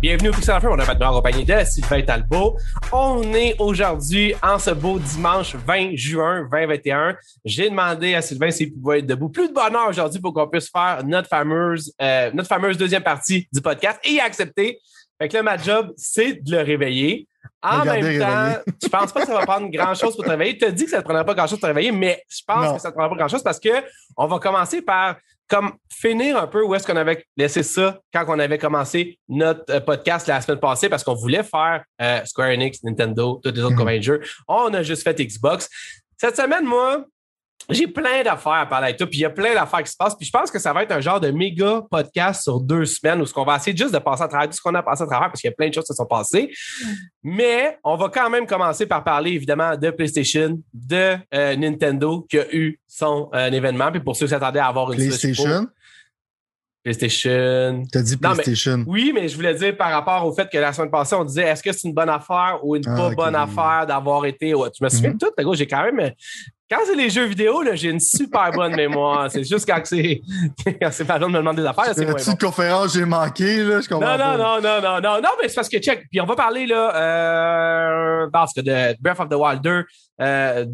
Bienvenue au Pixel Affaires, on a maintenant en compagnie de Sylvain Talbot. On est aujourd'hui en ce beau dimanche 20 juin 2021. J'ai demandé à Sylvain s'il pouvait être debout plus de bonheur aujourd'hui pour qu'on puisse faire notre fameuse, euh, notre fameuse deuxième partie du podcast et accepter. Fait que là, ma job, c'est de le réveiller. En Regardez même temps, je pense pas que ça va prendre grand chose pour te réveiller. Tu as dit que ça ne prendrait pas grand chose pour te réveiller, mais je pense Non. que ça ne prendra pas grand chose parce que on va commencer par comme finir un peu où est-ce qu'on avait laissé ça quand on avait commencé notre euh, podcast la semaine passée parce qu'on voulait faire euh, Square Enix, Nintendo, toutes les autres compagnies de jeux. On a juste fait Xbox. Cette semaine, moi, j'ai plein d'affaires à parler avec toi, puis il y a plein d'affaires qui se passent. Puis je pense que ça va être un genre de méga podcast sur deux semaines où ce qu'on va essayer juste de passer à travers tout ce qu'on a passé à travers parce qu'il y a plein de choses qui se sont passées. Mais on va quand même commencer par parler évidemment de PlayStation, de euh, Nintendo qui a eu son euh, événement. Puis pour ceux qui s'attendaient à avoir une Pro, PlayStation? PlayStation. T'as dit Non, mais- PlayStation. Oui, mais je voulais dire par rapport au fait que la semaine passée, on disait est-ce que c'est une bonne affaire ou une Ah, pas bonne affaire d'avoir été. Ouais, tu me souviens de tout, j'ai quand même. Quand c'est les jeux vidéo, là, j'ai une super bonne mémoire. C'est juste quand c'est quand c'est pas de me demander des affaires, c'est moins bon. conférence j'ai manqué, là? Je comprends Non, pas. non, non, non, non, non, non, mais c'est parce que check. Puis on va parler là, euh, parce que de Breath of the Wild 2, euh,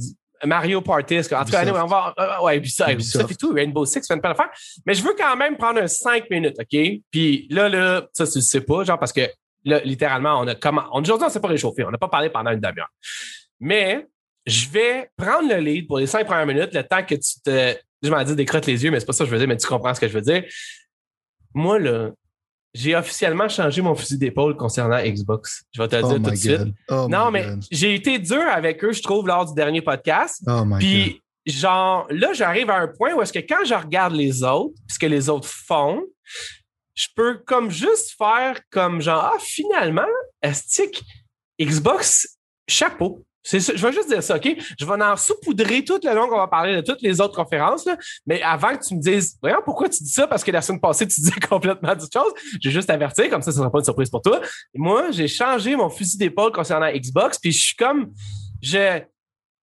Mario Party. En tout cas, on va. euh, ouais, Ubisoft. Ubisoft et tout, Rainbow Six, fait une plein d'affaires. Mais je veux quand même prendre un 5 minutes, OK? Puis là, là, ça, tu le sais pas, genre, parce que là, littéralement, on a comment. on- Aujourd'hui, on s'est pas réchauffé. On n'a pas parlé pendant une demi-heure. Mais je vais prendre le lead pour les cinq premières minutes, le temps que tu te. Je m'en dis décrotte les yeux, mais c'est pas ça que je veux dire, mais tu comprends ce que je veux dire. Moi, là, j'ai officiellement changé mon fusil d'épaule concernant Xbox. Je vais te le Oh dire tout de suite. Oh non, mais j'ai été dur avec eux, je trouve, lors du dernier podcast. Oh my God. Puis, genre, là, j'arrive à un point où est-ce que quand je regarde les autres, ce que les autres font, je peux comme juste faire comme genre, ah, finalement, Estique, Xbox, chapeau. C'est ça, je vais juste dire ça, OK? Je vais en saupoudrer tout le long qu'on va parler de toutes les autres conférences, là. mais avant que tu me dises, voyons, pourquoi tu dis ça? Parce que la semaine passée, tu disais complètement d'autre chose. Je vais juste avertir, comme ça, ce sera pas une surprise pour toi. Moi, j'ai changé mon fusil d'épaule concernant Xbox, puis je suis comme, je,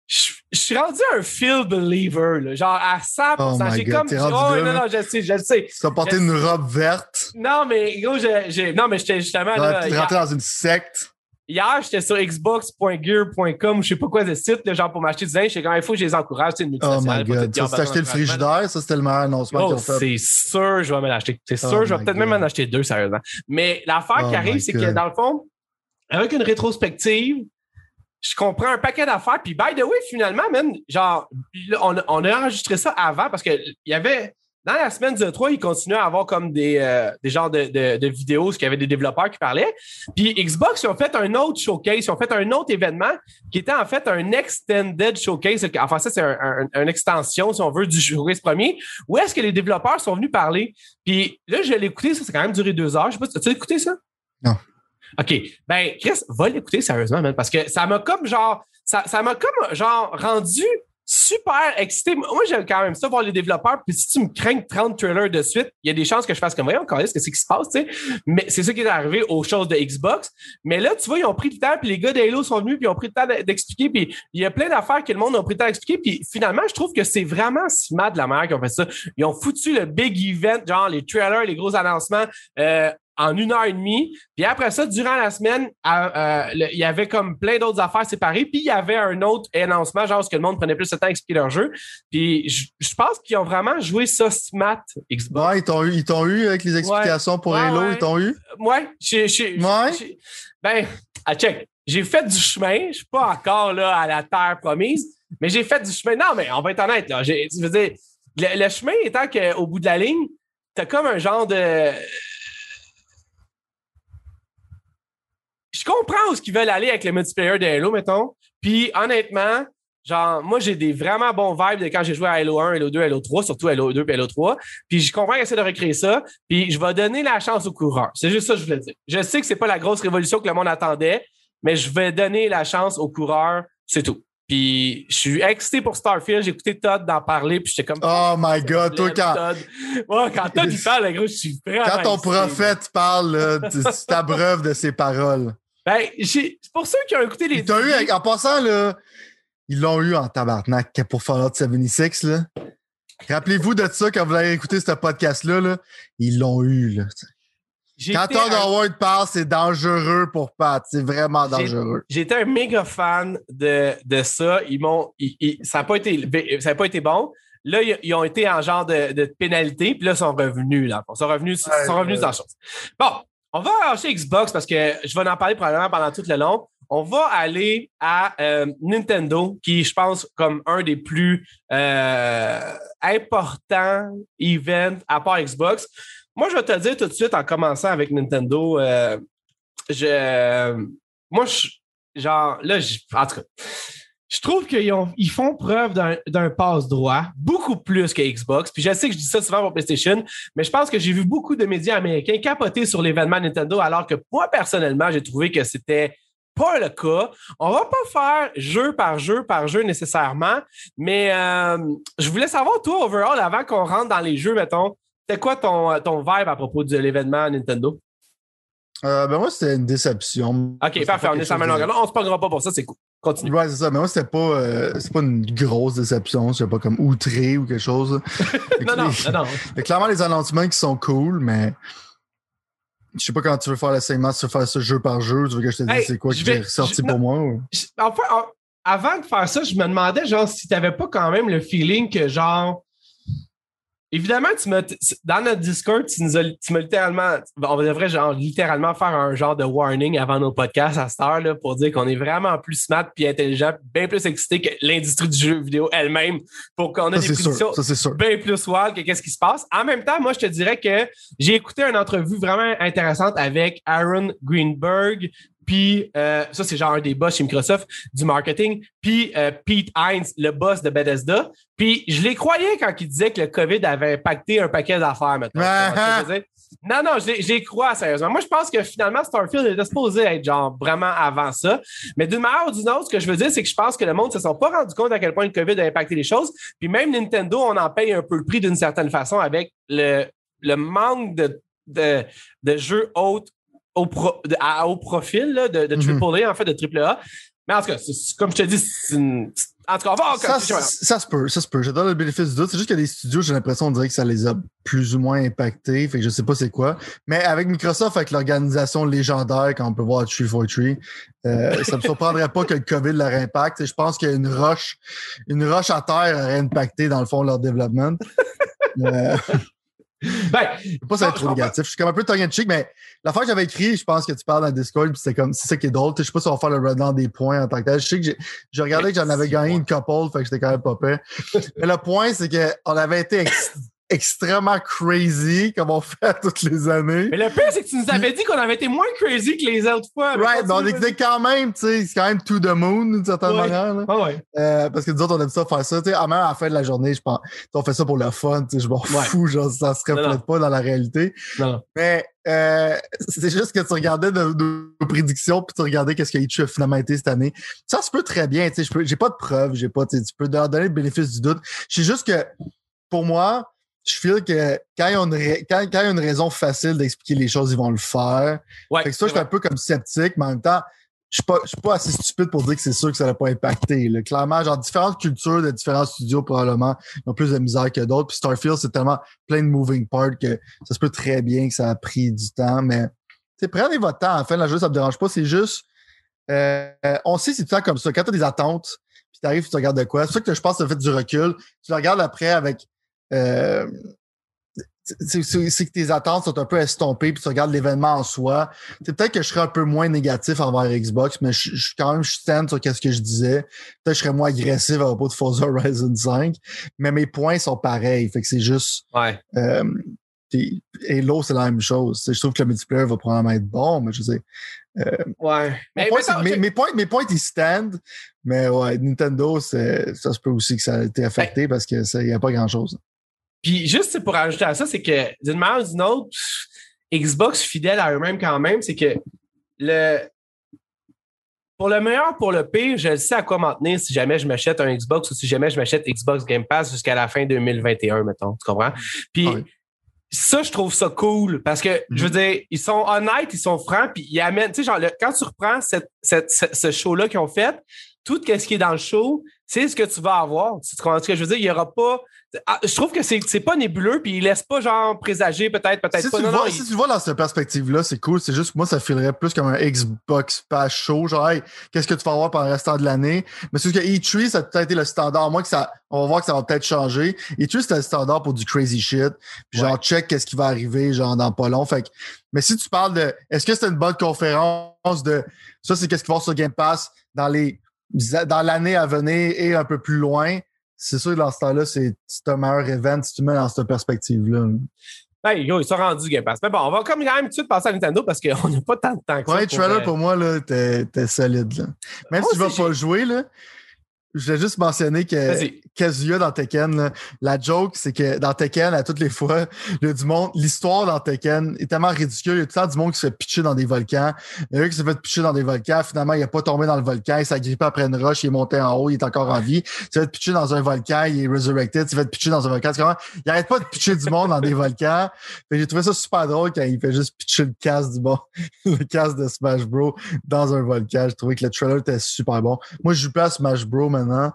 je, je suis rendu un field believer, là, genre à 100%. Oh my j'ai comme, oh, non, non, je le sais, je le sais. Tu as porté je- une robe verte. Non, mais gros, j'ai, j'ai- non, mais j'étais justement. Tu es rentré dans une secte. Hier, j'étais sur xbox.gear.com, je sais pas quoi de site, genre pour m'acheter du linge. J'étais comme, il faut que je les encourage, c'est une Oh my God. Ça, tu t'as acheté le frigidaire. Ça, c'était le meilleur annoncement qu'ils Oh, ont fait. c'est sûr, je vais me l'acheter. C'est Oh sûr, je vais peut-être même en acheter deux, sérieusement. Mais l'affaire Oh qui arrive, my c'est que dans le fond, avec une rétrospective, je comprends un paquet d'affaires. Puis, by the way, finalement, man, genre, on, a- on a enregistré ça avant parce que il y avait, dans la semaine de 3, il continuait à avoir comme des, euh, des genres de, de, de vidéos, où il y avait des développeurs qui parlaient. Puis, Xbox, ils ont fait un autre showcase, ils ont fait un autre événement qui était en fait un extended showcase. En français, c'est un, un- une extension, si on veut, du showcase premier. Où est-ce que les développeurs sont venus parler? Puis là, je l'ai écouté, ça, c'est quand même duré deux heures. Je sais pas, as-tu écouté ça? Non. OK. Ben, Chris, va l'écouter sérieusement, man, parce que ça m'a comme genre, ça, ça m'a comme genre rendu super excité. Moi, j'aime quand même ça voir les développeurs. Puis si tu me crains 30 trailers de suite, il y a des chances que je fasse comme, voyons, qu'est-ce que c'est qui se passe, tu sais? Mais c'est ça qui est arrivé aux choses de Xbox. Mais là, tu vois, ils ont pris le temps, puis les gars d'Halo sont venus, puis ils ont pris le temps de- d'expliquer, puis il y a plein d'affaires que le monde a pris le temps d'expliquer, puis finalement, je trouve que c'est vraiment smart de la manière qu'ils ont fait ça. Ils ont foutu le big event, genre les trailers, les gros annoncements, euh, en une heure et demie. Puis après ça, durant la semaine, euh, euh, le- il y avait comme plein d'autres affaires séparées. Puis il y avait un autre annoncement, genre, parce que le monde prenait plus de temps à expliquer leur jeu. Puis je, je pense qu'ils ont vraiment joué ça smart, Xbox. Ouais, ils t'ont eu, ils t'ont eu avec les explications pour Halo. ouais. Ils t'ont eu? Ouais, j'ai. j'ai- Ben, à check. J'ai fait du chemin. Je suis pas encore là à la terre promise, mais j'ai fait du chemin. Non, mais on va être honnête, là. Je veux dire, le, le chemin étant qu'au bout de la ligne, t'as comme un genre de. Je comprends où ce qu'ils veulent aller avec le multiplayer de Halo, mettons. Puis honnêtement, genre, moi, j'ai des vraiment bons vibes de quand j'ai joué à Halo 1, Halo 2, Halo 3, surtout Halo 2 et Halo 3. Puis je comprends qu'ils essaient de recréer ça. Puis je vais donner la chance aux coureurs. C'est juste ça que je voulais dire. Je sais que c'est pas la grosse révolution que le monde attendait, mais je vais donner la chance aux coureurs. C'est tout. Puis je suis excité pour Starfield. J'ai écouté Todd d'en parler, puis j'étais comme. Oh my God, toi, quand, Todd. Ouais, quand Todd il parle, gros, je suis vraiment. quand ton excité. prophète parle, là, tu t'abreuves de ses paroles. Ben, j'ai- c'est pour ceux qui ont écouté les. T'ont eu, en passant, là, ils l'ont eu en tabarnak pour Fallout 76, là. Rappelez-vous de ça quand vous allez écouter ce podcast-là, là. Ils l'ont eu, là. Quand Todd un- Howard parle, c'est dangereux pour Pat. C'est vraiment dangereux. J'étais un méga fan de, de ça. Ils m'ont, ça n'a pas été, ça a pas été bon. Là, ils, ils ont été en genre de, de pénalité, puis là, ils sont revenus. Là. Ils sont revenus, sont revenus ouais. dans la chose. Bon, on va lâcher Xbox parce que je vais en parler probablement pendant tout le long. On va aller à euh, Nintendo, qui, je pense, comme un des plus euh, importants events à part Xbox. Moi, je vais te le dire tout de suite en commençant avec Nintendo. euh, je, moi, je, genre, là, je- en tout cas, je trouve qu'ils ont- ils font preuve d'un- d'un passe-droit beaucoup plus que Xbox. Puis je sais que je dis ça souvent pour PlayStation, mais je pense que j'ai vu beaucoup de médias américains capoter sur l'événement Nintendo, alors que moi, personnellement, j'ai trouvé que c'était pas le cas. On va pas faire jeu par jeu par jeu nécessairement, mais euh, je voulais savoir, toi, overall, avant qu'on rentre dans les jeux, mettons, c'était quoi ton, ton vibe à propos de l'événement Nintendo? Euh, ben moi, c'était une déception. OK, parfait, on est sur la même. On se pognera pas pour ça, c'est cool. Continue. Ouais, c'est ça. Mais moi, c'était pas, euh, c'est pas une grosse déception. C'est pas comme outré ou quelque chose. Non, non, les- non, clairement, les annoncements qui sont cool, mais je sais pas quand tu veux faire le segment, si tu veux faire ça jeu par jeu, tu veux que je te dise Hey, c'est quoi je qui vais- est ressorti je- pour moi. ou- Je- Enfin, en- avant de faire ça, je me demandais, genre, si t'avais pas quand même le feeling que, genre, évidemment, tu dans notre Discord, tu nous as, tu m'as littéralement, on devrait, genre, littéralement faire un genre de warning avant nos podcasts à cette heure, là, pour dire qu'on est vraiment plus smart puis intelligent, bien plus excité que l'industrie du jeu vidéo elle-même pour qu'on ait des prédictions bien plus wild que qu'est-ce qui se passe. En même temps, moi, je te dirais que j'ai écouté une entrevue vraiment intéressante avec Aaron Greenberg, puis euh, ça, c'est genre un des boss chez Microsoft du marketing, puis euh, Pete Hines, le boss de Bethesda. Puis je les croyais quand il disait que le COVID avait impacté un paquet d'affaires, maintenant. Ah, Non, non, je les- je les crois, sérieusement. Moi, je pense que finalement, Starfield était supposé être genre vraiment avant ça. Mais d'une manière ou d'une autre, ce que je veux dire, c'est que je pense que le monde ne se sont pas rendu compte à quel point le COVID a impacté les choses. Puis même Nintendo, on en paye un peu le prix d'une certaine façon avec le, le manque de, de, de jeux hautes au, pro- de- à haut profil, là, de, de Mhm. AAA, en fait, de AAA. Mais en tout cas, c'est- c'est- comme je te dis, c'est une- en tout cas, on va Ça, encore. ça se peut, ça se peut. Je donne le bénéfice du doute. C'est juste que les studios, j'ai l'impression, on dirait que ça les a plus ou moins impactés. Fait que je sais pas c'est quoi. Mais avec Microsoft, avec l'organisation légendaire, quand on peut voir Tree for Tree, euh, ça me surprendrait pas que le COVID leur impacte. Et je pense qu'une roche, une roche à terre aurait impacté, dans le fond, leur développement. Euh, Ben, je veux pas ça être trop négatif. Je suis comme un peu tongue in cheek, mais la fois que j'avais écrit, je pense que tu parles dans le Discord, puis c'était comme, c'est ça qui est drôle. Je sais pas si on va faire le rundown des points en tant que tel. Je sais que j'ai, regardé que j'en avais gagné une couple, fait que j'étais quand même pas prêt. mais le point, c'est qu'on avait été ex- extrêmement crazy, comme on fait toutes les années. mais le pire, c'est que tu nous avais dit qu'on avait été moins crazy que les autres fois. Right, mais on était quand même, tu sais, c'est quand même to the moon, d'une certaine Ouais. manière. là. Ah ouais. Euh, parce que nous autres, on aime ça faire ça. Tu sais, à même à la fin de la journée, je pense, on fait ça pour le fun, tu sais, je m'en Ouais. fous, genre, ça se non. reflète pas dans la réalité. Non. Mais euh, c'est juste que tu regardais nos, nos prédictions puis tu regardais qu'est-ce que Itch a finalement été cette année. Ça se peut très bien. Tu sais, j'ai pas de preuves, j'ai pas. Tu peux leur donner le bénéfice du doute. C'est juste que pour moi, je feel que quand il y a une, ra- quand, quand il y a une raison facile d'expliquer les choses, ils vont le faire. Ouais. Fait que ça, je c'est suis un peu comme sceptique, mais en même temps, je suis pas, je suis pas assez stupide pour dire que c'est sûr que ça n'a pas impacté. Là. Clairement, genre différentes cultures de différents studios probablement ils ont plus de misère que d'autres. Puis Starfield, c'est tellement plein de moving parts que ça se peut très bien que ça a pris du temps. Mais tu sais, prenez votre temps. En de la journée, ça me dérange pas. C'est juste, euh, on sait c'est tout le temps comme ça. Quand tu as des attentes, puis tu arrives, tu regardes de quoi. C'est ça que je pense que ça fait du recul. Tu le regardes après avec. Euh, c'est que tes attentes sont un peu estompées, puis tu regardes l'événement en soi. C'est peut-être que je serais un peu moins négatif envers Xbox, mais je, je suis quand même je stand sur qu'est-ce que je disais. Peut-être que je serais moins agressif à propos de Forza Horizon 5, mais mes points sont pareils. Fait que c'est juste Ouais. euh, t'es- Halo, c'est la même chose. Je trouve que le multiplayer va probablement être bon, mais je sais. Ouais. Mais, ça, que mes, ok. mes points, mes points, ils stand, mais ouais, Nintendo, ça se peut aussi que ça a été affecté parce que il n'y a pas grand chose. Puis juste pour ajouter à ça, c'est que d'une manière ou d'une autre, Xbox fidèle à eux-mêmes quand même, c'est que le pour le meilleur, pour le pire, je sais à quoi m'en tenir si jamais je m'achète un Xbox ou si jamais je m'achète Xbox Game Pass jusqu'à la fin 2021, mettons. Tu comprends? Puis ça, je trouve ça cool parce que, je veux dire, ils sont honnêtes, ils sont francs, puis ils amènent, tu sais, genre, le- quand tu reprends cette, cette- ce, ce show-là qu'ils ont fait, tout ce qui est dans le show, c'est ce que tu vas avoir. Tu comprends ce que je veux dire? Il n'y aura pas. Ah, je trouve que c'est, c'est pas nébuleux, puis il laisse pas genre présager peut-être, peut-être Si, pas. tu, Non, vois, non, si il- tu le vois dans cette perspective-là, c'est cool. C'est juste que moi, ça filerait plus comme un Xbox Pass show. Genre, hey, qu'est-ce que tu vas avoir pendant le restant de l'année? Mais c'est que E3, ça a peut-être été le standard. Moi, que ça, on va voir que ça va peut-être changer. E3, c'était le standard pour du crazy shit. Puis genre, check qu'est-ce qui va arriver, genre, dans pas long. Fait que, mais si tu parles de, est-ce que c'est une bonne conférence de, ça, c'est qu'est-ce qui va sur Game Pass dans les, dans l'année à venir et un peu plus loin? C'est sûr que dans ce temps-là, c'est un meilleur event si tu mets dans cette perspective-là. Hey, yo, ils sont rendus Game Pass. Mais bon, on va comme quand même tout de suite passer à Nintendo parce qu'on n'a pas tant de temps que ça. Ouais, trailer pour moi, là, t'es solide. Là. Même si tu vas pas jouer, là, je voulais juste mentionner que. Kazuya dans Tekken, là, la joke, c'est que dans Tekken, à toutes les fois, il y a du monde, l'histoire dans Tekken est tellement ridicule. Il y a tout le temps du monde qui se fait pitcher dans des volcans. Il y a qui s'est fait pitcher dans des volcans. Finalement, il a pas tombé dans le volcan. Il s'est agrippé après une roche. Il est monté en haut. Il est encore en vie. Il s'est fait pitcher dans un volcan. Il est resurrected. Il s'est fait pitcher dans un volcan. Comment? Il arrête pas de pitcher du monde dans des volcans. J'ai trouvé ça super drôle quand il fait juste pitcher le casque du bon, le casque de Smash Bros dans un volcan. J'ai trouvé que le trailer était super bon. Moi, je joue pas à Smash Bros maintenant.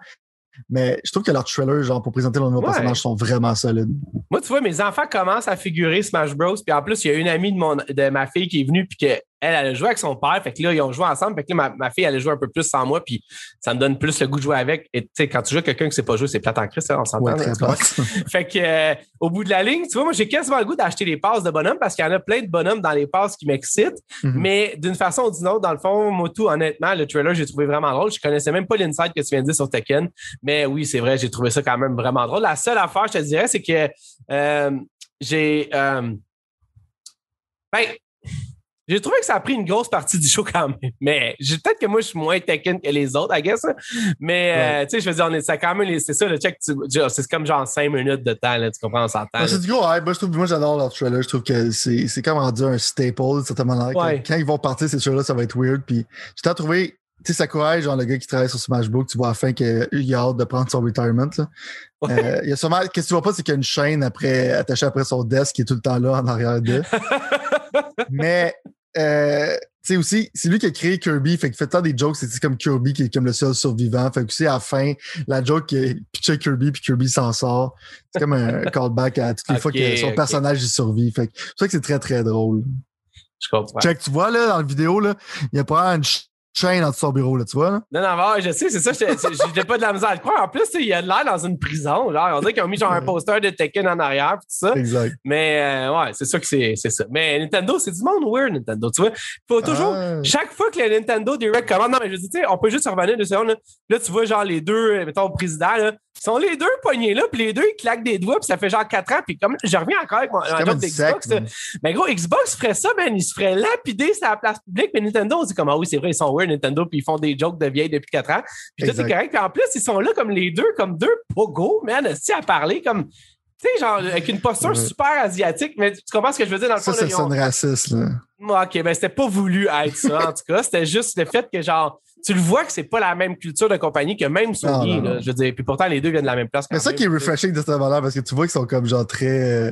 Mais je trouve que leurs trailers, genre, pour présenter leurs nouveaux Ouais. personnages, sont vraiment solides. Moi, tu vois, mes enfants commencent à figurer Smash Bros. Puis en plus, il y a une amie de, mon, de ma fille qui est venue, puis qu'elle, elle a joué avec son père. Fait que là, ils ont joué ensemble. Fait que là, ma, ma fille, elle a joué un peu plus sans moi, puis ça me donne plus le goût de jouer avec. Et tu sais, quand tu joues avec quelqu'un qui sait pas jouer, c'est plate en Christ, hein, on s'entend. Ouais. Fait que, euh, au bout de la ligne, tu vois, moi, j'ai quasiment le goût d'acheter les passes de bonhomme parce qu'il y en a plein de bonhommes dans les passes qui m'excitent. Mhm. Mais d'une façon ou d'une autre, dans le fond, moi, tout, honnêtement, le trailer, j'ai trouvé vraiment drôle. Je connaissais même pas l'insight que tu viens de dire sur Tekken. Mais oui, c'est vrai, j'ai trouvé ça quand même vraiment drôle. La seule affaire, je te dirais, c'est que euh, j'ai. euh, ben, j'ai trouvé que ça a pris une grosse partie du show quand même. Mais peut-être que moi, je suis moins Tekken que les autres, I guess. hein. Mais, euh, tu sais, je veux dire, on est, ça quand même, c'est ça, le check, genre, c'est comme genre cinq minutes de temps, là, tu comprends, on s'entend. Ouais, c'est du gros hype. Moi, je trouve, moi, j'adore leur trailer. Je trouve que c'est, comme rendu un staple, de certaine manière. Quand- Ouais. Quand, ils vont partir, ces trailers, ça va être weird. Puis, j'ai trouvé, tu sais, Sakurai, genre le gars qui travaille sur Smash Bros, tu vois à la fin qu'il a hâte de prendre son retirement. Là. Euh, il y a sûrement, qu'est-ce que tu vois pas, c'est qu'il y a une chaîne après, attachée après son desk qui est tout le temps là en arrière d'eux. Mais, euh, tu sais aussi, c'est lui qui a créé Kirby, fait qu'il fait tant des jokes, c'est comme Kirby qui est comme le seul survivant. Fait que aussi, à la fin, la joke qui est pitché Kirby puis Kirby s'en sort. C'est comme un callback à toutes les fois que son personnage y survit. Fait que c'est pour ça que c'est très, très drôle. Je comprends. Check, tu vois, là, dans la vidéo, là, il y a pas une ch- chaîne entre son bureau, là, tu vois, là? Non, non, ouais, je sais, c'est ça, j'ai pas de la misère à le croire. En plus, il a l'air dans une prison. Genre, on dirait qu'ils ont mis genre un poster de Tekken en arrière, tout ça. Exact. Mais euh, ouais, c'est sûr que c'est ça. Mais Nintendo, c'est du monde weird, Nintendo. Tu vois, faut toujours. Ah. Chaque fois que le Nintendo Direct commande, non, mais je dis, tu sais, on peut juste revenir deux secondes. Là, Là, tu vois, genre, les deux, mettons, présidents, là, sont les deux poignés là, puis les deux, ils claquent des doigts, puis ça fait genre quatre ans, puis comme, je reviens encore avec mon C'est une d'Xbox. Mais gros, Xbox ferait ça, man, ils se feraient lapider sur la place publique, mais Nintendo, on dit comme, ah oui, c'est vrai, ils sont weird, Nintendo, puis ils font des jokes de vieilles depuis quatre ans, puis tout est Exact. correct, puis en plus, ils sont là comme les deux, comme deux pogos, man, si à parler, comme, tu sais, genre, avec une posture Ouais. super asiatique, mais tu comprends ce que je veux dire dans le Ça, fond, ça ont- sonne raciste, là. OK, ben c'était pas voulu être ça, en tout cas. C'était juste le fait que, genre, tu le vois que c'est pas la même culture de compagnie que même Sony, là, je veux dire. Puis pourtant, les deux viennent de la même place. Mais ça même, qui est refreshing de cette manière parce que tu vois qu'ils sont comme genre très. euh,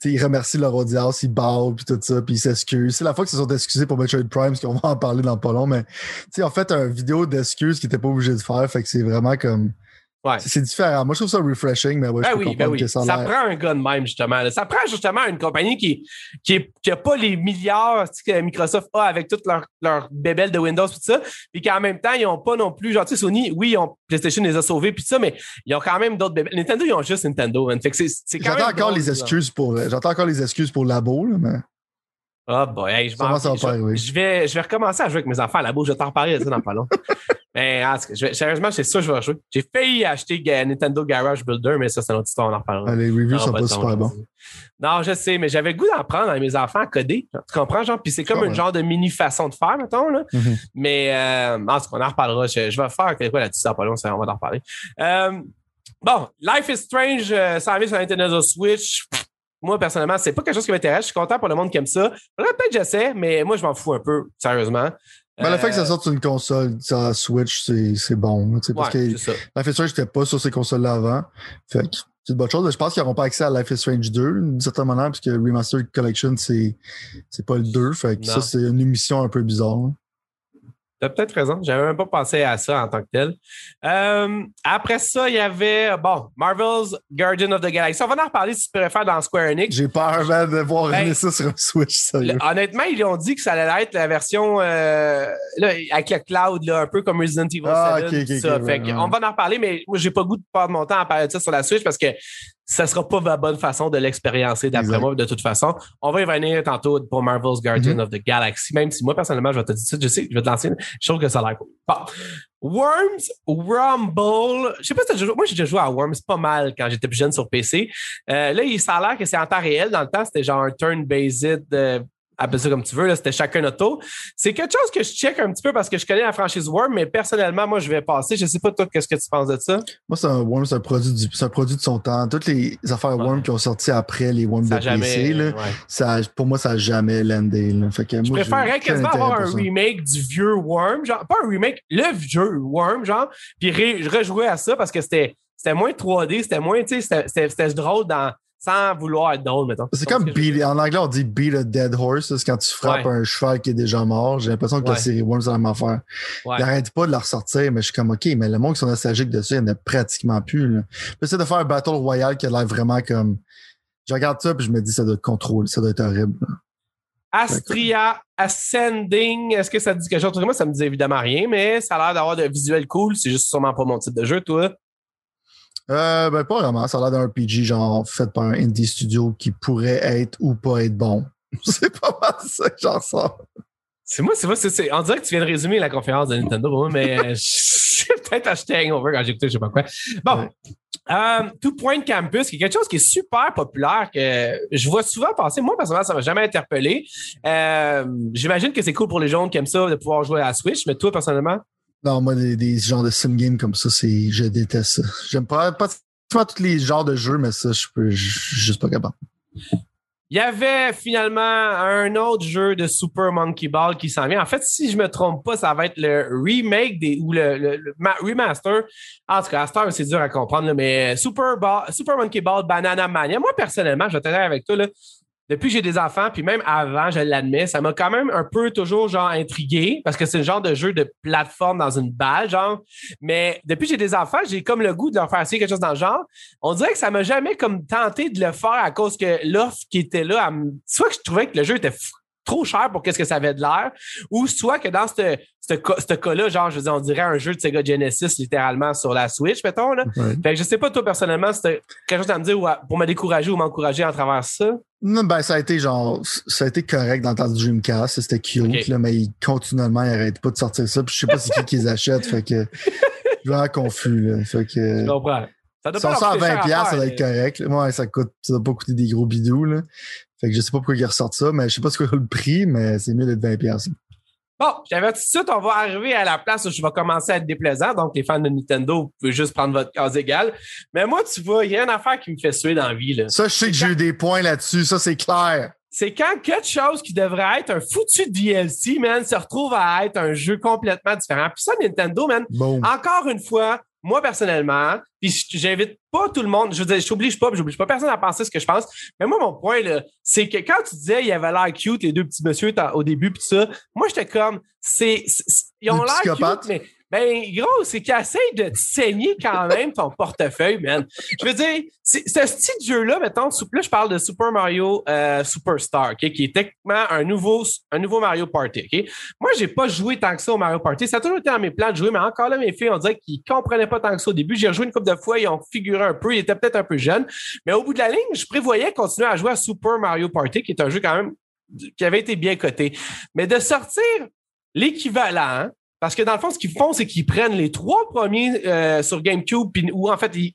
tu sais, ils remercient leur audience, ils bavent puis tout ça, puis ils s'excusent. C'est la fois qu'ils se sont excusés pour Metroid Prime, parce qu'on va en parler dans pas long, mais tu sais, en fait, un vidéo d'excuses qu'ils n'étaient pas obligés de faire, fait que c'est vraiment comme. Ouais. C'est différent. Moi, je trouve ça refreshing, mais ouais, je Ben peux oui, ben oui. que Ça, prend un gars de même, justement. là. Ça prend justement une compagnie qui, qui, est- qui a pas les milliards tu sais, que Microsoft a avec toutes leurs leur bébelles de Windows, tout ça. Puis qu'en même temps, ils ont pas non plus, genre, tu sais, Sony, oui, ils ont, PlayStation les a sauvés, puis ça, mais ils ont quand même d'autres bébelles. Nintendo, ils ont juste Nintendo, man. Fait que c'est c'est quand J'entends même encore drôle, les excuses pour. euh, J'entends encore les excuses pour Labo, là, mais. Ah, boy, hey, je, va je, pas arriver. je vais, je vais recommencer à jouer avec mes enfants à la. Je vais t'en reparler de ça dans pas long. Mais en tout cas, je vais- sérieusement, c'est sûr que je vais jouer. J'ai failli acheter Nintendo Garage Builder, mais ça, c'est une autre histoire, on en reparlera. Ah, les reviews sont pas super bons. Non, je sais, mais j'avais le goût d'en prendre à mes enfants à coder. Tu comprends, genre? Puis c'est comme une genre de mini façon de faire, mettons, là. Mhm. Mais, euh, en tout cas, on en reparlera. Je, je vais faire quelque chose là-dessus pas long, ça, on va en reparler. Euh, bon, Life is Strange, euh, ça arrive sur Nintendo Switch. Moi, personnellement, c'est pas quelque chose qui m'intéresse. Je suis content pour le monde qui aime ça. Peut-être que j'essaie, mais moi, je m'en fous un peu, sérieusement. Mais le fait que ça Euh, sorte sur une console, la Switch, c'est c'est bon. tu sais, Parce ouais, que ça. Life is Strange n'était pas sur ces consoles-là avant. Fait que c'est une bonne chose. Je pense qu'ils n'auront pas accès à Life is Strange 2, d'une certaine manière, puisque Remastered Collection, c'est c'est pas le 2. Fait que ça, c'est une émission un peu bizarre. T'as peut-être raison. J'avais même pas pensé à ça en tant que tel. Euh, après ça, il y avait, bon, Marvel's Guardian of the Galaxy. On va en reparler si tu préfères dans Square Enix. J'ai peur de voir ben, ça sur un Switch, honnêtement, ils ont dit que ça allait être la version euh, là, avec le cloud, là, un peu comme Resident Evil 7. Ah, ça. fait On va en reparler, mais moi, j'ai pas goût de perdre mon temps à parler de ça sur la Switch parce que ça sera pas la bonne façon de l'expériencer d'après moi, de toute façon. On va y venir tantôt pour Marvel's Guardian mm-hmm. of the Galaxy, même si moi, personnellement, je vais te dire ça, je sais, je vais te lancer, je trouve que ça a l'air cool. Bon. Worms Rumble. Je sais pas si t'as joué. Moi, j'ai déjà joué à Worms pas mal quand j'étais plus jeune sur PC. Euh, là, il ça a l'air que c'est en temps réel. Dans le temps, c'était genre un turn-based euh, appelle ça comme tu veux, là, c'était chacun notre tour. C'est quelque chose que je check un petit peu parce que je connais la franchise Worm, mais personnellement, moi, je vais passer. Je sais pas, toi, qu'est-ce que tu penses de ça? Moi, c'est un Worm, c'est un produit, du, un produit de son temps. Toutes les affaires Worm qui ont sorti après les Worms de PC, là, ça, pour moi, ça n'a jamais landé. Là. Fait que je préférerais quasiment avoir un remake du vieux Worm, genre, pas un remake, le vieux Worm, genre, puis rejouer à ça parce que c'était c'était moins 3D, c'était moins, tu sais, c'était drôle dans sans vouloir être drôle, mettons. C'est comme beat, en anglais, on dit beat a dead horse. C'est quand tu frappes un cheval qui est déjà mort. J'ai l'impression que la série Worms, c'est la même affaire. Ouais. Ils n'arrêtent pas de la ressortir, mais je suis comme, OK, mais le monde qui sont nostalgiques dessus, il n'y en a pratiquement plus. Là. J'essaie de faire un Battle Royale qui a l'air vraiment comme. Je regarde ça, puis je me dis, ça doit être contrôle, ça doit être horrible. Astria Ascending, est-ce que ça te dit quelque chose? Moi, ça me dit évidemment rien, mais ça a l'air d'avoir de visuels cool. C'est juste sûrement pas mon type de jeu, toi. Euh, ben, pas vraiment. Ça a l'air d'un RPG genre fait par un indie studio qui pourrait être ou pas être bon. c'est pas mal ça que j'en sors. C'est moi, c'est moi, c'est, on dirait que tu viens de résumer la conférence de Nintendo mais j'ai peut-être acheté Hangover quand écouté, je sais pas quoi. Bon. Euh, Two Point Campus, qui est quelque chose qui est super populaire, que je vois souvent passer. Moi, personnellement, ça m'a jamais interpellé. Euh, j'imagine que c'est cool pour les gens qui aiment ça de pouvoir jouer à la Switch, mais toi, personnellement? Non, moi, des, genres de sim games comme ça, c'est, je déteste ça. J'aime pas, pas, pas tous les genres de jeux, mais ça, je peux, juste pas capable. Il y avait finalement un autre jeu de Super Monkey Ball qui s'en vient. En fait, si je me trompe pas, ça va être le remake des, ou le, remaster. En tout cas, c'est dur à comprendre, mais Super, Super Monkey Ball Banana Mania. Moi, personnellement, je vais avec toi. Là, depuis que j'ai des enfants, puis même avant, je l'admets, ça m'a quand même un peu toujours genre intrigué parce que c'est le genre de jeu de plateforme dans une balle, genre. Mais depuis que j'ai des enfants, j'ai comme le goût de leur faire essayer quelque chose dans le genre. On dirait que ça m'a jamais comme tenté de le faire à cause que l'offre qui était là, soit que je trouvais que le jeu était trop cher pour qu'est-ce que ça avait de l'air, ou soit que dans ce ce cas-là, genre, je veux dire, on dirait un jeu de Sega Genesis littéralement sur la Switch, mettons. Là. Fait que je sais pas, toi, personnellement, c'était quelque chose à me dire pour me décourager ou m'encourager à travers ça. Non, ben, ça a été genre, ça a été correct dans le temps du Dreamcast, c'était cute, là, mais ils, continuellement, ils n'arrêtent pas de sortir ça, puis je sais pas c'est qui qui les achète, fait que je suis vraiment confus, là. Fait que. Je comprends. Ça doit 20$, ça doit être correct. Ouais, ça coûte, ça doit pas coûter des gros bidous, là. Fait que je sais pas pourquoi ils ressortent ça, mais je sais pas ce que le prix, mais c'est mieux d'être 20$. Bon, j'avais tout de suite, on va arriver à la place où je vais commencer à être déplaisant. Donc, les fans de Nintendo, vous pouvez juste prendre votre case égale. Mais moi, tu vois, il y a une affaire qui me fait suer dans la vie. Là. Ça, je sais que j'ai eu des points là-dessus. Ça, c'est clair. C'est quand quelque chose qui devrait être un foutu DLC, man, se retrouve à être un jeu complètement différent. Puis ça, Nintendo, man, encore une fois, moi, personnellement, puis j'invite pas tout le monde, je veux dire, je t'oblige pas, j'oblige pas personne à penser ce que je pense. Mais moi, mon point, là, c'est que quand tu disais il y avait l'air cute, les deux petits messieurs au début, puis ça, moi, j'étais comme, c'est, ils ont l'air cute, mais ben, gros, c'est qu'ils essayent de te saigner quand même ton portefeuille, man. Je veux dire, ce de jeu-là, mettons, là, je parle de Super Mario euh, Superstar, qui est techniquement un nouveau, un nouveau Mario Party. OK? Moi, j'ai pas joué tant que ça au Mario Party. Ça a toujours été dans mes plans de jouer, mais encore là, mes filles, on dirait qu'ils comprenaient pas tant que ça au début. J'ai rejoué une couple de fois, ils ont figuré un peu, ils étaient peut-être un peu jeunes. Mais au bout de la ligne, je prévoyais continuer à jouer à Super Mario Party, qui est un jeu quand même qui avait été bien coté. Mais de sortir l'équivalent parce que dans le fond, ce qu'ils font, c'est qu'ils prennent les trois premiers euh, sur GameCube, ou en fait, il,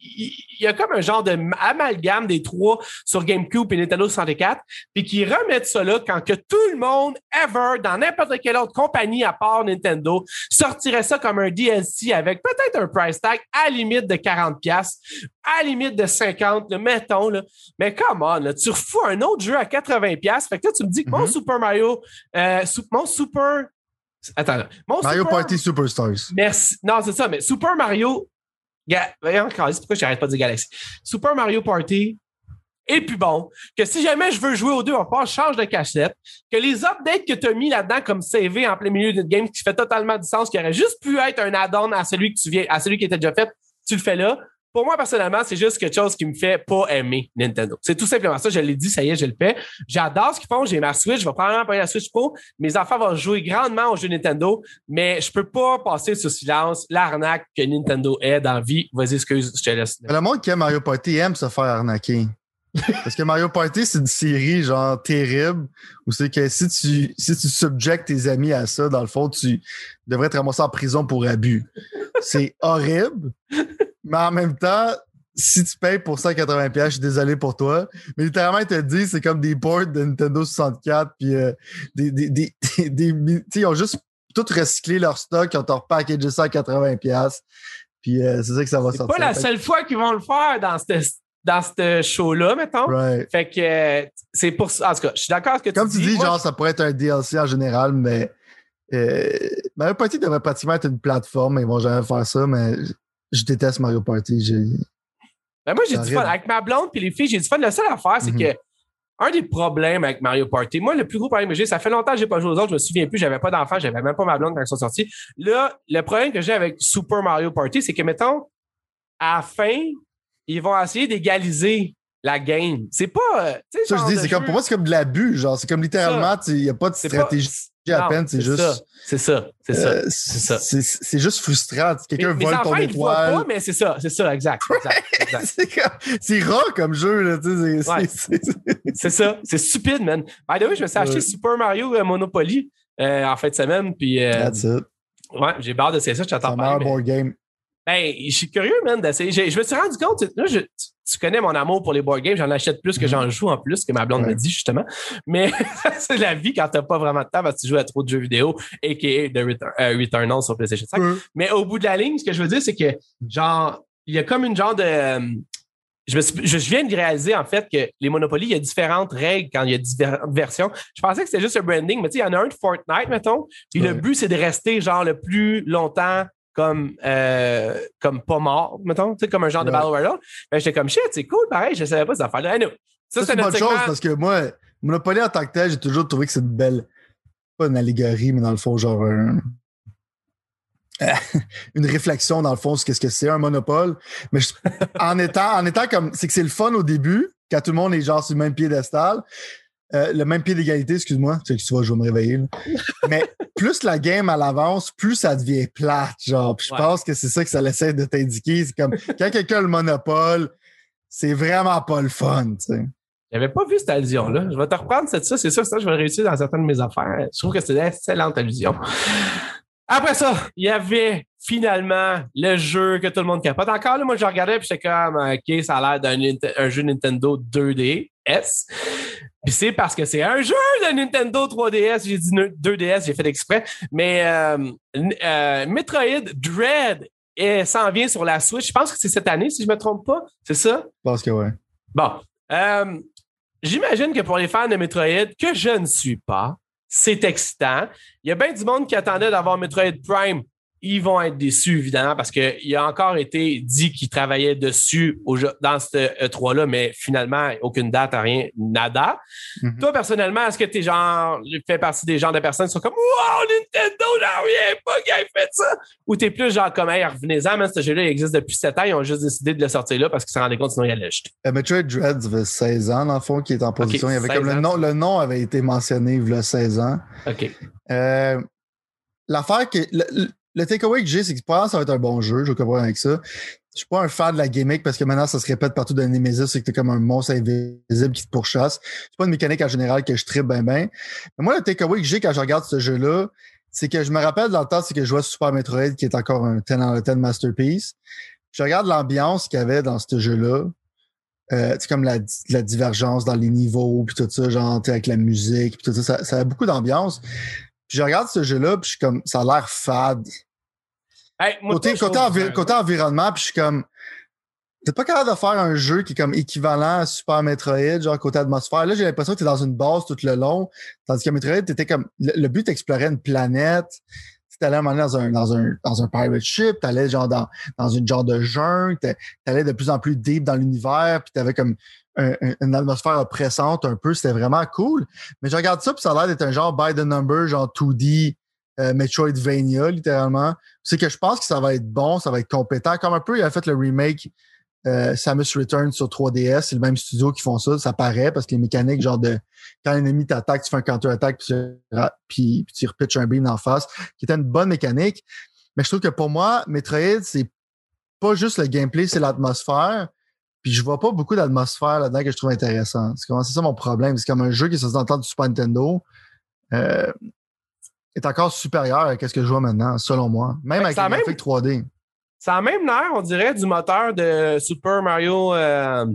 y a comme un genre de amalgame des trois sur GameCube et Nintendo 64, puis qu'ils remettent ça là quand que tout le monde, ever, dans n'importe quelle autre compagnie à part Nintendo, sortirait ça comme un DLC avec peut-être un price tag à limite de 40$, à limite de 50$, mettons. Là. Mais come on, là, tu refous un autre jeu à 80$. Fait que là, tu me dis que mon mm-hmm. Super Mario, euh, mon Super Attends. Mario Party Superstars. Merci. Non, c'est ça, mais Super Mario. Ga... Voyons, pourquoi j'arrête pas de dire Galaxy? Super Mario Party est plus bon, que si jamais je veux jouer aux deux, on part, je change de cachette, que les updates que tu as mis là-dedans comme CV en plein milieu d'une game qui fait totalement du sens, qui aurait juste pu être un add-on à celui que tu viens, à celui qui était déjà fait, tu le fais là. Pour moi, personnellement, c'est juste quelque chose qui me fait pas aimer Nintendo. C'est tout simplement ça. Je l'ai dit, ça y est, je le fais. J'adore ce qu'ils font. J'ai ma Switch. Je vais probablement prendre la Switch Pro. Mes enfants vont jouer grandement aux jeux Nintendo, mais je peux pas passer sous silence l'arnaque que Nintendo est dans la vie. Vas-y, excuse, je te laisse. Le monde qui aime Mario Party aime se faire arnaquer. Parce que Mario Party, c'est une série genre terrible où c'est que si tu, si tu subjectes tes amis à ça, dans le fond, tu devrais te ramasser en prison pour abus. C'est horrible. Mais en même temps, si tu payes pour 180$, je suis désolé pour toi. Mais littéralement, ils te disent c'est comme des ports de Nintendo 64, puis euh, des, des, des, des, ils ont juste tout recyclé leur stock, ils ont repackagé ça à 80$. Puis euh, c'est ça que ça va C'est sortir. pas la seule fois qu'ils vont le faire dans ce dans ce show-là, mettons. Right. Fait que euh, c'est pour ça. En tout cas, je suis d'accord avec ce que Comme tu tu dis, Moi, genre, ça pourrait être un DLC en général, mais euh, Mario Party devrait pratiquement être une plateforme, mais ils vont jamais faire ça, mais je déteste Mario Party. J'ai- Ben moi, j'ai du fun. Avec ma blonde puis les filles, j'ai du fun. La seule affaire, c'est Mhm. que un des problèmes avec Mario Party, moi, le plus gros problème que j'ai, ça fait longtemps que j'ai pas joué aux autres, je me souviens plus, j'avais pas d'enfant, j'avais même pas ma blonde quand ils sont sortis. Là, le problème que j'ai avec Super Mario Party, c'est que, mettons, à la fin, ils vont essayer d'égaliser la game. C'est pas. euh, Ça, je dis, c'est comme, pour moi, c'est comme de l'abus. Genre, c'est comme littéralement, il n'y a pas de C'est pas- stratégie à Non, peine, c'est juste. ça. C'est ça. C'est ça. euh, c'est c'est juste frustrant. Quelqu'un vole ton étoile. pas, mais c'est ça. C'est ça, exact. c'est c'est rare comme jeu, là, c'est- Ouais. c'est- c'est- C'est ça. C'est stupide, man. By the way, je me suis acheté Ouais. Super Mario euh, Monopoly euh, en fin de semaine. Puis, euh, That's it. ouais, j'ai hâte d'essayer ça. Je C'est t'attends un pas. meilleur mais- board game. Ben, je suis curieux, man, d'essayer. Je me suis rendu compte, tu- là, je- tu, connais mon amour pour les board games, j'en achète plus que j'en joue en plus, que ma blonde Ouais. me dit, justement. Mais c'est la vie quand t'as pas vraiment de temps parce que tu joues à trop de jeux vidéo, a.k.a. The Return, euh, Returnal sur PlayStation 5. Ouais. Mais au bout de la ligne, ce que je veux dire, c'est que, genre, il y a comme une genre de. euh, Je, me suis- je viens de réaliser, en fait, que les Monopoly, il y a différentes règles quand il y a différentes versions. Je pensais que c'était juste un branding, mais tu sais, il y en a un de Fortnite, mettons. Puis le but, c'est de rester, genre, le plus longtemps comme, euh, comme pas mort, mettons, tu sais, comme un genre de Ouais. Battle Royale. Ben, j'étais comme shit, c'est cool, pareil, je savais pas affaires-là. Anyway, Ça, ça, c'est une bonne chose parce que moi, Monopoly en tant que tel, j'ai toujours trouvé que c'est une belle, pas une allégorie, mais dans le fond, genre un- une réflexion dans le fond sur qu'est-ce que c'est un monopole. Mais je- en étant, en étant comme, c'est que c'est le fun au début, quand tout le monde est genre sur le même piédestal, euh, le même pied d'égalité, excuse-moi, tu sais que tu vois, je vais me réveiller. là. Mais plus la game à l'avance, plus ça devient plate, genre. Puis je Ouais. pense que c'est ça que ça essaie de t'indiquer. C'est comme quand quelqu'un a le monopole, c'est vraiment pas le fun, tu sais. J'avais pas vu cette allusion-là. Je vais te reprendre cette ça. C'est sûr que ça, je vais réussir dans certaines de mes affaires. Je trouve que c'est une excellente allusion. Après ça, il y avait finalement le jeu que tout le monde capote. Encore là, moi, je regardais puis j'étais comme, OK, ça a l'air d'un jeu Nintendo 2DS. Puis c'est parce que c'est un jeu de Nintendo 3DS. J'ai dit ne- 2DS, j'ai fait exprès. Mais euh, euh, Metroid Dread s'en vient sur la Switch. Je pense que c'est cette année, si je me trompe pas. C'est ça? Je pense que ouais. Bon, euh, j'imagine que pour les fans de Metroid, que je ne suis pas, c'est excitant. Il y a bien du monde qui attendait d'avoir Metroid Prime. Ils vont être déçus, évidemment, parce qu'il a encore été dit qu'ils travaillaient dessus au dans ce E3-là, mais finalement, aucune date, rien, nada. Mhm. Toi, personnellement, est-ce que tu genre, fais partie des genres de personnes qui sont comme Wow, Nintendo, n'en rien pas qui a fait ça? Ou t'es plus genre comme Hey, revenez-en, mais ce jeu-là il existe depuis 7 ans, ils ont juste décidé de le sortir là parce qu'ils se rendaient compte sinon ils allaient jeter. Euh, Metroid Dread, ça fait 16 ans, dans le fond, qui est en position. il y avait 16 comme le nom, le nom avait été mentionné il y a 16 ans. OK. Euh, L'affaire que. Le, le- le takeaway que j'ai, c'est que que ça va être un bon jeu, je comprends avec ça. Je suis pas un fan de la gimmick parce que maintenant ça se répète partout dans Nemesis, c'est que t'es comme un monstre invisible qui te pourchasse. C'est pas une mécanique en général que je tripe bien bien. Mais moi, le takeaway que j'ai quand je regarde ce jeu-là, c'est que je me rappelle dans le temps, c'est que je à Super Metroid, qui est encore un 10 out of 10 masterpiece. Je regarde l'ambiance qu'il y avait dans ce jeu-là. Euh, comme la, divergence dans les niveaux, puis tout ça, genre, avec la musique, puis tout ça, ça, ça a beaucoup d'ambiance. Puis je regarde ce jeu-là, puis je suis comme, ça a l'air fade. Hey, moi, Côté, côté, envi- côté environnement, puis je suis comme, t'es pas capable de faire un jeu qui est comme équivalent à Super Metroid, genre côté atmosphère. Là, j'ai l'impression que t'es dans une base tout le long, tandis que Metroid, t'étais comme, le, le but, t'explorais une planète, tu allais dans un, dans, un, dans un pirate ship, tu allais genre dans, dans une genre de jungle, tu allais de plus en plus deep dans l'univers, puis tu une atmosphère oppressante un peu. C'était vraiment cool. Mais je regarde ça, puis ça a l'air d'être un genre by the number, genre 2D euh, Metroidvania, littéralement. C'est que je pense que ça va être bon, ça va être compétent. Comme un peu, il a fait le remake euh, Samus Return sur 3DS. C'est le même studio qui font ça. Ça paraît parce que les mécaniques, genre de quand l'ennemi t'attaque, tu fais un counter-attack puis, puis, puis, tu repitches un beam en face, qui était une bonne mécanique. Mais je trouve que pour moi, Metroid, c'est pas juste le gameplay, c'est l'atmosphère. Puis je vois pas beaucoup d'atmosphère là-dedans que je trouve intéressant. C'est ça mon problème. C'est comme un jeu qui se dans du Super Nintendo. Euh, est encore supérieur à ce que je vois maintenant, selon moi. Même avec le graphique 3D. Ça a même l'air, on dirait, du moteur de Super Mario. Euh,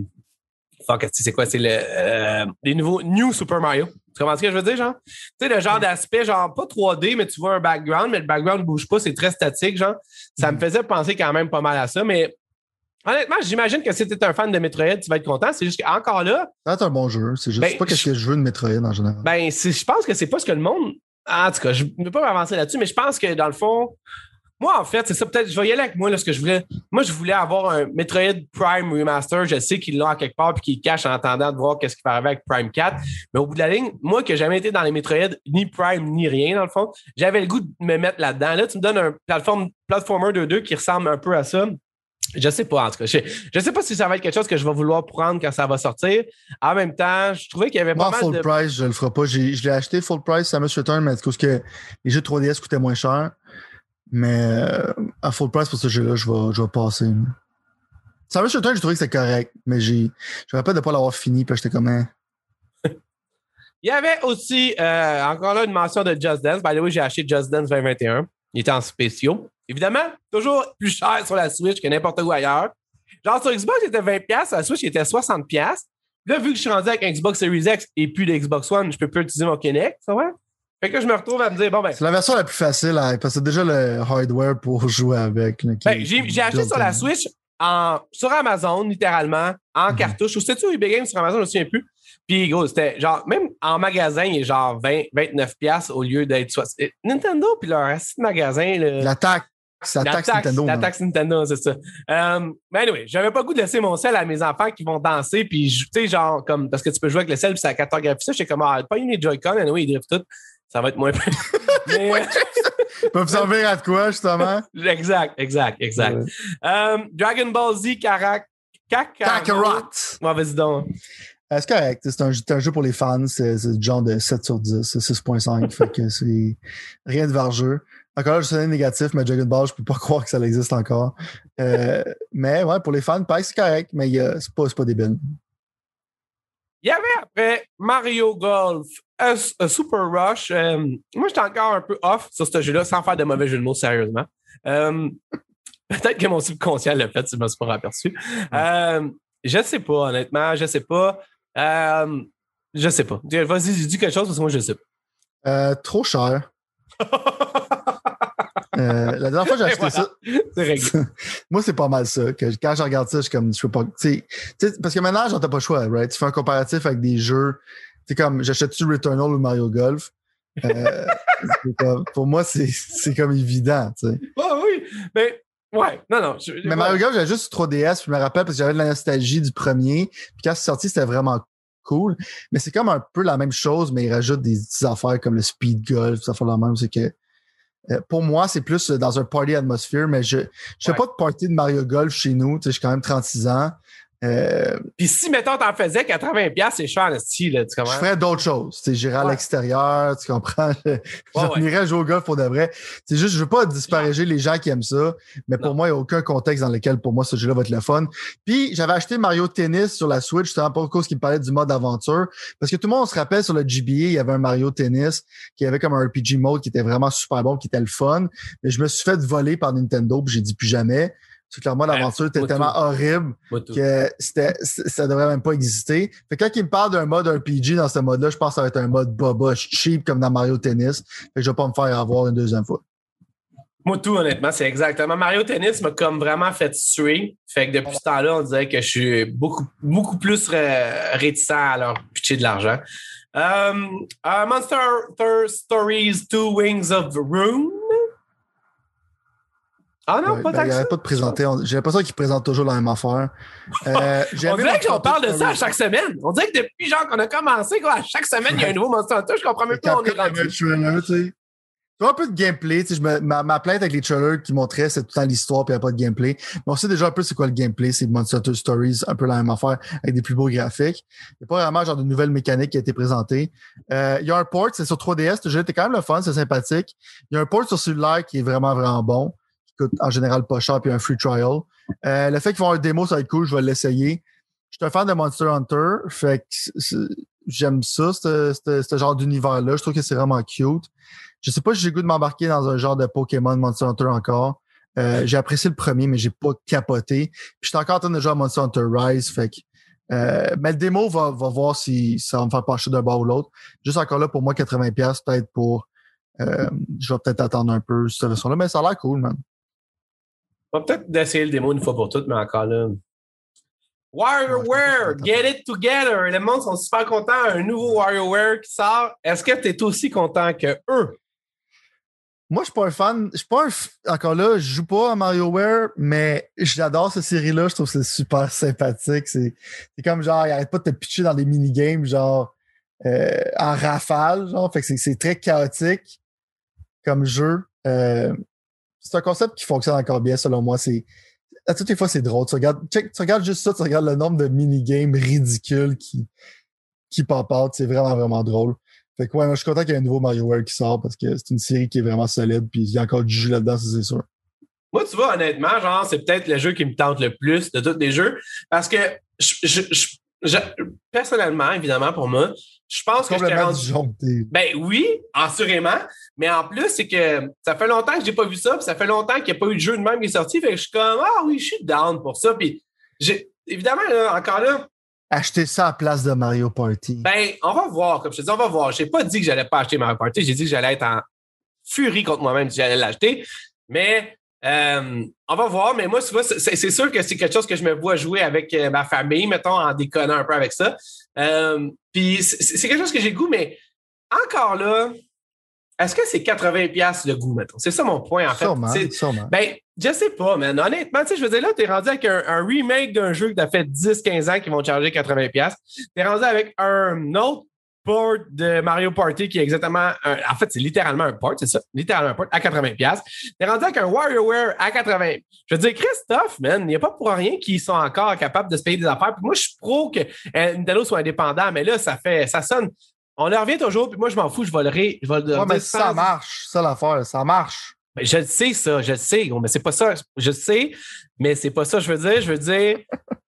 fuck, c'est quoi? C'est le, euh, les nouveaux New Super Mario. Tu comprends ce que je veux dire, genre? Tu sais, le genre d'aspect, genre, pas 3D, mais tu vois un background, mais le background ne bouge pas, c'est très statique, genre. Ça me mm. faisait penser quand même pas mal à ça, mais honnêtement, j'imagine que si tu es un fan de Metroid, tu vas être content. C'est juste qu'encore là. C'est un bon jeu. C'est juste ben, pas ce que je veux de Metroid en général. Ben, je pense que c'est pas ce que le monde en tout cas, je ne vais pas m'avancer là-dessus, mais je pense que dans le fond, moi, en fait, c'est ça, peut-être, je vais y aller avec moi, là, ce que je voulais. Moi, je voulais avoir un Metroid Prime Remaster. Je sais qu'ils l'ont à quelque part puis qu'ils cachent en attendant de voir qu'est-ce qui va arriver avec Prime 4. Mais au bout de la ligne, moi, qui n'ai jamais été dans les Metroid, ni Prime, ni rien, dans le fond, j'avais le goût de me mettre là-dedans. Là, tu me donnes un plateforme, platformer 2-2 qui ressemble un peu à ça. Je sais pas, en tout cas. Je, ne sais pas si ça va être quelque chose que je vais vouloir prendre quand ça va sortir. En même temps, je trouvais qu'il y avait pas Moi, full price, je le ferai pas. Je l'ai acheté full price, Samus Return, mais parce que les jeux 3DS coûtaient moins cher. Mais euh, à full price pour ce jeu-là, je vais, je vais passer. Samus Return, j'ai trouvé que c'était correct, mais j'ai, je me rappelle de pas l'avoir fini, puis j'étais comme... Hein. Il y avait aussi, euh, encore là, une mention de Just Dance. By the way, j'ai acheté Just Dance 2021. Il était en spéciaux. Évidemment, toujours plus cher sur la Switch que n'importe où ailleurs. Genre sur Xbox, il était 20$, sur la Switch, il était 60$. Là, vu que je suis rendu avec un Xbox Series X et puis le Xbox One, je peux plus utiliser mon Kinect, ça va? Fait que je me retrouve à me dire, bon ben. C'est la version la plus facile, hein, parce que c'est déjà le hardware pour jouer avec. ben, j'ai acheté sur la Switch en, sur Amazon, littéralement, en mhm. cartouche. Ou c'était-tu eBay Games sur Amazon, je ne me souviens plus. Puis, gros, c'était genre, même en magasin, il est genre 20, 29$ au lieu d'être 60. Nintendo, puis leur assis de magasin. L'attaque. Ça taxe Nintendo. La taxe Nintendo, c'est ça. Euh, mais anyway, j'avais pas le goût de laisser mon sel à mes enfants qui vont danser, puis tu sais, genre, comme, parce que tu peux jouer avec le sel, puis ça cartographie ça. J'étais comme, ah, pas une Joy-Con, anyway, ils drivent tout. Ça va être moins. mais, Ils peuvent servir à de quoi, justement? exact, exact, exact. Euh, Dragon Ball Z Karak. Kakarot. Ouais, vas-y donc. Euh, c'est correct. C'est un, un, jeu pour les fans. C'est du genre de 7 sur 10. C'est 6.5. fait que c'est rien de vargeux. Encore là, je suis négatif, mais Dragon Ball, je peux pas croire que ça existe encore. Euh, mais ouais, pour les fans, pareil, c'est correct, mais c'est pas, pas débile. Il y avait après Mario Golf, un, Super Rush. Euh, moi, j'étais encore un peu off sur ce jeu-là, sans faire de mauvais jeu de mots, sérieusement. Euh, peut-être que mon subconscient l'a fait, je me suis pas aperçu. Euh, je sais pas, honnêtement, je sais pas. Euh, je sais pas. Vas-y, dis quelque chose parce que moi, je sais pas. trop cher. Euh, la dernière fois j'ai acheté ça. Moi, c'est pas mal ça. Que quand je regarde ça, je suis comme, je peux pas. parce que maintenant, j'en ai pas le choix, right? Tu fais un comparatif avec des jeux. C'est comme, j'achète-tu Returnal ou Mario Golf? Euh, pour moi, c'est comme évident, tu sais. Oh, oui, mais Ouais, non, non. mais Mario Golf, j'avais juste 3DS, je me rappelle parce que j'avais de la nostalgie du premier. Puis quand c'est sorti, c'était vraiment cool. Mais c'est comme un peu la même chose, mais ils rajoutent des petites affaires comme le speed golf, ça fait la même. C'est que pour moi, c'est plus euh, dans un party atmosphere, mais je ne fais pas de party de Mario Golf chez nous. Tu sais, j'ai quand même 36 ans. Euh, Puis si, mettons, t'en faisais 80$, c'est cher, le style, tu comprends? Je ferais d'autres choses. J'irais à l'extérieur, tu comprends? J'irais jouer au golf pour de vrai. C'est juste, je veux pas disparager les gens qui aiment ça, mais pour moi, il n'y a aucun contexte dans lequel, pour moi, ce jeu-là va être le fun. Puis, j'avais acheté Mario Tennis sur la Switch, justement, pas cause qu'il parlait du mode aventure, parce que tout le monde se rappelle sur le GBA, il y avait un Mario Tennis qui avait comme un RPG mode qui était vraiment super bon, qui était le fun. Mais je me suis fait voler par Nintendo, puis j'ai dit plus jamais. C'est clairement l'aventure était tellement horrible que c'était, ça devrait même pas exister. Fait que quand il me parle d'un mode RPG dans ce mode-là, je pense que ça va être un mode boboche cheap comme dans Mario Tennis. Fait que je vais pas me faire avoir une deuxième fois. Moi, tout, honnêtement, c'est exactement. Mario Tennis m'a comme vraiment fait tuer. Fait que depuis ce temps-là, on dirait que je suis beaucoup, beaucoup plus réticent à leur pitcher de l'argent. Um, Monster Stories Two Wings of Rune. Ah non, Ouais, pas ben, il pas de présenter. J'ai l'impression qu'il présente toujours la même affaire. Euh, On dirait qu'on parle de ça à chaque semaine. On dirait que depuis genre qu'on a commencé, quoi, à chaque semaine, il y a un nouveau Monster Hunter. Je comprends même pas où on est rendu. trailer, tu sais. Tu vois un peu de gameplay, tu sais, me- ma, ma plainte avec les trailers qui montraient, c'est tout le temps l'histoire puis il n'y a pas de gameplay. Mais on sait déjà un peu c'est quoi le gameplay, c'est Monster Hunter Stories, un peu la même affaire, avec des plus beaux graphiques. Il n'y a pas vraiment genre de nouvelle mécanique qui a été présentée. Euh, il y a un port, c'est sur 3DS, le jeu était quand même le fun, c'est sympathique. Il y a un port sur cellulaire qui est vraiment, vraiment bon, en général pas cher, puis un free trial. Euh, le fait qu'ils vont avoir un démo, ça va être cool, je vais l'essayer. Je suis un fan de Monster Hunter, fait que j'aime ça, ce genre d'univers-là. Je trouve que c'est vraiment cute. Je sais pas si j'ai goût de m'embarquer dans un genre de Pokémon Monster Hunter encore. Euh, j'ai apprécié le premier, mais j'ai pas capoté. Puis j'étais encore en train de jouer à Monster Hunter Rise, fait que euh, mais le démo va, va voir si ça va me faire pencher d'un bord ou l'autre. Juste encore là, pour moi, 80$ peut-être pour euh, je vais peut-être attendre un peu cette version-là, mais ça a l'air cool, man. On va peut-être d'essayer le démo une fois pour toutes, mais encore là. WarioWare, get it together. Les monde sont super contents. Un nouveau WarioWare qui sort. Est-ce que tu es aussi content que eux? Moi, je suis pas un fan. Je suis pas un f- Encore là, je joue pas à MarioWare, mais j'adore cette série-là. Je trouve que c'est super sympathique. C'est c'est comme genre, il arrête pas de te pitcher dans des minigames, genre euh, en rafale, genre. Fait que c'est- c'est très chaotique comme jeu. Euh, c'est un concept qui fonctionne encore bien, selon moi. C'est à toutes les fois, c'est drôle. Tu regardes, tu regardes juste ça, tu regardes le nombre de minigames ridicules qui, qui. C'est vraiment, vraiment drôle. Fait que ouais, je suis content qu'il y ait un nouveau MarioWare qui sort parce que c'est une série qui est vraiment solide, puis il y a encore du jus là-dedans, c'est sûr. Moi, tu vois, honnêtement, genre, c'est peut-être le jeu qui me tente le plus de tous les jeux. Parce que je- personnellement, évidemment, pour moi, je pense que je rendu. Ben oui, assurément. Mais en plus, c'est que ça fait longtemps que j'ai pas vu ça, puis ça fait longtemps qu'il n'y a pas eu de jeu de même qui est sorti. Fait que je suis comme Ah oui, je suis down pour ça. Puis j'ai évidemment, là, encore là, Acheter ça à place de Mario Party. ben, on va voir. Comme je te dis, on va voir. J'ai pas dit que j'allais pas acheter Mario Party. J'ai dit que j'allais être en furie contre moi-même si j'allais l'acheter. Mais euh, on va voir. Mais moi, c'est sûr que c'est quelque chose que je me vois jouer avec euh, ma famille, mettons, en déconnant un peu avec ça. Euh, Puis c'est quelque chose que j'ai le goût, mais encore là, est-ce que c'est 80$ le goût, mettons? C'est ça mon point, en fait. sûrement, C'est- sûrement. ben, je sais pas, man. Honnêtement, tu sais, je veux dire, là, t'es rendu avec un, un remake d'un jeu que t'as fait 10-15 ans qui vont te charger 80$. T'es rendu avec un autre port de Mario Party qui est exactement un- en fait, c'est littéralement un port, c'est ça. Littéralement un port à 80$. T'es rendu avec un WarioWare à 80$. Je veux dire, Christophe, man, il n'y a pas pour rien qu'ils sont encore capables de se payer des affaires. Puis moi, je suis pro que euh, Nintendo soit indépendant, mais là, ça fait, ça sonne. On leur revient toujours, puis moi, je m'en fous, je vais le ré, je vais le Ouais, mais ça marche, ça l'affaire, ça marche. ben, je le sais, ça, je le sais. Mais c'est pas ça. Je le sais, mais c'est pas ça je veux dire. Je veux dire.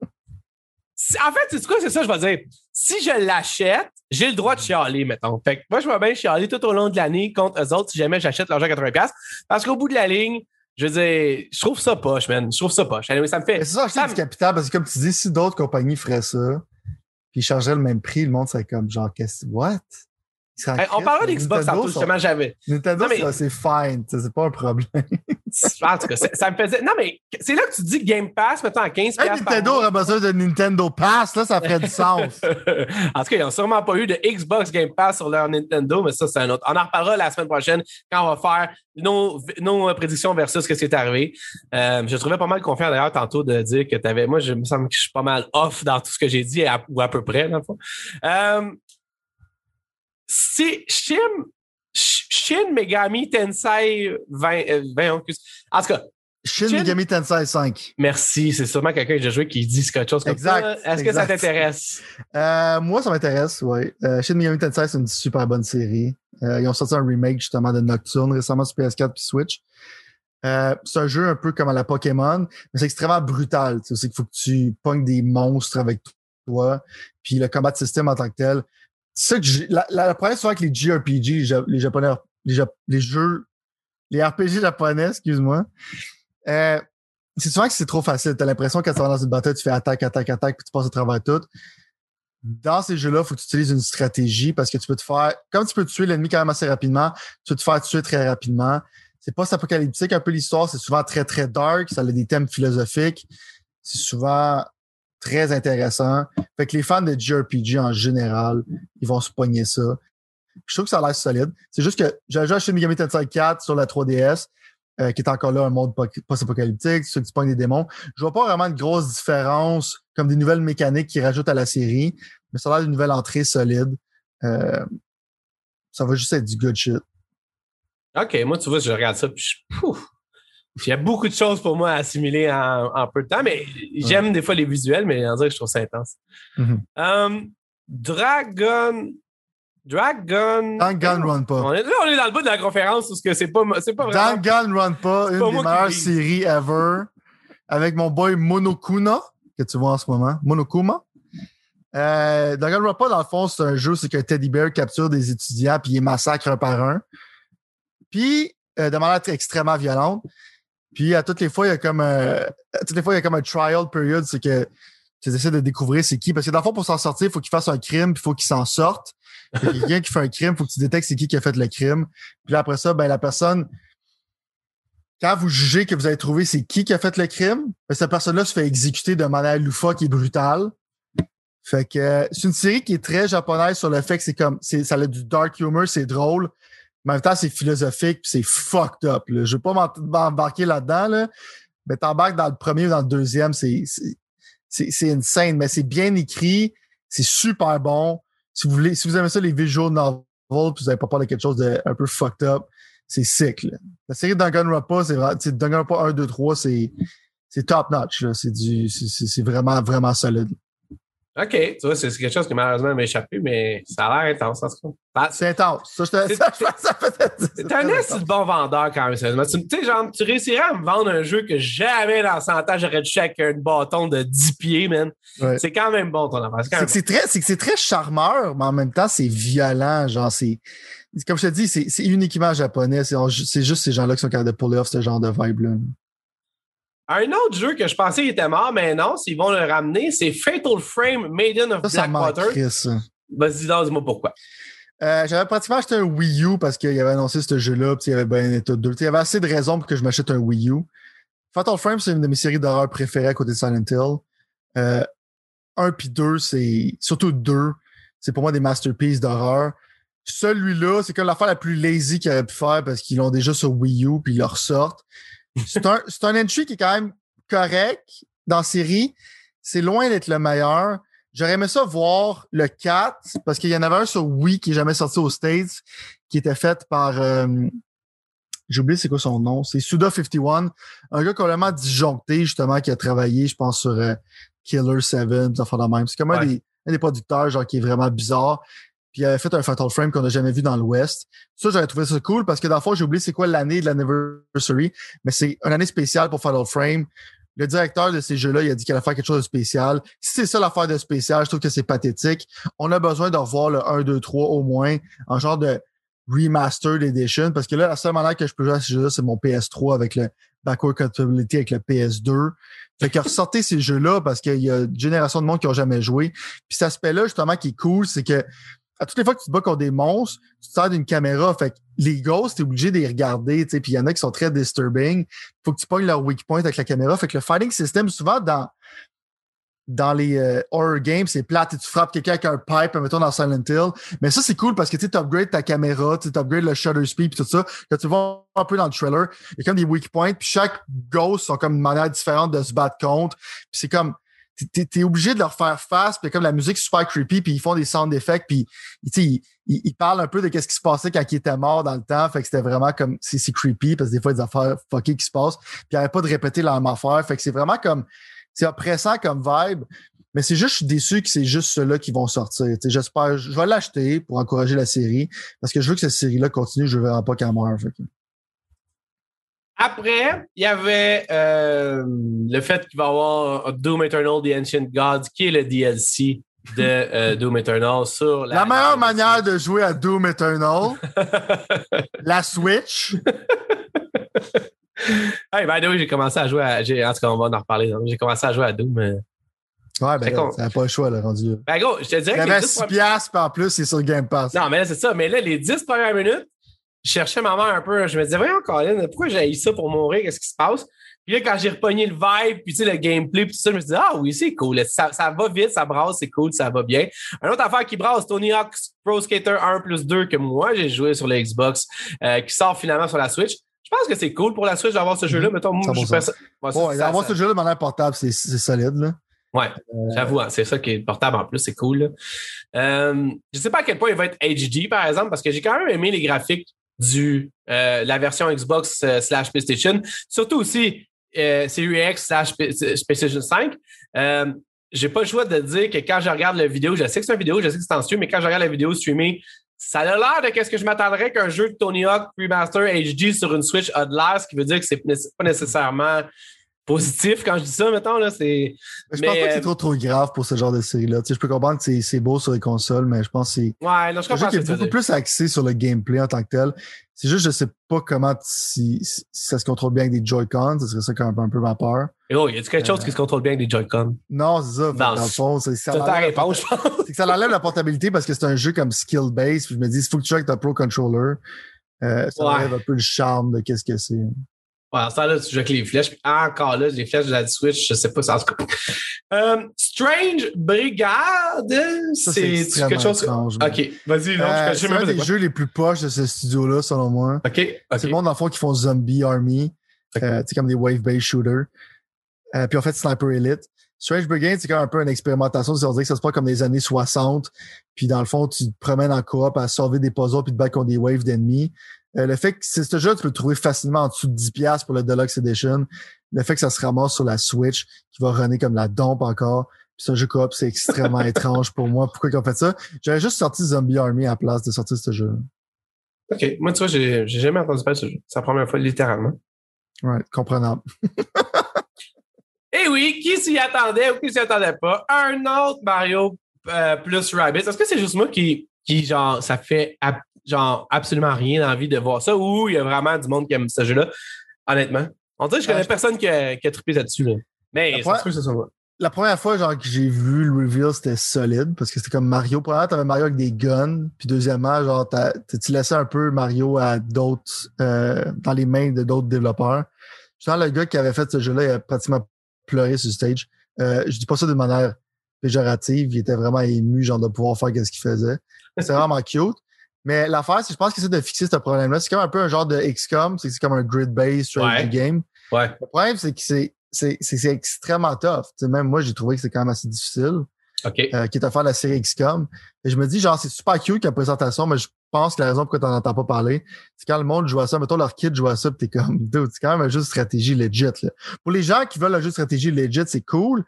En fait, c'est quoi? C'est ça, je vais dire. Si je l'achète, j'ai le droit de chialer, mettons. Fait que moi, je vais bien chialer tout au long de l'année contre eux autres si jamais j'achète l'argent à 80$. Parce qu'au bout de la ligne, je veux dire, je trouve ça poche, man. Je trouve ça poche. Anyway, ça me fait. C'est ça, acheter ça du capital, parce que comme tu dis, si d'autres compagnies feraient ça, puis ils chargeraient le même prix, le monde serait comme genre, qu'est-ce what? Hey, on parlera d'Xbox tantôt, justement, j'avais. Nintendo, mais- ça, c'est fine, c'est pas un problème. En tout cas, ça, ça me faisait. Non, mais c'est là que tu dis Game Pass, mettons, à 15$. Hey, Nintendo aurait besoin de Nintendo Pass, là, ça ferait du sens. en tout cas, ils n'ont sûrement pas eu de Xbox Game Pass sur leur Nintendo, mais ça, c'est un autre. On en reparlera la semaine prochaine quand on va faire nos, nos prédictions versus ce qui est arrivé. Euh, je trouvais pas mal confiant d'ailleurs tantôt de dire que tu avais. Moi, je me semble que je suis pas mal off dans tout ce que j'ai dit, à- ou à peu près, dans le fond. Euh, c'est Shin, Shin Megami Tensei 20, euh, 20 excuse. En tout cas, Shin Megami Tensei 5. merci. C'est sûrement quelqu'un qui a joué qui dit quelque chose comme Exact, ça. Est-ce que ça t'intéresse? Euh, moi, ça m'intéresse, oui. Euh, Shin Megami Tensei, c'est une super bonne série. Euh, ils ont sorti un remake, justement, de Nocturne récemment sur PS4 puis Switch. Euh, c'est un jeu un peu comme à la Pokémon, mais c'est extrêmement brutal. C'est qu'il faut que tu pognes des monstres avec toi, puis le combat system en tant que tel. Ça que la, la, le problème souvent avec les JRPG, les, Ja- les japonais, les, jeux, les RPG japonais, excuse-moi, euh, c'est souvent que c'est trop facile. T'as l'impression quand tu vas dans une bataille, tu fais attaque, attaque, attaque, puis tu passes à travers tout. Dans ces jeux-là, il faut que tu utilises une stratégie parce que tu peux te faire, comme tu peux tuer l'ennemi quand même assez rapidement, tu peux te faire tuer très rapidement. C'est pas apocalyptique un peu l'histoire, c'est souvent très, très dark, ça a des thèmes philosophiques. C'est souvent très intéressant. Fait que les fans de JRPG en général, ils vont se pogner ça. Je trouve que ça a l'air solide. C'est juste que j'ai joué à Shin Megami Tensei 4 sur la 3DS. euh, qui est encore là un monde post-apocalyptique, ceux qui pognent des démons. Je vois pas vraiment de grosses différences comme des nouvelles mécaniques qui rajoutent à la série, mais ça a l'air d'une nouvelle entrée solide. Euh, ça va juste être du good shit. OK, moi, tu vois, je regarde ça, puis je, pouf, il y a beaucoup de choses pour moi à assimiler en, peu de temps, mais j'aime des fois les visuels, mais en dire je trouve ça intense. Mhm. Um, Dragon. Dragon. Dangan Run pas. On est, là, on est dans le bout de la conférence parce que c'est pas, c'est pas vraiment. Dangan Run pas, une des meilleures séries ever. Avec mon boy Monokuna, que tu vois en ce moment. Monokuma. Euh, Dangan Run pas, dans le fond, c'est un jeu, c'est qu'un teddy bear capture des étudiants puis il massacre un par un. Puis, euh, de manière extrêmement violente. Puis à toutes les fois, il y a comme un, à toutes les fois, il y a comme un trial period, c'est que tu essaies de découvrir c'est qui. Parce que dans le fond, pour s'en sortir, il faut qu'il fasse un crime, puis il faut qu'il s'en sorte. Quelqu'un qui fait un crime, il faut que tu détectes c'est qui qui a fait le crime. Puis là, après ça, ben la personne, quand vous jugez que vous avez trouvé c'est qui qui a fait le crime, ben, cette personne-là se fait exécuter de manière loufoque et brutale. Fait que c'est une série qui est très japonaise sur le fait que c'est comme ça a du dark humor, c'est drôle, en même temps, c'est philosophique c'est fucked up. Là. Je veux pas m'embarquer là-dedans, là, mais t'embarques dans le premier ou dans le deuxième, c'est c'est insane, mais c'est bien écrit, c'est super bon. Si vous voulez, si vous aimez ça, les visual novels, puis vous n'avez pas peur de quelque chose de un peu fucked up, c'est sick. Là. La série Danganronpa, c'est vraiment, Danganronpa 1, 2, 3, c'est top notch. C'est vraiment vraiment solide. OK, tu vois, c'est quelque chose qui malheureusement m'a échappé, mais ça a l'air intense cas. C'est intense. Ça, je ça, ça C'est un assez bon vendeur quand même, Tu sais, genre, tu réussirais à me vendre un jeu que jamais dans 100 ans j'aurais dû avec un bâton de 10 pieds, man. C'est quand même bon ton affaire. C'est très, c'est très charmeur, mais en même temps, c'est violent. Genre, c'est, comme je te dis, c'est uniquement japonais. C'est juste ces gens-là qui sont capables de puller off ce genre de vibe-là. Un autre jeu que je pensais qu'il était mort, mais non, s'ils vont le ramener, c'est Fatal Frame Maiden of Blackwater. Vas-y, dis-moi pourquoi. Euh, j'avais pratiquement acheté un Wii U parce qu'il avait annoncé ce jeu-là, puis il y avait Bayonetta 2. Il y avait assez de raisons pour que je m'achète un Wii U. Fatal Frame, c'est une de mes séries d'horreur préférées à côté de Silent Hill. Euh, un puis deux, c'est surtout deux, c'est pour moi des masterpieces d'horreur. Celui-là, c'est comme l'affaire la plus lazy qu'il aurait pu faire parce qu'ils l'ont déjà sur Wii U puis ils le ressortent. C'est un, un entry qui est quand même correct dans la série. C'est loin d'être le meilleur. J'aurais aimé ça voir le 4, parce qu'il y en avait un sur Wii qui est jamais sorti aux States, qui était fait par euh, j'ai oublié c'est quoi son nom, c'est Suda51, un gars complètement disjoncté, justement, qui a travaillé, je pense, sur euh, Killer 7, enfin même. C'est comme un, des, un des producteurs, genre, qui est vraiment bizarre. Il avait fait un Fatal Frame qu'on n'a jamais vu dans l'Ouest. Ça, j'avais trouvé ça cool parce que dans le fond, j'ai oublié c'est quoi l'année de l'anniversary, mais c'est une année spéciale pour Fatal Frame. Le directeur de ces jeux-là, il a dit qu'il allait faire quelque chose de spécial. Si c'est ça l'affaire de spécial, je trouve que c'est pathétique. On a besoin de revoir le 1, 2, 3 au moins en genre de remastered edition parce que là, la seule manière que je peux jouer à ces jeux-là, c'est mon PS3 avec le backward compatibility avec le PS2. Fait que ressortez ces jeux-là parce qu'il y a une génération de monde qui n'ont jamais joué. Puis cet aspect-là, justement, qui est cool, c'est que à toutes les fois que tu te bats contre des monstres, tu te sers d'une caméra. Fait que les ghosts, t'es obligé de les regarder, tu sais, puis il y en a qui sont très disturbing. Faut que tu pognes leur weak point avec la caméra. Fait que le fighting system, souvent dans dans les euh, horror games, c'est plate et tu frappes quelqu'un avec un pipe, mettons dans Silent Hill. Mais ça, c'est cool parce que tu upgrades ta caméra, tu upgrades le shutter speed et tout ça. Quand tu vois un peu dans le trailer, il y a comme des weak points, puis chaque ghost sont comme une manière différente de se battre contre. Puis c'est comme t'es es obligé de leur faire face, puis comme la musique est super creepy, puis ils font des sound effects, puis ils, ils, ils, parlent un peu de qu'est-ce qui se passait quand ils étaient morts dans le temps, fait que c'était vraiment comme c'est creepy parce que des fois il y a des affaires fuckées qui se passent, puis il n'y pas de répéter même affaire, fait que c'est vraiment comme c'est oppressant comme vibe. Mais c'est juste, je suis déçu que c'est juste ceux-là qui vont sortir. J'espère, je vais l'acheter pour encourager la série parce que je veux que cette série-là continue, je veux pas qu'elle meure. Après, il y avait euh, le fait qu'il va y avoir Doom Eternal The Ancient Gods, qui est le DLC de euh, Doom Eternal sur la. La meilleure manière de jouer à Doom Eternal, la Switch. hey, by the way, j'ai commencé à jouer à. En tout cas, on va en reparler. J'ai commencé à jouer à Doom. Euh, ouais, ben, ça n'a pas le choix, le rendu. Ben, gros, je te dirais que. Il y avait 6 piastres, en plus, c'est sur Game Pass. Non, mais là, c'est ça. Mais là, les 10 premières minutes, je cherchais ma mère un peu. Je me disais, voyons, Colin, pourquoi j'ai eu ça pour mourir? Qu'est-ce qui se passe? Puis là, quand j'ai repogné le vibe, puis tu sais, le gameplay, puis tout ça, je me suis dit, ah oui, c'est cool. Ça, ça va vite, ça brasse, c'est cool, ça va bien. Une autre affaire qui brasse, Tony Hawk's Pro Skater 1 plus 2 que moi, j'ai joué sur le Xbox, euh, qui sort finalement sur la Switch. je pense que c'est cool pour la Switch d'avoir ce jeu-là. Mettons, moi, je suis pas... Ouais, bon, d'avoir ce jeu-là de manière portable, c'est solide, là. Ouais, euh, j'avoue, hein, c'est ça qui est portable en plus, c'est cool. Euh, je sais pas à quel point il va être HD, par exemple, parce que j'ai quand même aimé les graphiques du euh, la version Xbox euh, slash PlayStation, surtout aussi euh, Series slash PlayStation 5. Euh, j'ai pas le choix de dire que quand je regarde la vidéo, je sais que c'est une vidéo, je sais que c'est en stream, mais quand je regarde la vidéo streamée, ça a l'air de qu'est-ce que je m'attendrais qu'un jeu de Tony Hawk Remaster HD sur une Switch a l'air, ce qui veut dire que c'est pas nécessairement positif quand je dis ça, mettons. Là, c'est... Je pense pas que c'est trop, trop grave pour ce genre de série-là. Tu sais, je peux comprendre que c'est, beau sur les consoles, mais je pense que c'est. Ouais, non, je comprends. C'est beaucoup plus axé sur le gameplay en tant que tel. C'est juste, je sais pas comment si, ça se contrôle bien avec des Joy-Con. Ce serait ça qui a un, un peu ma peur. Et oh, y a quelque chose qui se contrôle bien avec des Joy-Con? Non, c'est ça. dans le fond, c'est ça. ta réponse, je pense. C'est que ça enlève la portabilité parce que c'est un jeu comme skill-based. je me dis, il faut que tu joues avec ta Pro Controller. Euh, ça enlève un peu le charme de qu'est-ce que c'est. Ouais, ça, là, tu joues avec les flèches. Puis encore là, les flèches de la Switch, je sais pas, ça se euh, Strange Brigade, c'est quelque chose. Étrange, ok, vas-y, non, euh, C'est un des jeux les plus poches de ce studio-là, selon moi. Ok, ok. C'est le monde, dans le fond, qui font Zombie Army. Euh, c'est comme des wave-based shooters. Euh, puis en fait, Sniper Elite. Strange Brigade, c'est quand même un peu une expérimentation. C'est-à-dire que ça se passe comme les années 60. Puis dans le fond, tu te promènes en coop à sauver des puzzles puis te battre contre des waves d'ennemis. Euh, le fait que c'est ce jeu, tu peux le trouver facilement en dessous de 10$ pour le Deluxe Edition. Le fait que ça se ramasse sur la Switch, qui va runner comme la dompe encore. Puis ce jeu coop, c'est extrêmement étrange pour moi. Pourquoi ils ont fait ça? J'avais juste sorti Zombie Army à la place de sortir ce jeu. OK. Moi, tu vois, j'ai jamais entendu parler de ce jeu. C'est la première fois, littéralement. Ouais, comprenable. Eh oui, qui s'y attendait ou qui s'y attendait pas? Un autre Mario euh, plus Rabbids. Est-ce que c'est juste moi qui, qui genre, ça fait genre absolument rien envie de voir ça ou il y a vraiment du monde qui aime ce jeu-là, honnêtement. On dirait que je connais personne qui a, qui a trippé là-dessus. Là. Mais c'est que ça soit La première fois genre, que j'ai vu le reveal, c'était solide parce que c'était comme Mario. Premièrement, t'avais Mario avec des guns. Puis deuxièmement, genre, tu laissais un peu Mario à d'autres, euh, dans les mains de d'autres développeurs? Je le gars qui avait fait ce jeu-là, il a pratiquement pleuré sur stage. Euh, je dis pas ça de manière péjorative. Il était vraiment ému, genre, de pouvoir faire ce qu'il faisait. C'est vraiment cute. Mais l'affaire, c'est je pense qu'il essaie de fixer ce problème-là. C'est comme un peu un genre de XCOM, c'est comme un grid-based strategy game. Ouais. Le problème, c'est que c'est, c'est, c'est, extrêmement tough. même moi, j'ai trouvé que c'est quand même assez difficile. OK. Euh, qui est à faire la série XCOM. Et je me dis, genre, c'est super cute comme présentation, mais je pense que la raison pourquoi t'en entends pas parler, c'est quand le monde joue à ça, mettons leur kid joue à ça, pis t'es comme, dude, c'est quand même un jeu de stratégie legit. Là. Pour les gens qui veulent un jeu de stratégie legit, c'est cool,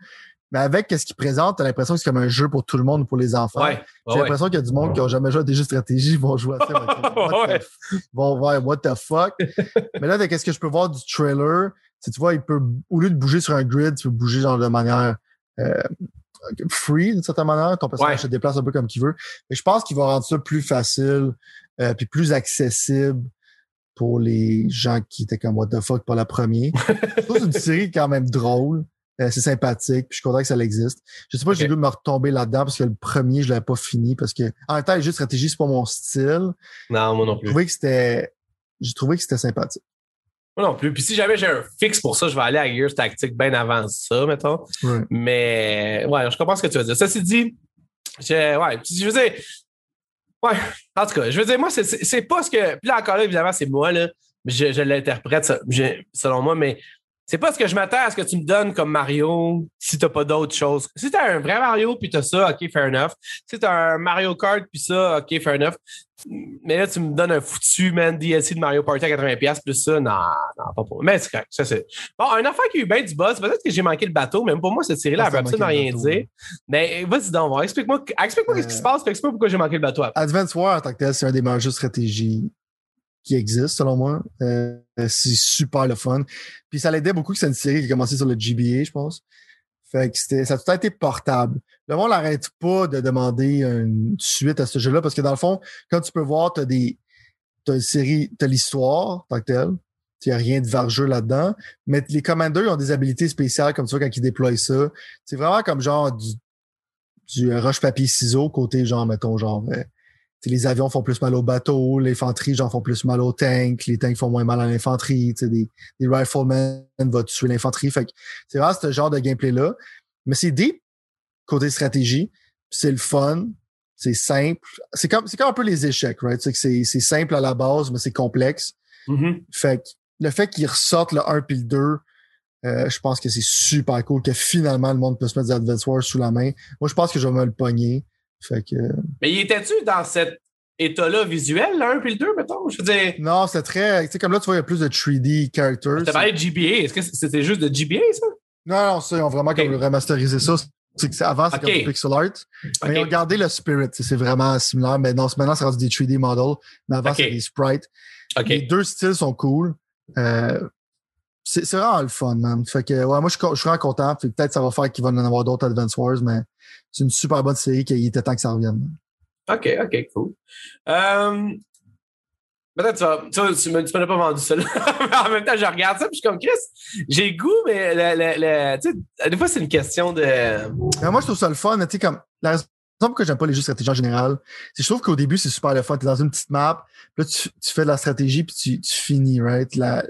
mais avec ce qu'ils présentent, t'as l'impression que c'est comme un jeu pour tout le monde, pour les enfants. Ouais, J'ai l'impression qu'il y a du monde qui n'a jamais joué à des jeux de stratégie, vont jouer à ça. vont voir what the fuck. mais là, qu'est-ce que je peux voir du trailer? Si tu vois, il peut, au lieu de bouger sur un grid, tu peux bouger genre de manière euh, free, d'une certaine manière. Ton personnage se déplace un peu comme qu'il veut. Mais je pense qu'il va rendre ça plus facile euh, puis plus accessible pour les gens qui étaient comme what the fuck pour la première. c'est une série quand même drôle. Euh, c'est sympathique, puis je suis content que ça existe. Je sais pas si j'ai dû me retomber là-dedans parce que le premier, je l'avais pas fini parce que en même temps, les jeux de stratégie, c'est pas mon style. Non, moi non plus. J'ai trouvé que c'était j'ai trouvé que c'était sympathique. Moi non plus. Puis si jamais j'ai un fixe pour ça, je vais aller à Gears Tactic bien avant ça, mettons. Mais ouais, je comprends ce que tu veux dire. Ceci dit, je, ouais, je veux dire, ouais, en tout cas, je veux dire, moi, c'est pas ce que. Puis là, encore là, évidemment, c'est moi, là. Je, je l'interprète selon moi, mais c'est pas ce que je m'attends à ce que tu me donnes comme Mario si t'as pas d'autres choses. Si t'as un vrai Mario puis t'as ça, ok, fair enough. Si t'as un Mario Kart puis ça, ok, fair enough. Mais là, tu me donnes un foutu, man, DLC de Mario Party à 80$ plus ça. Non, non, pas pour Mais c'est correct. Ça, c'est. Bon, un affaire qui a eu bien du buzz. Peut-être que j'ai manqué le bateau, même pour moi, cette série-là, elle veut absolument rien dire. Mais vas-y donc, explique-moi, explique-moi qu'est-ce qui se passe, explique-moi pourquoi j'ai manqué le bateau. Advance War, en tant que tel, c'est un des meilleurs jeux de stratégie qui existe, selon moi. Euh, c'est super le fun. Puis ça l'aidait beaucoup que c'est une série qui a commencé sur le GBA, je pense. Fait que c'était, ça a tout été portable. Le monde n'arrête pas de demander une suite à ce jeu-là parce que dans le fond, quand tu peux voir, t'as des, t'as une série, t'as l'histoire, tant que telle. Il n'y a rien de vargeux là-dedans. Mais les commandeurs ont des habilités spéciales comme ça quand ils déploient ça. C'est vraiment comme genre du, du roche-papier-ciseau côté genre, mettons, genre, euh, les avions font plus mal aux bateaux, l'infanterie, j'en font plus mal aux tanks, les tanks font moins mal à l'infanterie, des, des riflemen vont tuer l'infanterie. Fait que c'est vraiment ce genre de gameplay-là. Mais c'est deep côté stratégie. C'est le fun. C'est simple. C'est comme, c'est comme un peu les échecs, right? C'est, c'est simple à la base, mais c'est complexe. Mm-hmm. Fait que le fait qu'ils ressortent le 1 puis le 2, euh, je pense que c'est super cool que finalement le monde peut se mettre des Advance Wars sous la main. Moi, je pense que je vais me le pogner. Fait que. Mais il était-tu dans cet état-là visuel, le 1 puis le 2, mettons? Je veux dire. Non, c'est très. Tu sais, comme là, tu vois, il y a plus de 3D characters. T'as parlé de GBA. Est-ce que c'était juste de GBA, ça? Non, non, ça, ils ont vraiment Ok. comme remasterisé ça. C'est que avant, c'était comme du pixel art. Mais ils ont gardé le spirit. tu C'est vraiment similaire. Mais non, maintenant, c'est rendu des 3D models. Mais avant, c'est des sprites. Les deux styles sont cool. Euh, c'est vraiment le fun, man. Fait que, ouais, moi, je je suis vraiment content. Peut-être ça va faire qu'il va en avoir d'autres Advance Wars, mais c'est une super bonne série qu'il était temps que ça revienne. OK, OK, cool. Euh, Peut-être tu. Tu, tu me, tu m'en as pas vendu ça. en même temps, je regarde ça, puis je suis comme Chris, j'ai le goût, mais le, le, le- tu sais, des fois, c'est une question de. Moi, je trouve ça le fun. Tu sais, comme, la raison pourquoi j'aime pas les jeux de stratégie en général, c'est que je trouve qu'au début, c'est super le fun. T'es dans une petite map, puis là, tu, tu fais de la stratégie, puis tu, tu finis, right? La,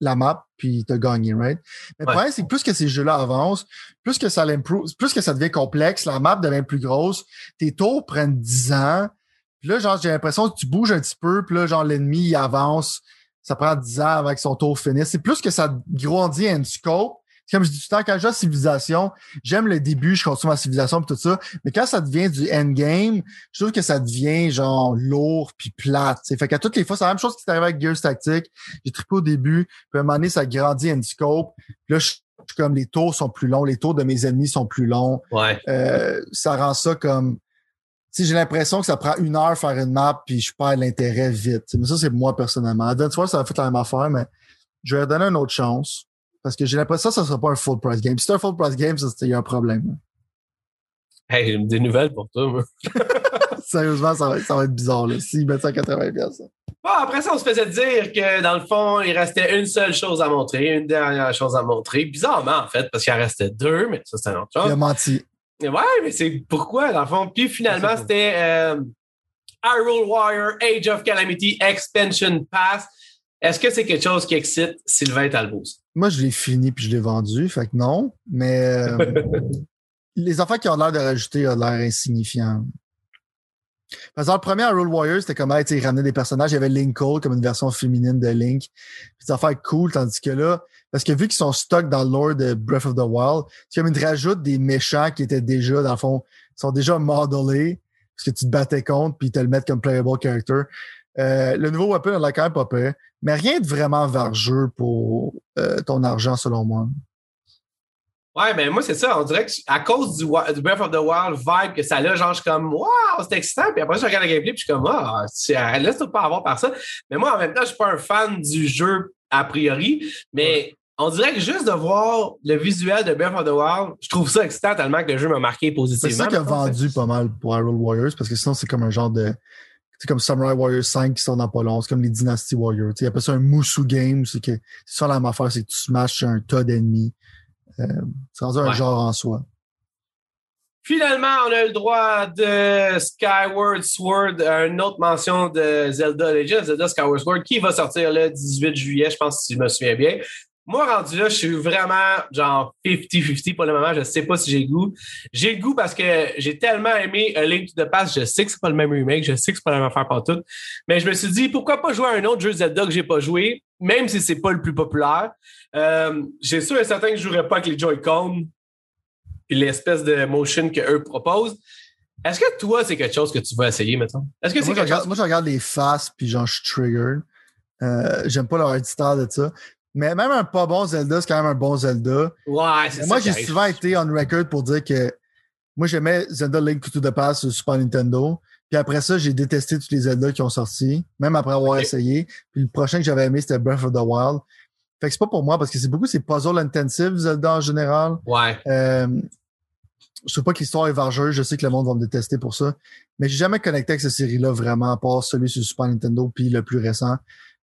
la map, puis t'as gagné, right? Mais le problème, c'est que plus que ces jeux-là avancent, plus que ça l'improve, plus que ça devient complexe, la map devient plus grosse, tes tours prennent 10 ans, puis là, genre, j'ai l'impression que tu bouges un petit peu, puis là, genre, l'ennemi, il avance, ça prend 10 ans avant que son tour finisse. C'est plus que ça grandit en scope. Comme je dis tout le temps, quand je joue à Civilisation, j'aime le début, je continue ma civilisation puis tout ça, mais quand ça devient du endgame, je trouve que ça devient genre lourd puis plate. t'sais. Fait qu'à toutes les fois, c'est la même chose qui est arrivé avec Gears Tactic. J'ai trippé au début, puis à un moment donné, ça grandit en scope. Puis là, je comme les tours sont plus longs, les tours de mes ennemis sont plus longs. Ouais. Euh, ça rend ça comme j'ai l'impression que ça prend une heure faire une map puis je perds l'intérêt vite. T'sais, Mais ça, c'est moi personnellement. Advance Wars, ça a fait la même affaire, mais je vais leur donner une autre chance. Parce que j'ai l'impression que ça ne sera pas un full price game. Si c'est un full price game, ça, c'est- il y a un problème. Hey, j'ai des nouvelles pour toi. Sérieusement, ça va, ça va être bizarre, là. S'ils mettent ça à 80 pièces. Bon, après ça, on se faisait dire que dans le fond, il restait une seule chose à montrer, une dernière chose à montrer. Bizarrement, en fait, parce qu'il en restait deux, mais ça, c'est une autre Il chose. a menti. Ouais, mais c'est pourquoi, dans le fond. Puis finalement, c'était euh, Hyrule Warrior Age of Calamity Expansion Pass. Est-ce que c'est quelque chose qui excite Sylvain Talbot? Moi, je l'ai fini puis je l'ai vendu, fait que non. Mais euh, les affaires qui ont l'air de rajouter ont l'air insignifiants. Parce que dans le premier Hyrule Warriors, c'était comme, hey, il ramenait des personnages. Il y avait Link Cole comme une version féminine de Link. Puis des affaires cool, tandis que là, parce que vu qu'ils sont stuck dans le lore de Breath of the Wild, c'est comme ils te rajoutent des méchants qui étaient déjà, dans le fond, sont déjà modelés, parce que tu te battais contre, puis ils te le mettent comme playable character. Euh, le nouveau weapon, a quand même pas peur. Mais rien de vraiment vargeux pour euh, ton argent, selon moi. Ouais, mais moi, c'est ça. On dirait que à cause du, du Breath of the Wild vibe que ça a, genre, je suis comme, waouh, c'est excitant. Puis après, je regarde le gameplay, puis je suis comme, ah, tu- laisse-toi pas avoir par ça. Mais moi, en même temps, je suis pas un fan du jeu a priori. Mais on dirait que juste de voir le visuel de Breath of the Wild, je trouve ça excitant tellement que le jeu m'a marqué C'est positivement. ça qui a vendu pas mal pour Hyrule Warriors, parce que sinon, c'est comme un genre de. C'est comme Samurai Warriors 5 qui sont dans pas long. C'est comme les Dynasty Warriors. Ils appellent ça un Musu game. C'est que ça la même affaire, c'est que tu smashes un tas d'ennemis. Euh, c'est rendu un Ouais. genre en soi. Finalement, on a le droit de Skyward Sword, une autre mention de Zelda Legend, Zelda Skyward Sword, qui va sortir le 18 juillet, je pense, si je me souviens bien. Moi, rendu là, je suis vraiment genre 50-50 pour le moment. Je sais pas si j'ai le goût. J'ai le goût parce que j'ai tellement aimé A Link to the Past. Je sais que c'est pas le même remake. Je sais que c'est pas la même affaire tout. Mais je me suis dit, pourquoi pas jouer à un autre jeu Zelda que j'ai pas joué, même si c'est pas le plus populaire. Euh, j'ai sûr et certain que je jouerais pas avec les Joy-Con puis l'espèce de motion qu'eux proposent. Est-ce que toi, c'est quelque chose que tu vas essayer, mettons? Est-ce que c'est Moi, je quelque regarde, chose... moi, je regarde les faces, puis genre, je suis triggered. Euh, J'aime pas leur éditeur de ça. Mais même un pas bon Zelda, c'est quand même un bon Zelda. Ouais, c'est ça. moi, j'ai souvent été on record pour dire que moi, j'aimais Zelda Link to the Past sur Super Nintendo. Puis après ça, j'ai détesté tous les Zelda qui ont sorti, même après avoir essayé. Puis le prochain que j'avais aimé, c'était Breath of the Wild. Fait que c'est pas pour moi parce que c'est beaucoup, c'est puzzle intensive, Zelda en général. Ouais. Euh, je trouve pas que l'histoire est vargeuse. Je sais que le monde va me détester pour ça. Mais j'ai jamais connecté avec cette série-là vraiment, à part celui sur Super Nintendo puis le plus récent.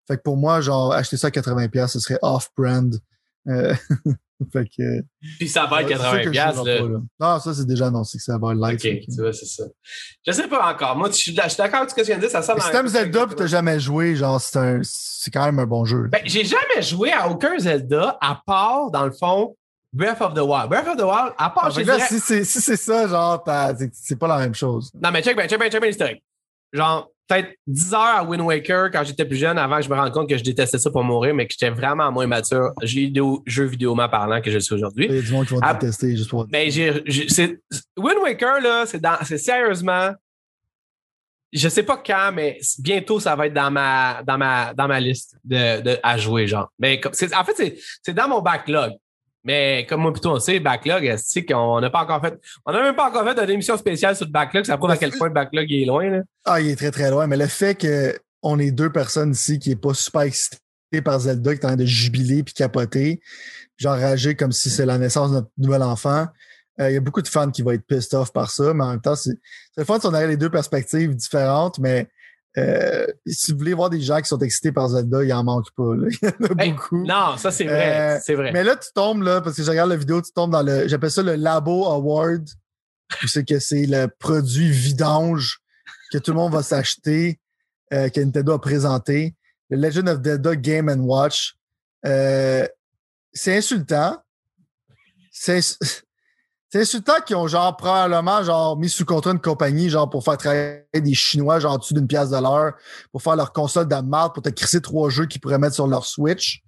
Fait que pour moi, genre, acheter ça à 80$, ce serait off-brand. Euh, fait que. Puis ça va être c'est sûr 80$. que je piastres, jouerai là. pas, là. Non, ça, c'est déjà annoncé que ça va être live. OK, tu vois, c'est ça. Je sais pas encore. Moi, je suis d'accord avec ce que tu viens de dire. Ça Mais si un t'aimes Zelda pis t'as jamais joué, genre, c'est un, c'est quand même un bon jeu. Ben, j'ai jamais joué à aucun Zelda à part, dans le fond, Breath of the Wild. Breath of the Wild, à part, Ah, je dirais- si c'est si ça, genre, c'est pas la même chose. Non, mais check bien, check bien, check bien l'historique. Genre, peut-être 10 heures à Wind Waker quand j'étais plus jeune, avant que je me rende compte que je détestais ça pour mourir, mais que j'étais vraiment moins mature, jeu vidéo parlant que je suis aujourd'hui. Il y a du monde qui vont ah, détester juste pour. Mais j'ai, Wind Waker, là, c'est, sérieusement. Je sais pas quand, mais bientôt, ça va être dans ma, dans ma, dans ma liste de, de à jouer, genre. Mais comme, en fait, c'est dans mon backlog. Mais comme moi plutôt on sait, backlog, c'est qu'on n'a pas encore fait. On n'a même pas encore fait une émission spéciale sur le backlog. Ça prouve à quel point backlog est loin. Là. Ah, il est très très loin. Mais le fait qu'on ait deux personnes ici qui n'est pas super excité par Zelda, qui est en train de jubiler puis capoter, genre rager comme si c'est la naissance de notre nouvel enfant. Euh, il y a beaucoup de fans qui vont être pissed off par ça, mais en même temps, c'est le fun si on aurait les deux perspectives différentes, mais euh, si vous voulez voir des gens qui sont excités par Zelda, il en manque pas. Là. Il y en a beaucoup. Non, ça c'est vrai. Euh, c'est vrai. Mais là, tu tombes là, parce que je regarde la vidéo, tu tombes dans le. J'appelle ça le Labo Award. sais que c'est le produit vidange que tout le monde va s'acheter, euh, que Nintendo a présenté. Le Legend of Zelda Game and Watch. Euh, c'est insultant. C'est c'est insultant qu'ils ont genre probablement genre mis sous contrat une compagnie genre pour faire travailler des Chinois genre en dessous d'une pièce de l'heure pour faire leur console de marde pour te crisser trois jeux qu'ils pourraient mettre sur leur Switch.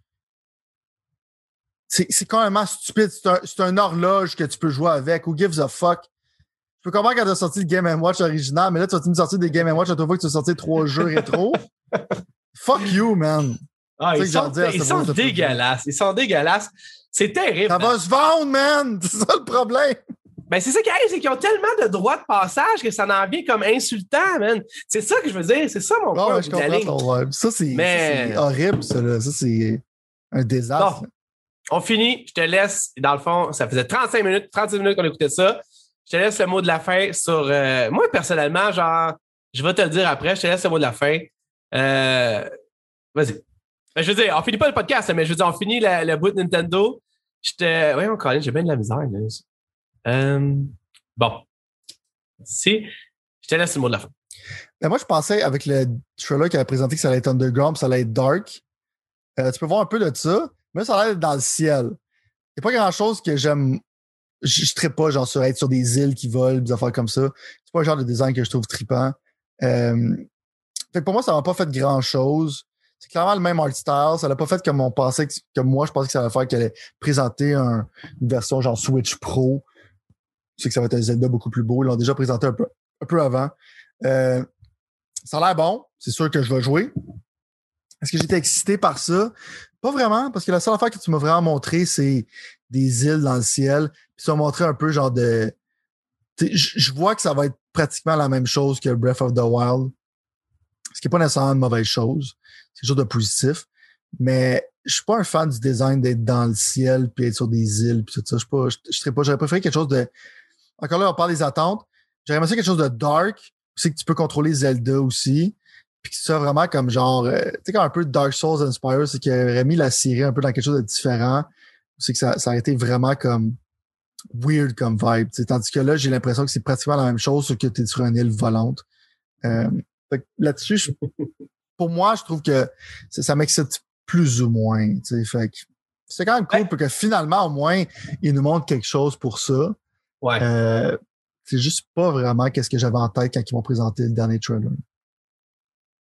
C'est quand même stupide. C'est un, horloge que tu peux jouer avec. Who gives a fuck? Je peux comprendre quand tu as sorti le Game Watch original, mais là, tu vas me sortir des Game Watch à toi que tu as sorti trois jeux rétro? fuck you, man. Ah, ils, sont, ils sont dégueulasses. Ils sont dégueulasses. C'est terrible. Ça va se vendre, man! C'est ça le problème. Ben, c'est ça qui arrive, c'est qu'ils ont tellement de droits de passage que ça en vient comme insultant, man. C'est ça que je veux dire. C'est ça mon point. Ouais, je comprends Ça, c'est horrible, ça. Là. Ça, c'est un désastre. on finit. Je te laisse. Dans le fond, ça faisait 35 minutes, 36 minutes qu'on écoutait ça. Je te laisse le mot de la fin sur. Euh, moi, personnellement, genre, je vais te le dire après. Je te laisse le mot de la fin. Euh, vas-y. Ben, je veux dire, on finit pas le podcast, mais je veux dire, on finit le bout de Nintendo. J'étais. Oui, encore, j'ai bien de la misère. Euh, bon. Si. Je te laisse le mot de la fin. Ben moi, je pensais avec le trailer qui avait présenté que ça allait être underground, ça allait être dark. Euh, tu peux voir un peu de ça, mais ça allait être dans le ciel. Il n'y a pas grand chose que j'aime. Je ne pas genre sur être sur des îles qui volent, des affaires comme ça. C'est pas le genre de design que je trouve trippant. Euh, fait que pour moi, ça m'a pas fait grand chose c'est clairement le même art style. Ça l'a pas fait comme on pensait, que, moi, je pensais que ça allait faire qu'elle allait présenter une version genre Switch Pro. C'est que ça va être un Zelda beaucoup plus beau. Ils l'ont déjà présenté un peu, un peu avant. Euh, ça a l'air bon. C'est sûr que je vais jouer. Est-ce que j'étais excité par ça? Pas vraiment, parce que la seule affaire que tu m'as vraiment montré, c'est des îles dans le ciel. Puis ça m'a montré un peu genre de. Je vois que ça va être pratiquement la même chose que Breath of the Wild. Ce qui n'est pas nécessairement une mauvaise chose quelque chose de positif. Mais je suis pas un fan du design d'être dans le ciel puis être sur des îles puis tout ça. Je suis pas, je, serais pas, j'aurais préféré quelque chose de. Encore là, on parle des attentes. J'aurais aimé ça quelque chose de dark. C'est que tu peux contrôler Zelda aussi. Puis que ça vraiment comme genre, euh, tu sais, comme un peu Dark Souls Inspire, c'est qu'il aurait mis la série un peu dans quelque chose de différent. C'est que ça, ça a été vraiment comme weird comme vibe. Tandis que là, j'ai l'impression que c'est pratiquement la même chose, sauf que tu es sur une île volante. Euh, là-dessus, je, pour moi, je trouve que ça m'excite plus ou moins. Fait c'est quand même cool parce que finalement, au moins, ils nous montrent quelque chose pour ça. Ouais. Euh, c'est juste pas vraiment qu'est-ce que j'avais en tête quand ils m'ont présenté le dernier trailer.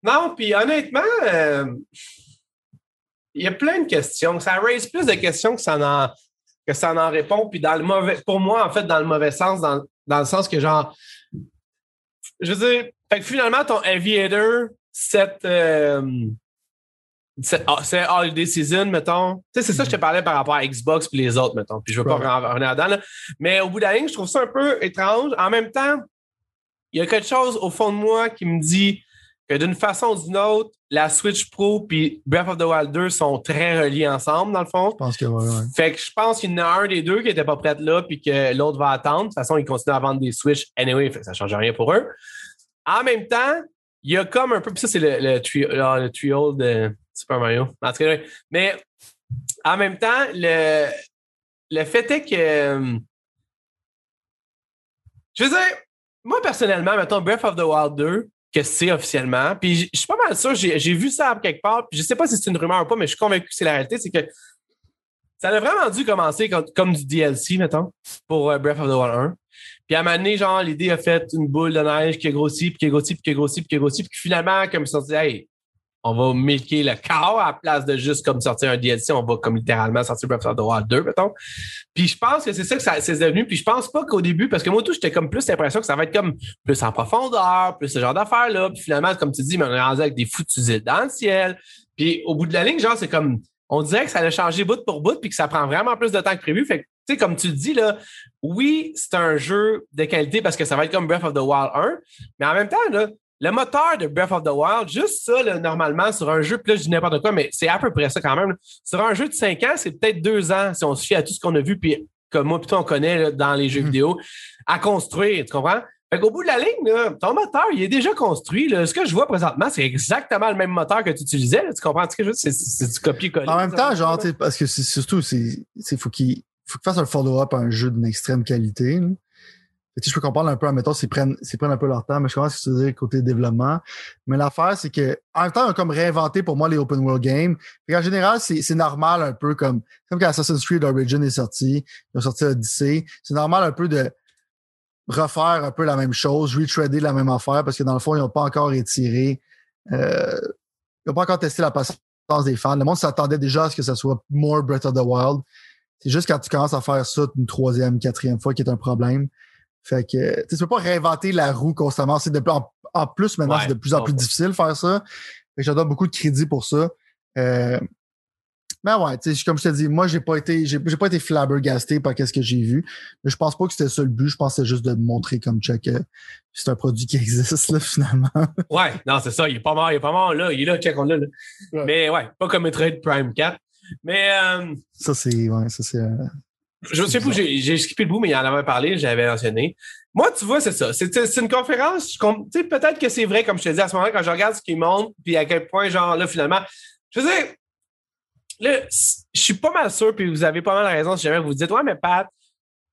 Non, puis honnêtement, euh, il y a plein de questions. Ça raise plus de questions que ça en, que ça en répond. Puis dans le mauvais, pour moi, en fait, dans le mauvais sens, dans, dans le sens que genre, je veux dire, fait que finalement, ton Aviator, cette, euh, cette, ah, holiday season, mettons. Tu sais, c'est ça que je te parlais par rapport à Xbox et les autres, mettons. Puis je veux pas revenir dedans. Là. Mais au bout de la ligne, je trouve ça un peu étrange. En même temps, il y a quelque chose au fond de moi qui me dit que d'une façon ou d'une autre, la Switch Pro puis Breath of the Wild 2 sont très reliés ensemble, dans le fond. Je pense que oui, ouais. Fait que je pense qu'il y en a un des deux qui n'était pas prêt là puis que l'autre va attendre. De toute façon, ils continuent à vendre des Switch anyway, fait que ça ne change rien pour eux. En même temps, il y a comme un peu, ça, c'est le, le, trio, de Super Mario. Mais en même temps, le, le fait est que. Euh, je veux dire, moi, personnellement, mettons Breath of the Wild 2, que c'est officiellement, puis je suis pas mal sûr, j'ai vu ça quelque part, puis je sais pas si c'est une rumeur ou pas, mais je suis convaincu que c'est la réalité, c'est que ça a vraiment dû commencer comme, comme du DLC, mettons, pour euh, Breath of the Wild 1. Puis à un moment donné, genre, l'idée a fait une boule de neige qui a grossi, puis qui a grossi, puis qui a grossi, puis qui a grossi, puis finalement, comme ils dit, hey, on va milker le corps à la place de juste comme sortir un DLC, on va comme littéralement sortir Breath of the Wild 2, mettons. Puis je pense que c'est ça que ça c'est devenu. Puis je pense pas qu'au début, parce que moi tout, j'étais comme plus l'impression que ça va être comme plus en profondeur, plus ce genre d'affaires-là. Puis finalement, comme tu dis, mais on est rendu avec des foutus dans le ciel. Puis au bout de la ligne, genre, c'est comme on dirait que ça a changé bout pour bout, puis que ça prend vraiment plus de temps que prévu. Fait que, tu sais, comme tu dis, là, oui, c'est un jeu de qualité parce que ça va être comme Breath of the Wild 1, mais en même temps, là, le moteur de Breath of the Wild, juste ça, là, normalement, sur un jeu, plus je dis n'importe quoi, mais c'est à peu près ça quand même. Sur un jeu de 5 ans, c'est peut-être 2 ans si on se fie à tout ce qu'on a vu, puis comme moi, plutôt on connaît dans les jeux mhm. vidéo, à construire, tu comprends? Fait qu'au bout de la ligne, ton moteur, il est déjà construit. Ce que je vois présentement, c'est exactement le même moteur que tu utilisais. Tu comprends ce que je veux? C'est du copier-coller. En même temps, genre, parce que c'est surtout, c'est faut qu'il faut qu'il fasse un follow-up à un jeu d'une extrême qualité je peux comprendre un peu, admettons, s'ils prennent, prennent un peu leur temps, mais je commence à se dire côté développement. Mais l'affaire, c'est que, en même temps, ils ont comme réinventé pour moi les open world games. en général, c'est, c'est normal un peu comme, comme quand Assassin's Creed Origin est sorti, ils ont sorti Odyssey. C'est normal un peu de refaire un peu la même chose, retrader la même affaire, parce que dans le fond, ils n'ont pas encore étiré, euh, ils n'ont pas encore testé la patience des fans. Le monde s'attendait déjà à ce que ça soit more Breath of the Wild. C'est juste quand tu commences à faire ça une troisième, quatrième fois qui est un problème. Fait que tu peux pas réinventer la roue constamment. C'est de en, en, plus maintenant, c'est de plus en plus difficile de faire ça. Fait que je donne beaucoup de crédit pour ça. Euh, mais ouais, tu sais, comme je te dis, moi, j'ai pas été, j'ai, pas été flabbergasté par qu'est-ce que j'ai vu. Mais je pense pas que c'était ça le but. Je pensais juste de montrer comme check que c'est un produit qui existe, là, finalement. ouais, non, c'est ça. Il est pas mort, il est pas mort, là. Il est là, check, on l'a, là. Mais ouais, pas comme Metroid Prime 4. Mais, euh, Ça, c'est, ouais, ça, c'est, euh, je sais pas, j'ai skippé le bout, mais il en avait parlé, j'avais mentionné. Moi, tu vois, c'est ça. C'est une conférence, tu sais, peut-être que c'est vrai, comme je te dis à ce moment-là, quand je regarde ce qui monte, puis à quel point, genre, là, finalement, je veux dire, là, je suis pas mal sûr, puis vous avez pas mal raison si jamais vous dites, ouais, mais Pat,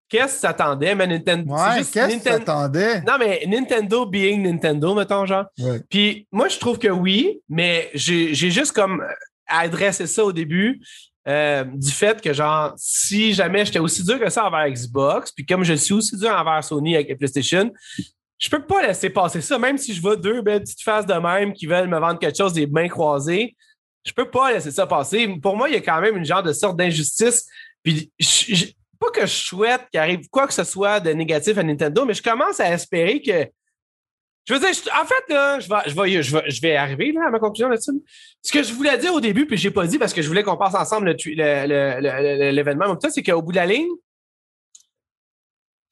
qu'est-ce que t'attendais, mais Nintendo. Ouais, qu'est-ce que t'attendais? Non, mais Nintendo being Nintendo, mettons, genre. Puis moi, je trouve que oui, mais j'ai juste comme adressé ça au début. Euh, du fait que, genre, si jamais j'étais aussi dur que ça envers Xbox, puis comme je suis aussi dur envers Sony avec PlayStation, je peux pas laisser passer ça, même si je vois deux belles petites faces de même qui veulent me vendre quelque chose des mains croisées. Je peux pas laisser ça passer. Pour moi, il y a quand même une genre de sorte d'injustice. Puis, pas que je souhaite qu'il arrive quoi que ce soit de négatif à Nintendo, mais je commence à espérer que je veux dire, en fait, là, je vais, je vais, je vais, arriver là, à ma conclusion là-dessus. Ce que je voulais dire au début, puis je n'ai pas dit parce que je voulais qu'on passe ensemble l'événement, c'est qu'au bout de la ligne,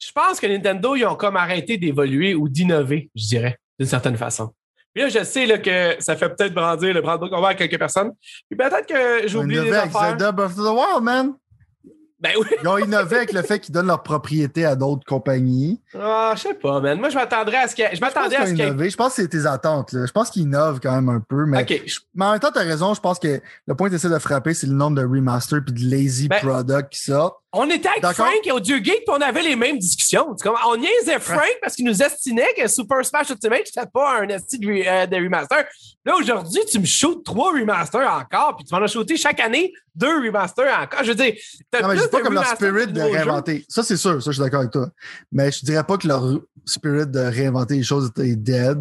je pense que Nintendo, ils ont comme arrêté d'évoluer ou d'innover, je dirais, d'une certaine façon. Là, je sais là, que ça fait peut-être brandir le brandir qu'on va à quelques personnes. Puis peut-être que j'ai oublié des affaires. Breath of the Wild, man. Ben oui. Ils ont innové avec le fait qu'ils donnent leur propriété à d'autres compagnies. Ah, je sais pas, man. Moi, je m'attendrais à ce que. Je m'attendais à ce Je pense que c'est tes attentes. Là. Je pense qu'ils innovent quand même un peu. Mais, mais en même temps, tu as raison. Je pense que le point que tu essaies de frapper, c'est le nombre de remasters puis de lazy ben, products qui sortent. On était avec Frank et Audio Geek, puis on avait les mêmes discussions. On niaisait Frank parce qu'il nous estimait que Super Smash Ultimate, c'était pas un esti de, euh, de, remaster. Là, aujourd'hui, tu me shootes trois remasters encore, puis tu m'en as shooté chaque année deux remasters encore. Je veux dire, non, mais je dis pas comme leur spirit de réinventer. Ça, c'est sûr, ça, je suis d'accord avec toi. Mais je dirais pas que leur spirit de réinventer les choses était dead.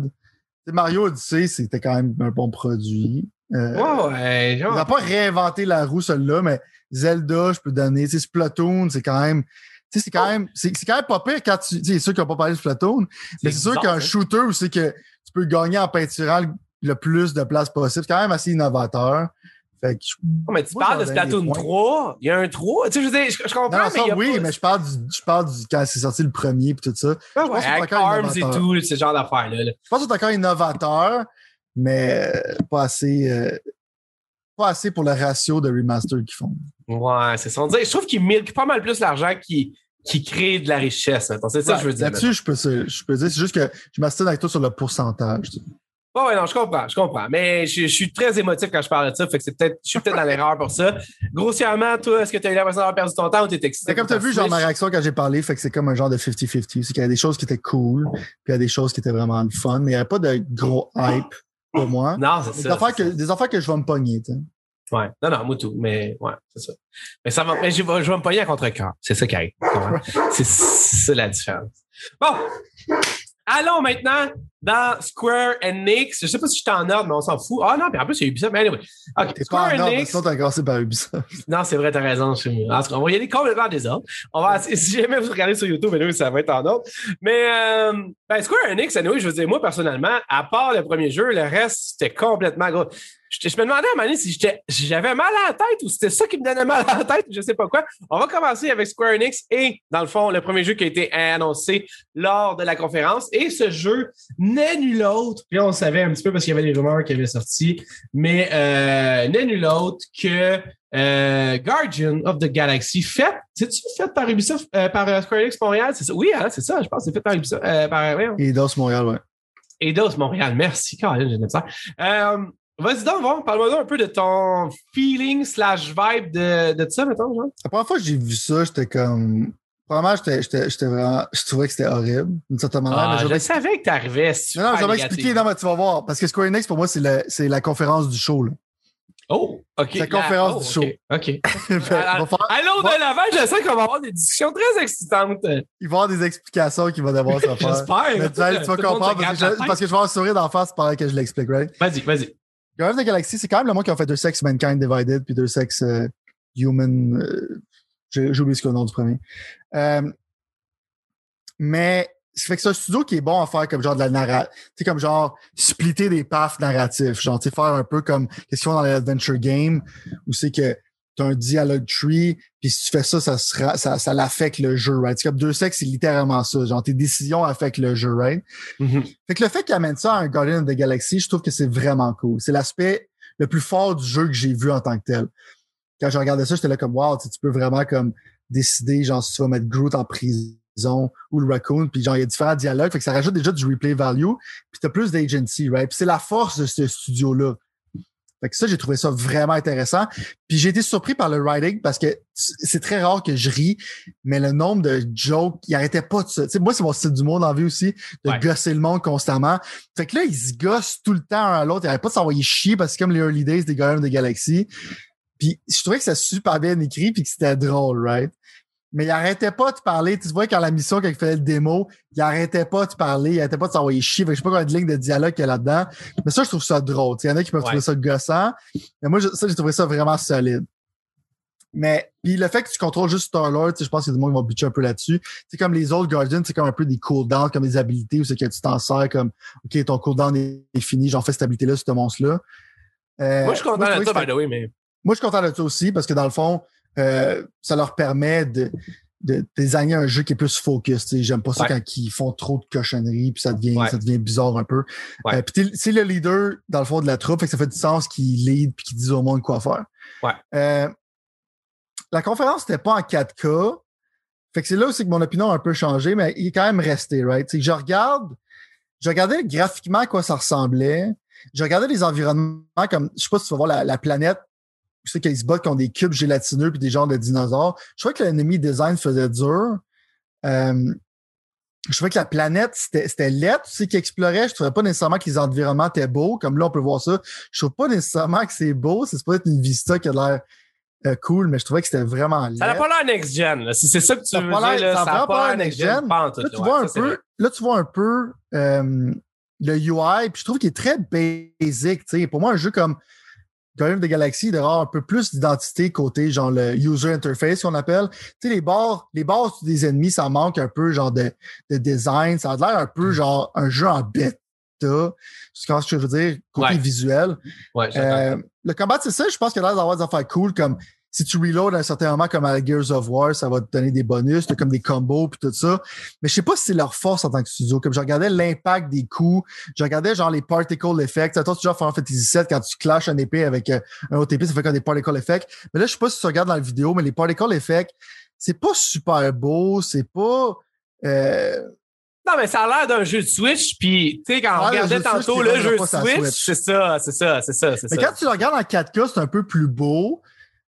Mario Odyssey, c'était quand même un bon produit. Euh, ouais, genre... Ils n'ont pas réinventé la roue, celle-là, mais Zelda, je peux donner. Tu sais, Splatoon, c'est quand même. Tu sais, c'est quand oh. même. C'est quand même pas pire quand tu. Tu sais, c'est sûr qu'ils n'ont pas parlé de Splatoon, mais c'est sûr qu'un hein. shooter, c'est que tu peux gagner en peinturant le plus de place possible. C'est quand même assez innovateur. Fait que non, mais tu parles de Splatoon 3. Il y a un 3. Tu sais, je, veux dire, je, comprends, non, mais. oui, mais je parle, du, je parle du, quand c'est sorti le premier et tout ça. Ah ouais, avec Arms et tout, ce genre d'affaires-là. Je pense que c'est encore innovateur, mais pas assez. Euh, pas assez pour le ratio de remaster qu'ils font. Ouais, c'est ça. Je trouve qu'ils milquent pas mal plus l'argent qui, qui crée de la richesse. C'est ça que je veux dire. Là-dessus, je peux, je peux dire. C'est juste que je m'assiste avec toi sur le pourcentage. Tu Ouais, ouais, non, je comprends, je comprends. Mais je, suis très émotif quand je parle de ça, fait que c'est peut-être, je suis peut-être dans l'erreur pour ça. Grossièrement, toi, est-ce que tu as eu l'impression d'avoir perdu ton temps ou t'es excité? Comme tu as vu, genre, ma réaction quand j'ai parlé, fait que c'est comme un genre de 50-50. C'est qu'il y a des choses qui étaient cool, puis il y a des choses qui étaient vraiment fun, mais il n'y avait pas de gros hype pour moi. Non, c'est ça. Affaires que, des affaires que je vais me pogner, tu sais. Ouais. Non, non, moi tout. Mais ouais, c'est ça. Mais ça va. Mais je vais, je vais me pogner à contre-cœur. C'est ça qui arrive. c'est ça la différence. Bon. Allons maintenant dans Square Enix. Je sais pas si je suis en ordre, mais on s'en fout. Ah non, puis en plus, a Ubisoft. Mais anyway. OK, T'es Square pas en ordre, Enix. t'as par Ubisoft. Non, c'est vrai, t'as raison. je suis- En tout cas, on va y aller complètement en désordre. On va, si jamais vous regardez sur YouTube, anyway, ça va être en ordre. Mais, euh, ben, Square Enix, anyway, je veux dire, moi, personnellement, à part le premier jeu, le reste, c'était complètement gros. Je, je me demandais à un moment donné si j'avais mal à la tête ou c'était ça qui me donnait mal à la tête, je sais pas quoi. On va commencer avec Square Enix et, dans le fond, le premier jeu qui a été annoncé lors de la conférence. Et ce jeu n'est nul autre. Puis on le savait un petit peu parce qu'il y avait des rumeurs qui avaient sorti, mais euh, n'est nul autre que euh, Guardian of the Galaxy, fait, c'est-tu fait par Ubisoft, euh, par Square Enix Montréal? C'est ça? Oui, hein, c'est ça, je pense que c'est fait par Ubisoft, euh, par, voyons. Et Dos Montréal, ouais. Eidos Montréal. Merci, Caroline, j'ai ça. Vas-y donc, voir, parle-moi un peu de ton feeling slash vibe de, de ça, mettons, genre. La première fois que j'ai vu ça, j'étais comme. Premièrement, j'étais, vraiment. Je trouvais que c'était horrible, d'une certaine manière. Ah, mais je je vais- savais que t'arrivais Non, non, je vais négatif. expliquer. Non, mais tu vas voir. Parce que Square Enix, pour moi, c'est, la conférence du show. Là. Oh, OK. La conférence oh, du show. OK. OK. Fait, Ah, il, va faire- Allons de l'avant, je sens qu'on va avoir des discussions très excitantes. il va y avoir des explications qu'il va devoir se faire. J'espère. Mais tu, vas- tu vas comprendre que, je, parce que je vais avoir un sourire d'en face pendant que je l'explique, right? Vas-y, vas-y. Guardians of the Galaxy, c'est quand même le monde qui a fait deux sexes Mankind Divided puis deux sexes euh, Human. euh, j'ai oublié ce que le nom du premier. Euh, mais ça fait que c'est un studio qui est bon à faire comme genre de la narration. Tu comme genre splitter des paths narratifs. Genre, tu faire un peu comme qu'est-ce qu'ils font dans les adventure games où c'est que tu as un dialogue tree, puis si tu fais ça, ça sera, ça, ça l'affecte le jeu, right? C'est comme deux sexes, c'est littéralement ça. Genre, tes décisions affectent le jeu, right? Mhm. Fait que le fait qu'il amène ça à un Guardian of the Galaxy, je trouve que c'est vraiment cool. C'est l'aspect le plus fort du jeu que j'ai vu en tant que tel. Quand je regardais ça, j'étais là comme wow, tu peux vraiment comme décider genre si tu vas mettre Groot en prison ou le Raccoon, puis genre il y a différents dialogues, fait que ça rajoute déjà du replay value, puis t'as plus d'agency, right? Puis c'est la force de ce studio-là. Fait que ça, j'ai trouvé ça vraiment intéressant. Puis j'ai été surpris par le writing parce que c'est très rare que je ris, mais le nombre de jokes, il arrêtait pas de ça. Tu sais, moi, c'est mon style d'humour dans la vie aussi, de Ouais. gosser le monde constamment. Fait que là, ils se gossent tout le temps un à l'autre. Ils arrêtent pas de s'envoyer chier parce que c'est comme les early days des Guardians de Galaxy. Puis je trouvais que c'était super bien écrit puis que c'était drôle, right? Mais il arrêtait pas de parler. Tu vois, quand la mission, quand il faisait le démo, il arrêtait pas de parler, il arrêtait pas de s'envoyer chier. Je sais pas combien de lignes de dialogue qu'il y a là-dedans. Mais ça, je trouve ça drôle. Il y en a qui peuvent Ouais. trouver ça gossant. Mais moi, je- ça, j'ai trouvé ça vraiment solide. Mais puis le fait que tu contrôles juste Star-Lord, tu sais, je pense qu'il y a des gens qui vont butcher un peu là-dessus. C'est comme les autres Guardians, c'est comme un peu des cooldowns, comme des habilités où c'est que tu t'en sers comme OK, ton cooldown est, fini, j'en fais cette habilité-là ce monstre-là. Euh, Moi, je suis content de ça, by the way, mais. moi, je suis content de ça aussi parce que dans le fond, euh, ça leur permet de, de designer un jeu qui est plus focus. J'aime pas ça Ouais. quand ils font trop de cochonneries puis ça devient, Ouais. ça devient bizarre un peu. Ouais. Euh, puis c'est le leader, dans le fond, de la troupe, fait que ça fait du sens qu'il lead puis qu'il dise au monde quoi faire. Ouais. Euh, la conférence n'était pas en 4K. Fait que c'est là aussi que mon opinion a un peu changé, mais il est quand même resté, right? Que je regarde, je regardais graphiquement à quoi ça ressemblait. Je regardais les environnements comme, je sais pas si tu vas voir la, la planète, je sais qu'ils se battent contre des cubes gélatineux puis des genres de dinosaures. Je trouvais que l'ennemi design faisait dur. Euh, je trouvais que la planète, c'était laid, tu sais, qui explorait. Je trouvais pas nécessairement que les environnements étaient beaux. Comme là, on peut voir ça. Je trouve pas nécessairement que c'est beau. C'est pas être une vista qui a l'air euh, cool, mais je trouvais que c'était vraiment laid. Ça n'a pas l'air next-gen. Si c'est ça que tu Ça veux dire, là, ça n'a pas l'air next-gen. Là, tu vois un c'est peu, vrai. là, tu vois un peu euh, le UI, puis je trouve qu'il est très basic. tu sais. Pour moi, un jeu comme Guardian of the Galaxy, il devrait avoir un peu plus d'identité côté genre le user interface qu'on appelle. Tu sais, les barres, les barres des ennemis, ça manque un peu genre de, de design. Ça a l'air un Mm. peu genre un jeu en bêta. Tu comprends ce que je veux dire? Côté Ouais. visuel. Ouais. Euh, le combat, c'est ça, je pense qu'il a l'air d'avoir des affaires cool comme si tu reload à un certain moment comme à Gears of War, ça va te donner des bonus, t'as comme des combos puis tout ça. Mais je sais pas si c'est leur force en tant que studio. Comme je regardais l'impact des coups, je regardais genre les particle effects. Attends, tu à Final Fantasy VII, quand tu clashes un épée avec euh, un autre épée, ça fait comme des particle effects. Mais là, je sais pas si tu regardes dans la vidéo, mais les particle effects, c'est pas super beau, c'est pas... Euh, Non, mais ça a l'air d'un jeu de Switch, puis tu sais, quand on regardait de tantôt le jeu sa Switch, c'est ça, c'est ça, c'est ça, c'est Mais ça. quand tu le regardes en 4K, c'est un peu plus beau.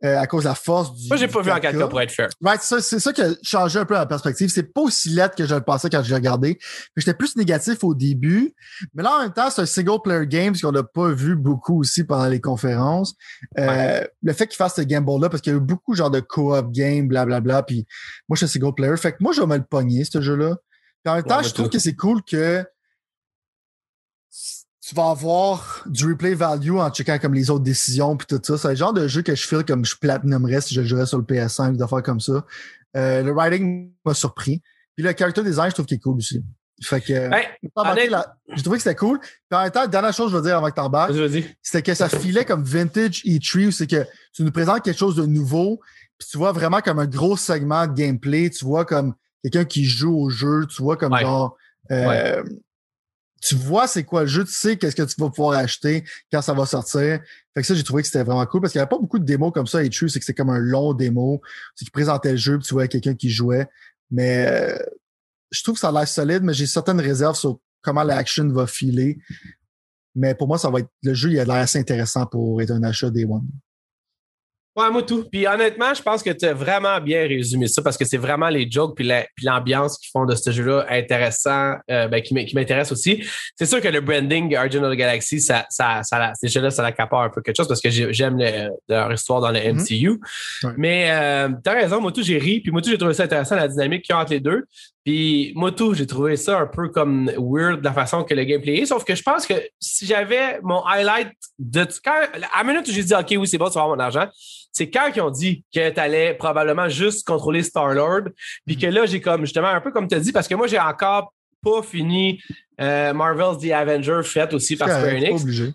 Euh, à cause de la force du. Moi, j'ai pas vu en 4K. 4K pour être fair. Right, c'est ça, c'est ça qui a changé un peu la perspective. C'est pas aussi lettre que je le pensais quand j'ai regardé. J'étais plus négatif au début. Mais là, en même temps, c'est un single player game, qu'on n'a pas vu beaucoup aussi pendant les conférences. Euh, Le fait qu'il fasse ce gamble-là, parce qu'il y a eu beaucoup genre de co-op game, blablabla. Puis moi, je suis single player. Fait que moi, je vais me le pogner, ce jeu-là. Puis en même temps, je trouve que c'est cool que tu vas avoir du replay value en checkant comme les autres décisions puis tout ça. C'est le genre de jeu que je file comme je platinumerais si je jouerais sur le PS5, des affaires comme ça. Euh, le writing m'a surpris. Puis le character design, je trouve qu'il est cool aussi. Fait que Ben, là- j'ai trouvé que c'était cool. Puis en même temps, dernière chose que je veux dire avant que t'embarques, c'était que ça filait comme vintage E3 où c'est que tu nous présentes quelque chose de nouveau, puis tu vois vraiment comme un gros segment de gameplay, tu vois comme quelqu'un qui joue au jeu, tu vois comme Ouais. genre euh, tu vois c'est quoi le jeu, tu sais qu'est-ce que tu vas pouvoir acheter quand ça va sortir. Fait que ça, j'ai trouvé que c'était vraiment cool parce qu'il n'y avait pas beaucoup de démos comme ça à E3, c'est que c'est comme un long démo, c'est qu'il présentait le jeu, puis tu vois quelqu'un qui jouait. Mais euh, je trouve que ça a l'air solide, mais j'ai certaines réserves sur comment l'action va filer. Mais pour moi, ça va être le jeu, il a l'air assez intéressant pour être un achat des One. Ouais, moi tout. Puis honnêtement, je pense que tu as vraiment bien résumé ça parce que c'est vraiment les jokes puis la- puis l'ambiance qui font de ce jeu-là intéressant, euh, ben, qui m'intéresse aussi. C'est sûr que le branding the Galaxy, ça, ça, ça, ces jeux-là, ça l'accapare un peu quelque chose parce que j'ai- j'aime le- leur histoire dans le Mhm. MCU. Ouais. Mais euh, t'as raison, moi tout, j'ai ri. Puis moi tout, j'ai trouvé ça intéressant, la dynamique qu'il y a entre les deux. Puis moi tout, j'ai trouvé ça un peu comme weird la façon que le gameplay est. Sauf que je pense que si j'avais mon highlight de quand, à la minute où j'ai dit OK, oui, c'est bon, tu vas avoir mon argent, c'est quand ils ont dit que tu allais probablement juste contrôler Star-Lord. Puis que là, j'ai comme justement un peu comme tu as dit, parce que moi, j'ai encore pas fini euh, Marvel's The Avenger fait aussi par Square Enix. obligé.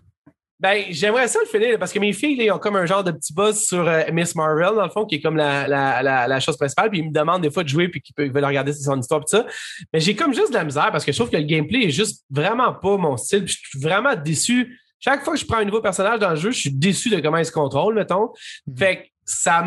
Ben, j'aimerais ça le finir parce que mes filles, là, ils ont comme un genre de petit buzz sur euh, Miss Marvel, dans le fond, qui est comme la, la, la, la chose principale. Puis ils me demandent des fois de jouer, puis qu'ils veulent regarder son histoire, tout ça. Mais j'ai comme juste de la misère parce que je trouve que le gameplay est juste vraiment pas mon style. Puis je suis vraiment déçu. Chaque fois que je prends un nouveau personnage dans le jeu, je suis déçu de comment il se contrôle, mettons. Mhm. Fait que ça,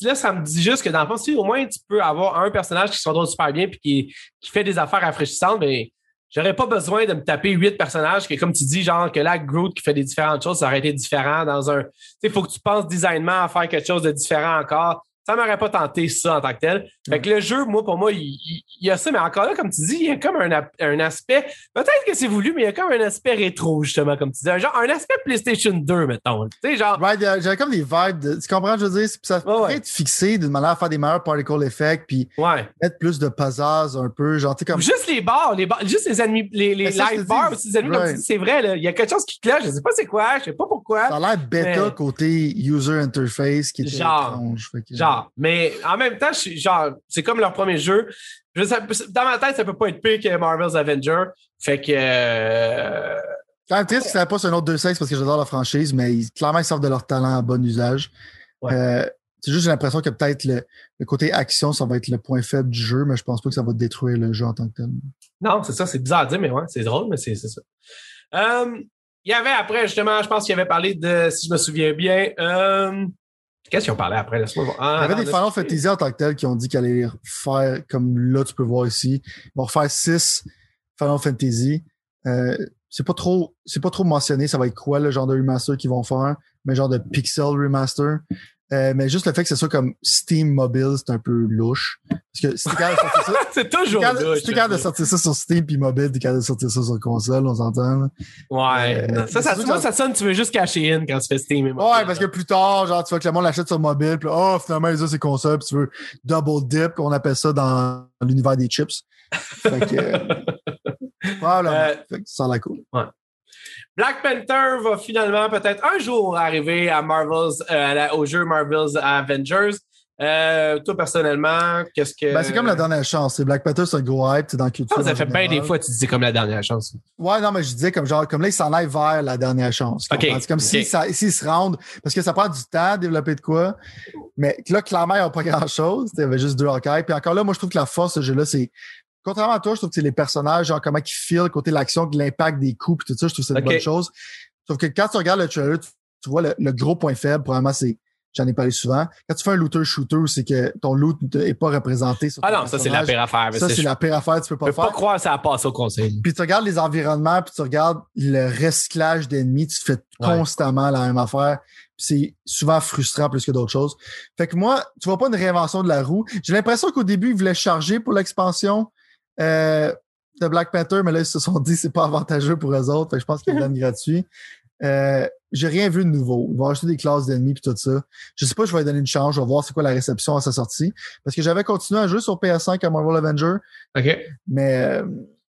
là, ça me dit juste que dans le fond, si au moins tu peux avoir un personnage qui se contrôle super bien puis qui, qui fait des affaires rafraîchissantes, ben J'aurais pas besoin de me taper huit personnages que, comme tu dis, genre que là, Groot qui fait des différentes choses, ça aurait été différent dans un. Tu sais, il faut que tu penses designement à faire quelque chose de différent encore. Ça m'aurait pas tenté ça en tant que tel. Fait que le jeu, moi, pour moi, il, il- il y a ça, mais encore là, comme tu dis, il y a comme un, un aspect. Peut-être que c'est voulu, mais il y a comme un aspect rétro, justement, comme tu dis. Un Genre, un aspect PlayStation 2, mettons. Tu sais, genre. Right, euh, j'avais comme des vibes de, tu comprends, je veux dire, ça Ouais, pourrait ouais. être fixé d'une manière à faire des meilleurs particle effects, puis Ouais. mettre plus de puzzles un peu, genre, tu sais, comme. Juste les bars, les bars, juste les ennemis, les, les ça, live bars les ennemis, comme right. tu dis, c'est vrai, là. Il y a quelque chose qui cloche, je sais pas c'est quoi, je sais pas pourquoi. Ça a l'air bêta Mais- côté user interface qui Genre. étrange. fait que- Genre, mais en même temps, je genre, c'est comme leur premier jeu. Je dans ma tête, ça peut pas être pire que Marvel's Avenger. Fait que. euh, Quand triste que ça pas sur un autre 2-6 parce que j'adore la franchise, mais ils, clairement, ils servent de leur talent à bon usage. Ouais. Euh, c'est juste, j'ai l'impression que peut-être le, le côté action, ça va être le point faible du jeu, mais je pense pas que ça va détruire le jeu en tant que tel. Non, c'est ça, c'est bizarre à dire, mais ouais, c'est drôle, mais c'est c'est ça. Euh, Il y avait après, justement, je pense qu'il avait parlé de, si je me souviens bien, euh, qu'est-ce qu'ils ont parlé après? Laisse-moi voir. Ah, Il y avait non, des Final Fantasy en tant que tel qui ont dit qu'elle allait faire, comme là, tu peux voir ici, ils vont refaire 6 Final Fantasy. Euh, c'est pas trop, c'est pas trop mentionné, ça va être quoi le genre de remaster qu'ils vont faire, mais genre de pixel remaster. Euh, mais juste le fait que ce soit comme Steam mobile, c'est un peu louche. Parce que si t'es capable de sortir ça, c'est toujours si t'es capable de sortir ça sur Steam puis mobile, t'es capable de sortir ça sur console, on s'entend. Ouais. Euh, ça, ça, c'est moi, ça sonne, tu veux juste cacher in quand tu fais Steam. et Ouais, mobile, parce là. que plus tard, genre, tu vois que le monde l'achète sur mobile, puis oh, finalement, ils ont ses consoles, puis tu veux double dip, on appelle ça dans l'univers des chips. Fait que, euh, probablement. Euh, Fait que ça a l'air cool. Black Panther va finalement peut-être un jour arriver à Marvel's, euh, au jeu Marvel's Avengers. Euh, toi, personnellement, qu'est-ce que. Ben, c'est comme la dernière chance. C'est Black Panther, c'est un gros hype, dans la culture. Ça fait bien des fois, tu dis c'est comme la dernière chance. Ouais, non, mais je disais comme genre, comme là, ils s'en aillent vers la dernière chance. C'est comme ok. si ça, s'ils se rendent, parce que ça prend du temps à développer de quoi. Mais là, clairement, ils n'ont pas grand chose. Il y avait juste deux Hawkeye. Puis encore là, moi, je trouve que la force de ce jeu-là, c'est, contrairement à toi, je trouve que c'est les personnages, genre, comment ils filent, côté de l'action, l'impact des coups, puis tout ça, je trouve que c'est une bonne chose. Sauf que quand tu regardes le trailer, tu, tu vois le, le gros point faible, probablement, c'est, j'en ai parlé souvent. Quand tu fais un looter-shooter, c'est que ton loot n'est pas représenté sur Ah non, ça, c'est la pire affaire. mais Ça, c'est- la pire affaire, tu peux Je pas peux faire. pas croire que ça a passé au conseil. Puis tu regardes les environnements, puis tu regardes le recyclage d'ennemis, tu fais Ouais. constamment la même affaire. C'est souvent frustrant plus que d'autres choses. Fait que moi, tu vois pas une réinvention de la roue. J'ai l'impression qu'au début, ils voulaient charger pour l'expansion euh, de Black Panther, mais là, ils se sont dit c'est pas avantageux pour eux autres. Fait que je pense qu'ils le donnent gratuit. Euh, j'ai rien vu de nouveau. Ils vont acheter des classes d'ennemis puis tout ça. Je sais pas, je vais lui donner une chance. Je vais voir c'est quoi la réception à sa sortie. Parce que j'avais continué à jouer sur PS5 à Marvel Avenger. OK. Mais euh,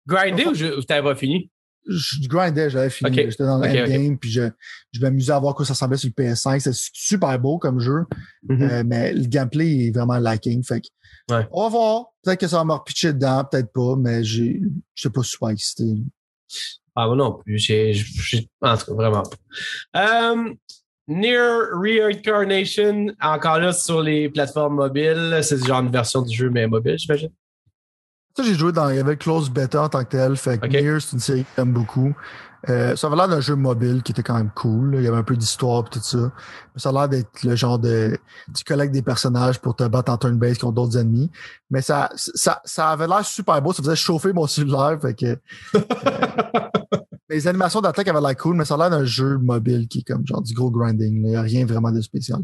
Grindé ou t'avais pas fini? Je grindais, j'avais fini. J'étais dans le Ok, ok. endgame, puis je, je m'amusais à voir quoi ça ressemblait sur le PS5. C'est super beau comme jeu, Mhm. euh, mais le gameplay est vraiment lacking. Fait que, Ouais. on va voir. Peut-être que ça va me repitcher dedans, peut-être pas, mais j'ai, je suis pas super excité. Ah, moi non plus. J'ai, j'ai- en tout cas, vraiment pas. Euh, Near Reincarnation, encore là sur les plateformes mobiles. C'est genre une version du jeu, mais mobile, j'imagine. Ça, j'ai joué dans, il y avait Close Beta en tant que tel. Fait que Ok. Nier, c'est une série que j'aime beaucoup. Euh, ça avait l'air d'un jeu mobile qui était quand même cool. là. Il y avait un peu d'histoire et tout ça. Mais ça a l'air d'être le genre de, tu collectes des personnages pour te battre en turn-based contre d'autres ennemis. Mais ça, ça, ça avait l'air super beau. Ça faisait chauffer mon cellulaire. Fait que, euh, les animations d'attaque avaient l'air cool, mais ça a l'air d'un jeu mobile qui est comme genre du gros grinding. là. Il n'y a rien vraiment de spécial.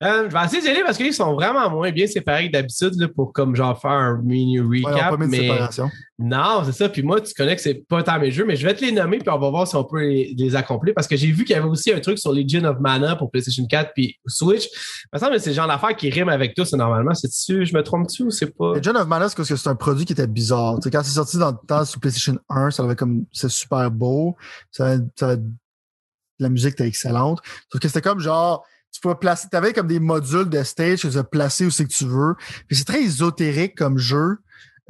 Euh, je vais essayer d'y aller parce qu'ils sont vraiment moins bien séparés que d'habitude pour comme genre faire un mini Ouais, recap. pas mais séparation. non, c'est ça. Puis moi, tu connais que c'est pas tant mes jeux, mais je vais te les nommer puis on va voir si on peut les, les accomplir parce que j'ai vu qu'il y avait aussi un truc sur Legion of Mana pour PlayStation 4 puis Switch. Il me semble que c'est le genre d'affaire qui rime avec tout, ça, normalement. C'est-tu, je me trompe-tu ou c'est pas? Legend of Mana, c'est parce que c'est un produit qui était bizarre. Tu sais, quand c'est sorti dans le temps sur PlayStation 1, ça avait comme, c'est super beau. Ça ça avait- la musique était excellente. Sauf que c'était comme genre, tu pouvais placer, t'avais comme des modules de stage que tu pouvais placer où c'est que tu veux. C'est très ésotérique comme jeu.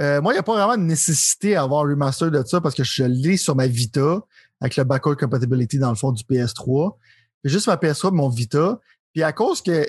Euh, moi, il n'y a pas vraiment de nécessité à avoir un remaster de ça parce que je l'ai sur ma Vita avec le backward compatibility dans le fond du PS3. J'ai juste ma PS3 et mon Vita. Puis à cause que,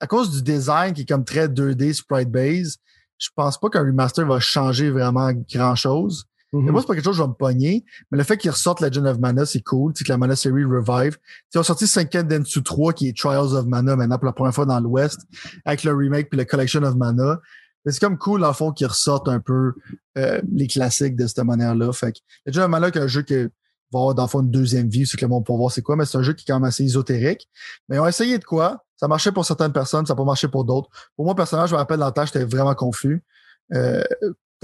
à cause du design qui est comme très 2D sprite base, je pense pas qu'un remaster va changer vraiment grand chose. Mhm. Moi, c'est pas quelque chose que je vais me pogner, mais le fait qu'ils ressortent Legend of Mana, c'est cool. Tu sais, que la Mana Series revive. Ils ont sorti Senken Densu 3, qui est Trials of Mana, maintenant pour la première fois dans l'Ouest, avec le remake puis le Collection of Mana. Mais c'est comme cool, le fond, qu'ils ressortent un peu euh, les classiques de cette manière-là. Fait que Legend of Mana, qui est un jeu qui va avoir, dans le fond, une deuxième vie, c'est que le monde peut voir c'est quoi, mais c'est un jeu qui est quand même assez ésotérique. Mais ils ont essayé de quoi? Ça marchait pour certaines personnes, ça n'a pas marché pour d'autres. Pour moi, personnellement, je me rappelle dans le temps, j'étais vraiment confus. Euh,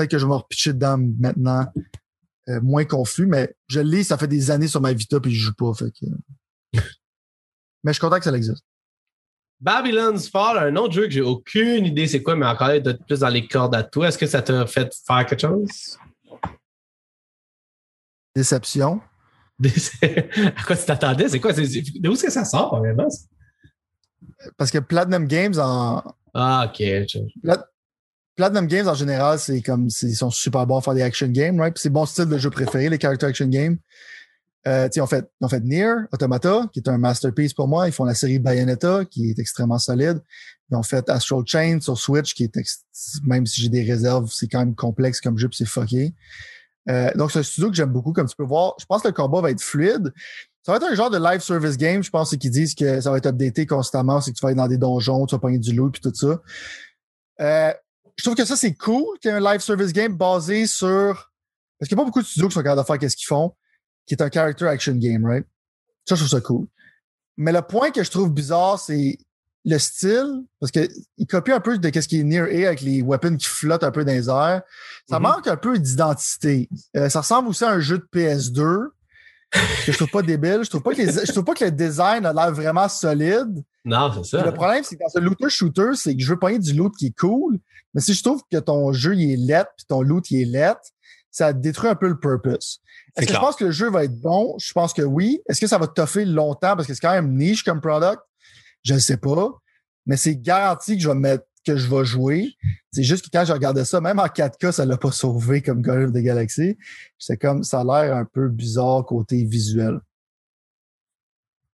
peut-être que je vais me repitcher dedans maintenant, euh, moins confus, mais je l'ai, ça fait des années sur ma Vita puis je joue pas. Fait que... mais je suis content que ça existe. Babylon's Fall, un autre jeu que j'ai aucune idée c'est quoi, mais encore là, il doit être plus dans les cordes à toi. Est-ce que ça t'a fait faire quelque chose? Déception. à quoi tu t'attendais? C'est quoi? D'où est-ce que ça sort, vraiment? Parce que Platinum Games en. Ah, ok. je- Platinum Games en général, c'est comme ils sont super bons à faire des action games, right? C'est bon style de jeu préféré, les character action games. Euh, on fait, on fait Nier, Automata, qui est un masterpiece pour moi. Ils font la série Bayonetta, qui est extrêmement solide. Ils ont fait Astral Chain sur Switch, qui est même si j'ai des réserves, c'est quand même complexe comme jeu, puis c'est fucké. Euh, donc, c'est un studio que j'aime beaucoup, comme tu peux voir. Je pense que le combat va être fluide. Ça va être un genre de live service game, je pense, qu'ils disent que ça va être updaté constamment, c'est que tu vas être dans des donjons, tu vas pogner du loot puis tout ça. Euh, je trouve que ça, c'est cool qu'il y ait un live service game basé sur. Parce qu'il n'y a pas beaucoup de studios qui sont capables de faire qu'est-ce qu'ils font, qui est un character action game, right? Ça, je trouve ça cool. Mais le point que je trouve bizarre, c'est le style, parce que il copie un peu de ce qui est Near A avec les weapons qui flottent un peu dans les airs. Ça Mhm. manque un peu d'identité. Euh, ça ressemble aussi à un jeu de PS2 que je trouve pas débile. Je trouve pas que les- je trouve pas que le design a l'air vraiment solide. Non, c'est ça. Le problème, c'est que dans ce looter-shooter, c'est que je veux pogner du loot qui est cool, mais si je trouve que ton jeu il est lettre puis ton loot il est lettre, ça détruit un peu le purpose. Est-ce que je pense que le jeu va être bon? Je pense que oui. Est-ce que ça va toffer longtemps? Parce que c'est quand même niche comme product? Je ne sais pas. Mais c'est garanti que je vais me mettre que je vais jouer. C'est juste que quand je regardais ça, même en 4K, ça l'a pas sauvé comme Guardian of the Galaxy. C'est comme ça a l'air un peu bizarre côté visuel.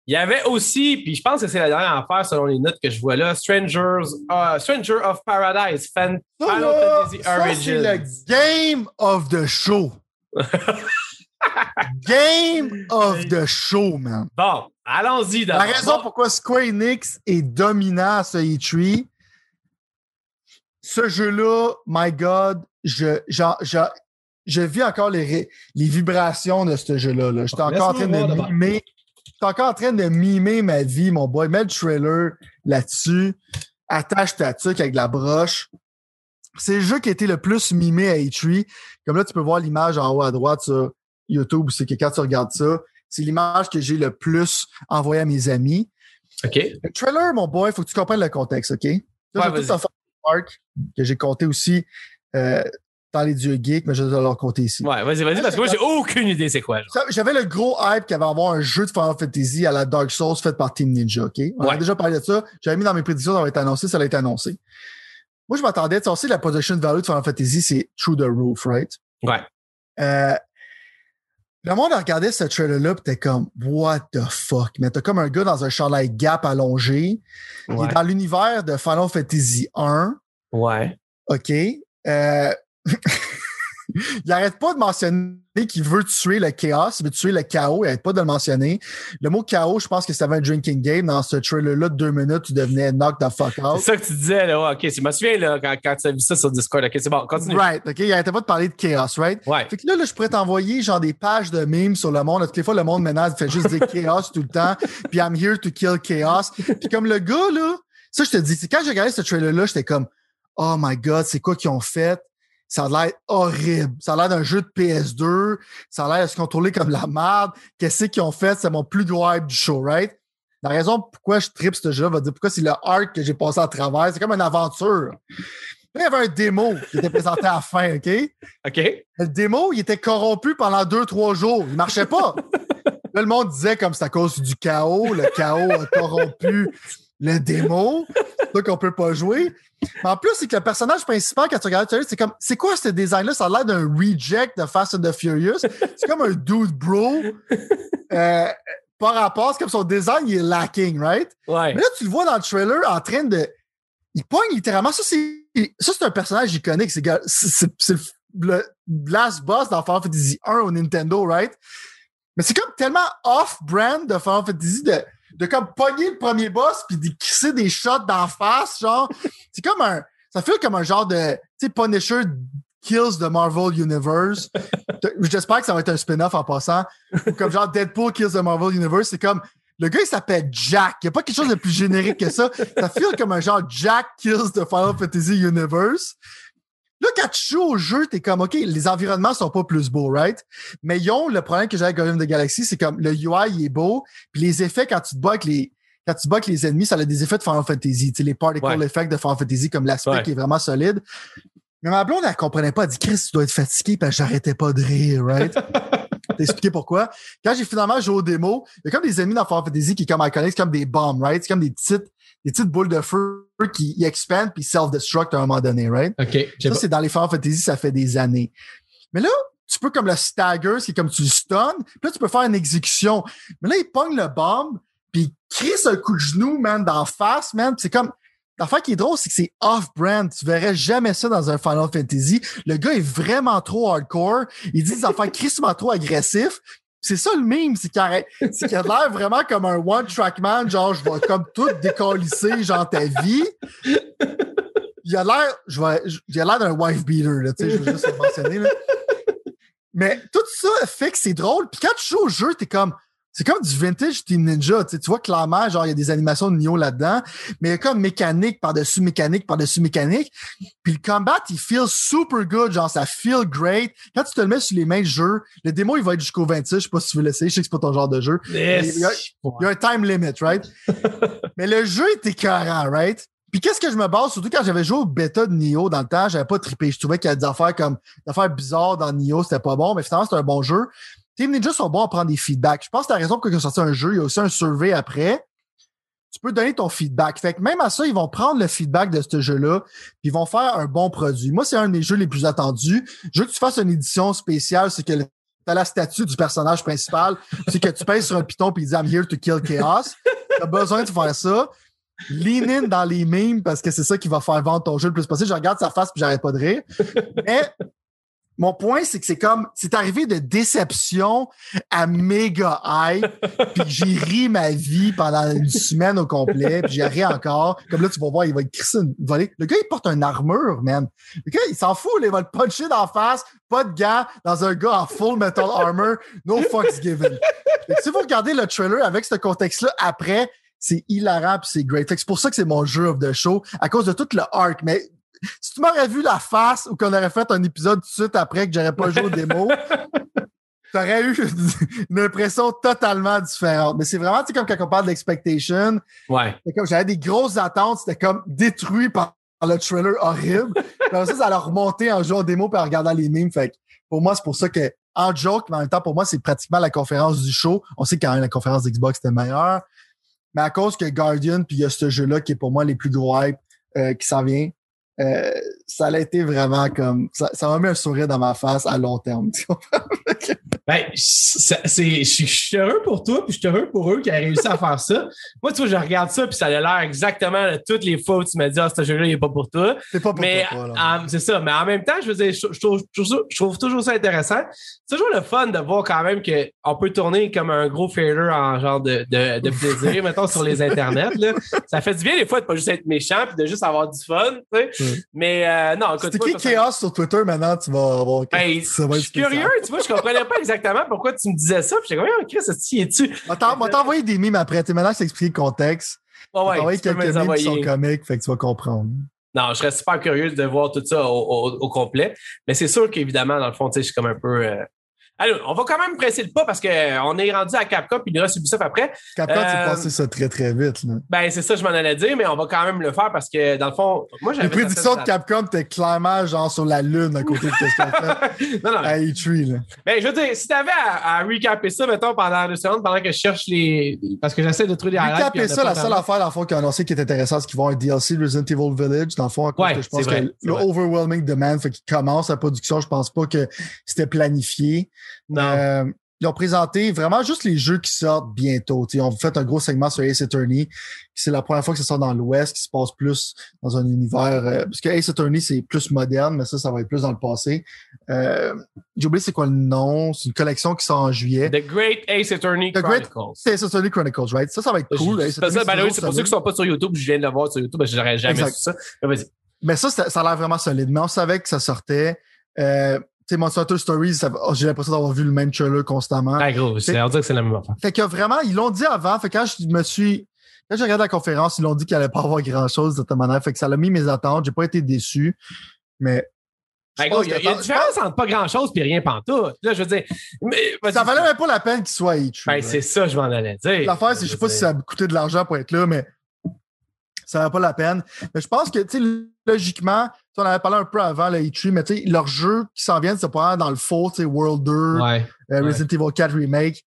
Il y avait aussi, puis je pense que c'est la dernière affaire selon les notes que je vois là, Strangers, euh, Stranger of Paradise, Fan- Ça, Final là, Fantasy ça, c'est le game of the show. game of the show, man. Bon, allons-y. La raison pourquoi Square Enix est dominant à ce E3, ce jeu-là, my God, je, j'en- j'en- je vis encore les, les vibrations de ce jeu-là. Là. J'étais encore en train de mimer suis encore en train de mimer ma vie, mon boy. Mets le trailer là-dessus. Attache ta tuque avec de la broche. C'est le jeu qui a été le plus mimé à E3. Comme là, tu peux voir l'image en haut à droite sur YouTube. C'est que quand tu regardes ça, c'est l'image que j'ai le plus envoyée à mes amis. OK. Le trailer, mon boy, il faut que tu comprennes le contexte, OK? Là, Ouais, je vais tout vas-y. en faire que j'ai compté aussi euh, dans les dieux geeks, mais je vais leur compter ici. Ouais, vas-y, vas-y, parce que moi, j'ai aucune idée c'est quoi. J'avais le gros hype qu'il va y avoir un jeu de Final Fantasy à la Dark Souls fait par Team Ninja, OK? On Ouais. a déjà parlé de ça. J'avais mis dans mes prédictions, ça va être annoncé, ça va être annoncé. Moi, je m'attendais, tu sais, la production value de Final Fantasy, c'est through the roof, right? Ouais. Euh, le monde regardait ce trailer-là pis t'es comme, what the fuck? Mais t'as comme un gars dans un chandail Gap allongé. Il est dans l'univers de Final Fantasy 1. Ouais. OK. Euh, il arrête pas de mentionner qu'il veut tuer le chaos, il veut tuer le chaos, il arrête pas de le mentionner. Le mot chaos, je pense que c'était un drinking game. Dans ce trailer-là de deux minutes, tu devenais knock the fuck out. C'est ça que tu disais, là. Ouais, OK, je me souviens, là, quand, quand tu as vu ça sur Discord. OK, c'est bon, continue. Right, OK. Il arrêtait pas de parler de chaos, right? Ouais. Fait que là, là, je pourrais t'envoyer genre des pages de memes sur le monde. Toutes les fois, le monde maintenant il fait juste dire chaos tout le temps. Puis I'm here to kill chaos. Puis comme le gars, là, ça, je te dis, c'est quand j'ai regardé ce trailer-là, j'étais comme Oh my god, c'est quoi qu'ils ont fait? Ça a l'air horrible. Ça a l'air d'un jeu de PS2. Ça a l'air de se contrôler comme la merde. Qu'est-ce qu'ils ont fait? C'est mon plus gros hype du show, right? La raison pourquoi je tripe ce jeu-là va dire pourquoi c'est le arc que j'ai passé à travers. C'est comme une aventure. Là, il y avait un démo qui était présenté à la fin, OK? OK. Le démo, il était corrompu pendant deux, trois jours. Il marchait pas. Là, le monde disait comme c'est à cause du chaos. Le chaos a corrompu le démo. C'est ça qu'on peut pas jouer. Mais en plus, c'est que le personnage principal, quand tu regardes le trailer, c'est comme, c'est quoi ce design-là? Ça a l'air d'un reject de Fast and the Furious. C'est comme un dude bro. Euh, par rapport, c'est comme son design, il est lacking, right? Ouais. Mais là, tu le vois dans le trailer en train de. Il pogne littéralement. Ça, c'est. Ça, c'est un personnage iconique. C'est le last boss dans Final Fantasy 1 au Nintendo, right? Mais c'est comme tellement off-brand de Final Fantasy de, de comme pogner le premier boss puis de crisser des shots d'en face, genre. C'est comme un. Ça fait comme un genre de. Tu sais, Punisher kills the Marvel Universe. J'espère que ça va être un spin-off en passant. Ou comme genre Deadpool kills the Marvel Universe. C'est comme. Le gars, il s'appelle Jack. Il n'y a pas quelque chose de plus générique que ça. Ça feel comme un genre Jack kills the Final Fantasy Universe. Là, quand tu joues au jeu, t'es comme, OK, les environnements sont pas plus beaux, right? Mais ils ont le problème que j'ai avec Guardians of the Galaxy, c'est comme le UI, il est beau, puis les effets, quand tu te bats avec les, quand tu bats avec les ennemis, ça a des effets de Final Fantasy, tu sais, les particle Ouais. effects de Final Fantasy, comme l'aspect Ouais. qui est vraiment solide. Mais ma blonde, elle comprenait pas. Elle dit, Chris, tu dois être fatigué, parce que j'arrêtais pas de rire, right? T'as expliqué pourquoi. Quand j'ai finalement joué aux démos, il y a comme des ennemis dans Final Fantasy qui, comme c'est comme des bombes, right? C'est comme des petites, des petites boules de feu qui ils expandent puis self-destruct à un moment donné, right? OK. Ça, c'est dans les Final Fantasy, ça fait des années. Mais là, tu peux comme le stagger, c'est comme tu le stun, puis là, tu peux faire une exécution. Mais là, il pogne le bombe, puis il crisse un coup de genou, man, d'en face, man. Puis c'est comme. L'affaire qui est drôle, c'est que c'est off-brand. Tu verrais jamais ça dans un Final Fantasy. Le gars est vraiment trop hardcore. Il dit des affaires crissement trop agressifs. C'est ça le meme, c'est qu'il c'est qu'il a l'air vraiment comme un one-track man, genre je vais comme tout décalisser, genre ta vie. Il a l'air, je vais, il a l'air d'un wife beater, là, tu sais, je veux juste le mentionner, là. Mais tout ça fait que c'est drôle. Puis quand tu joues au jeu, t'es comme, c'est comme du vintage Team Ninja. Tu, sais, tu vois clairement, genre, il y a des animations de Nioh là-dedans, mais il y a comme mécanique par-dessus mécanique par-dessus mécanique. Puis le combat, il feel super good, genre, ça feel great. Quand tu te le mets sur les mains de jeu, le démo, il va être jusqu'au 26. Je sais pas si tu veux l'essayer, je sais que c'est pas ton genre de jeu. Yes. Il y a- Il y a un time limit, right? Mais le jeu est écœurant, right? Puis qu'est-ce que je me base, surtout quand j'avais joué au bêta de Nioh dans le temps, j'avais pas trippé. Je trouvais qu'il y a des affaires comme des affaires bizarres dans Nioh, c'était pas bon, mais finalement, c'était un bon jeu. Team Ninja sont bons à prendre des feedbacks. Je pense que la raison pour laquelle ils ont sorti un jeu, il y a aussi un survey après. Tu peux donner ton feedback. Fait que même à ça, ils vont prendre le feedback de ce jeu-là, puis ils vont faire un bon produit. Moi, c'est un de mes jeux les plus attendus. Je veux que tu fasses une édition spéciale, c'est que t'as la statue du personnage principal, c'est que tu pèses sur un piton puis il dit I'm here to kill chaos. T'as besoin de faire ça. Lean in dans les memes parce que c'est ça qui va faire vendre ton jeu le plus possible. Je regarde sa face puis j'arrête pas de rire. Mais mon point, c'est que c'est comme, c'est arrivé de déception à méga hype, puis j'ai ri ma vie pendant une semaine au complet, puis j'ai ri encore. Comme là, tu vas voir, il va être crissé une volée. Le gars, il porte une armure, man. Le gars, il s'en fout, là, il va le puncher d'en face, pas de gants, dans un gars en full metal armor, no fucks given. Si vous regardez le trailer avec ce contexte-là après, c'est hilarant puis c'est great. Fait que c'est pour ça que c'est mon jeu of the show, à cause de tout le arc. Mais si tu m'aurais vu la face ou qu'on aurait fait un épisode tout de suite après que j'aurais pas joué au démo, t'aurais eu une impression totalement différente. Mais c'est vraiment, tu sais, comme quand on parle d'expectation. Ouais. comme j'avais des grosses attentes, c'était comme détruit par le trailer horrible. Puis ça, ça a remonté en jouant au démo et en regardant les memes. Fait que pour moi, c'est pour ça que, en joke, mais en même temps, pour moi, c'est pratiquement la conférence du show. On sait quand même la conférence d'Xbox était meilleure. Mais à cause que Guardian, puis il y a ce jeu-là qui est pour moi les plus gros hype euh, qui s'en vient, euh, ça a été vraiment comme ça, ça m'a mis un sourire dans ma face à long terme. Tu? Ben, c'est, je suis heureux pour toi, puis je suis heureux pour eux qui ont réussi à faire ça. Moi, tu vois, je regarde ça, puis ça a l'air exactement de toutes les fois où tu m'as dit, ah, ce jeu-là, il n'est pas pour toi. C'est pas pour mais, toi. c'est ça. Mais en même temps, je veux dire, je, trouve, je, trouve, toujours ça intéressant. C'est toujours le fun de voir quand même qu'on peut tourner comme un gros failure en genre de, de, de plaisir, mettons, sur les internets. Là. Ça fait du bien des fois de pas juste être méchant, puis de juste avoir du fun. Tu sais. Mais euh, non, écoute. C'était qui Chaos sur Twitter maintenant? Tu vas avoir. Ben, je suis curieux, tu vois, je comprenais pas exactement pourquoi tu me disais ça. Puis j'étais comme, oh, Chris, est-ce es-tu? On t'a envoyé des mimes après. Tu maintenant, je t'explique le contexte. Ouais, ouais, envoyé quelques mimes qui sont comiques, fait que tu vas comprendre. Non, je serais super curieux de voir tout ça au, complet. Mais c'est sûr qu'évidemment, dans le fond, tu sais, je suis comme un peu. Euh, alors, on va quand même presser le pas parce qu'on est rendu à Capcom puis il reste Ubisoft après. Capcom, tu euh, passé ça très, très vite. Là. Ben, c'est ça, je m'en allais dire, mais on va quand même le faire parce que, dans le fond, moi, j'avais. Les prédictions de Capcom, t'es clairement genre sur la lune à côté de ce qu'on fait. non, non. À E3, là. Ben, je veux dire, si t'avais à, à recaper ça, mettons, pendant deux secondes, pendant que je cherche les. Parce que j'essaie de trouver des. Recaper ça, la seule affaire, dans le fond, qui a annoncé qui est intéressant, c'est qu'ils vont avoir un DLC Resident Evil Village, dans le fond, à cause ouais, que je pense que le overwhelming demand fait qu'il commence la production. Je pense pas que c'était planifié. Non. Euh, ils ont présenté vraiment juste les jeux qui sortent bientôt. ils ont fait un gros segment sur Ace Attorney. C'est la première fois que ça sort dans l'Ouest, qui se passe plus dans un univers. Euh, parce que Ace Attorney, c'est plus moderne, mais ça, ça va être plus dans le passé. Euh, J'ai oublié c'est quoi le nom. C'est une collection qui sort en juillet. The Great Ace Attorney The Chronicles. Great Ace Attorney Chronicles, right? Ça, ça va être cool. C'est pour ceux qui ne sont pas sur YouTube, je viens de le voir sur YouTube, j'aurais jamais su ça. Mais ça, ça a l'air vraiment solide. Mais on savait que ça sortait. Euh, sais, Monster Hunter Stories, oh, j'ai l'impression d'avoir vu le même trailer constamment. Ah, gros, c'est, on dirait que c'est la même affaire. Fait que vraiment, ils l'ont dit avant. Fait que quand je me suis, quand j'ai regardé la conférence, ils l'ont dit qu'il allait pas avoir grand chose de cette manière. Fait que ça a mis mes attentes. J'ai pas été déçu. Mais. il y, a, y a une différence entre pas grand chose et rien pantoute. Là, je veux dire. Mais, ça valait même pas la peine qu'il soit H. Ben, c'est ça, je m'en allais dire. L'affaire, c'est, je sais pas si ça a coûté de l'argent pour être là, mais ça valait pas la peine. Mais je pense que, tu sais, logiquement, on avait parlé un peu avant le E3, mais tu sais, leurs jeux qui s'en viennent, c'est pas dans le faux, tu sais, World 2, euh, Resident Evil 4 Remake.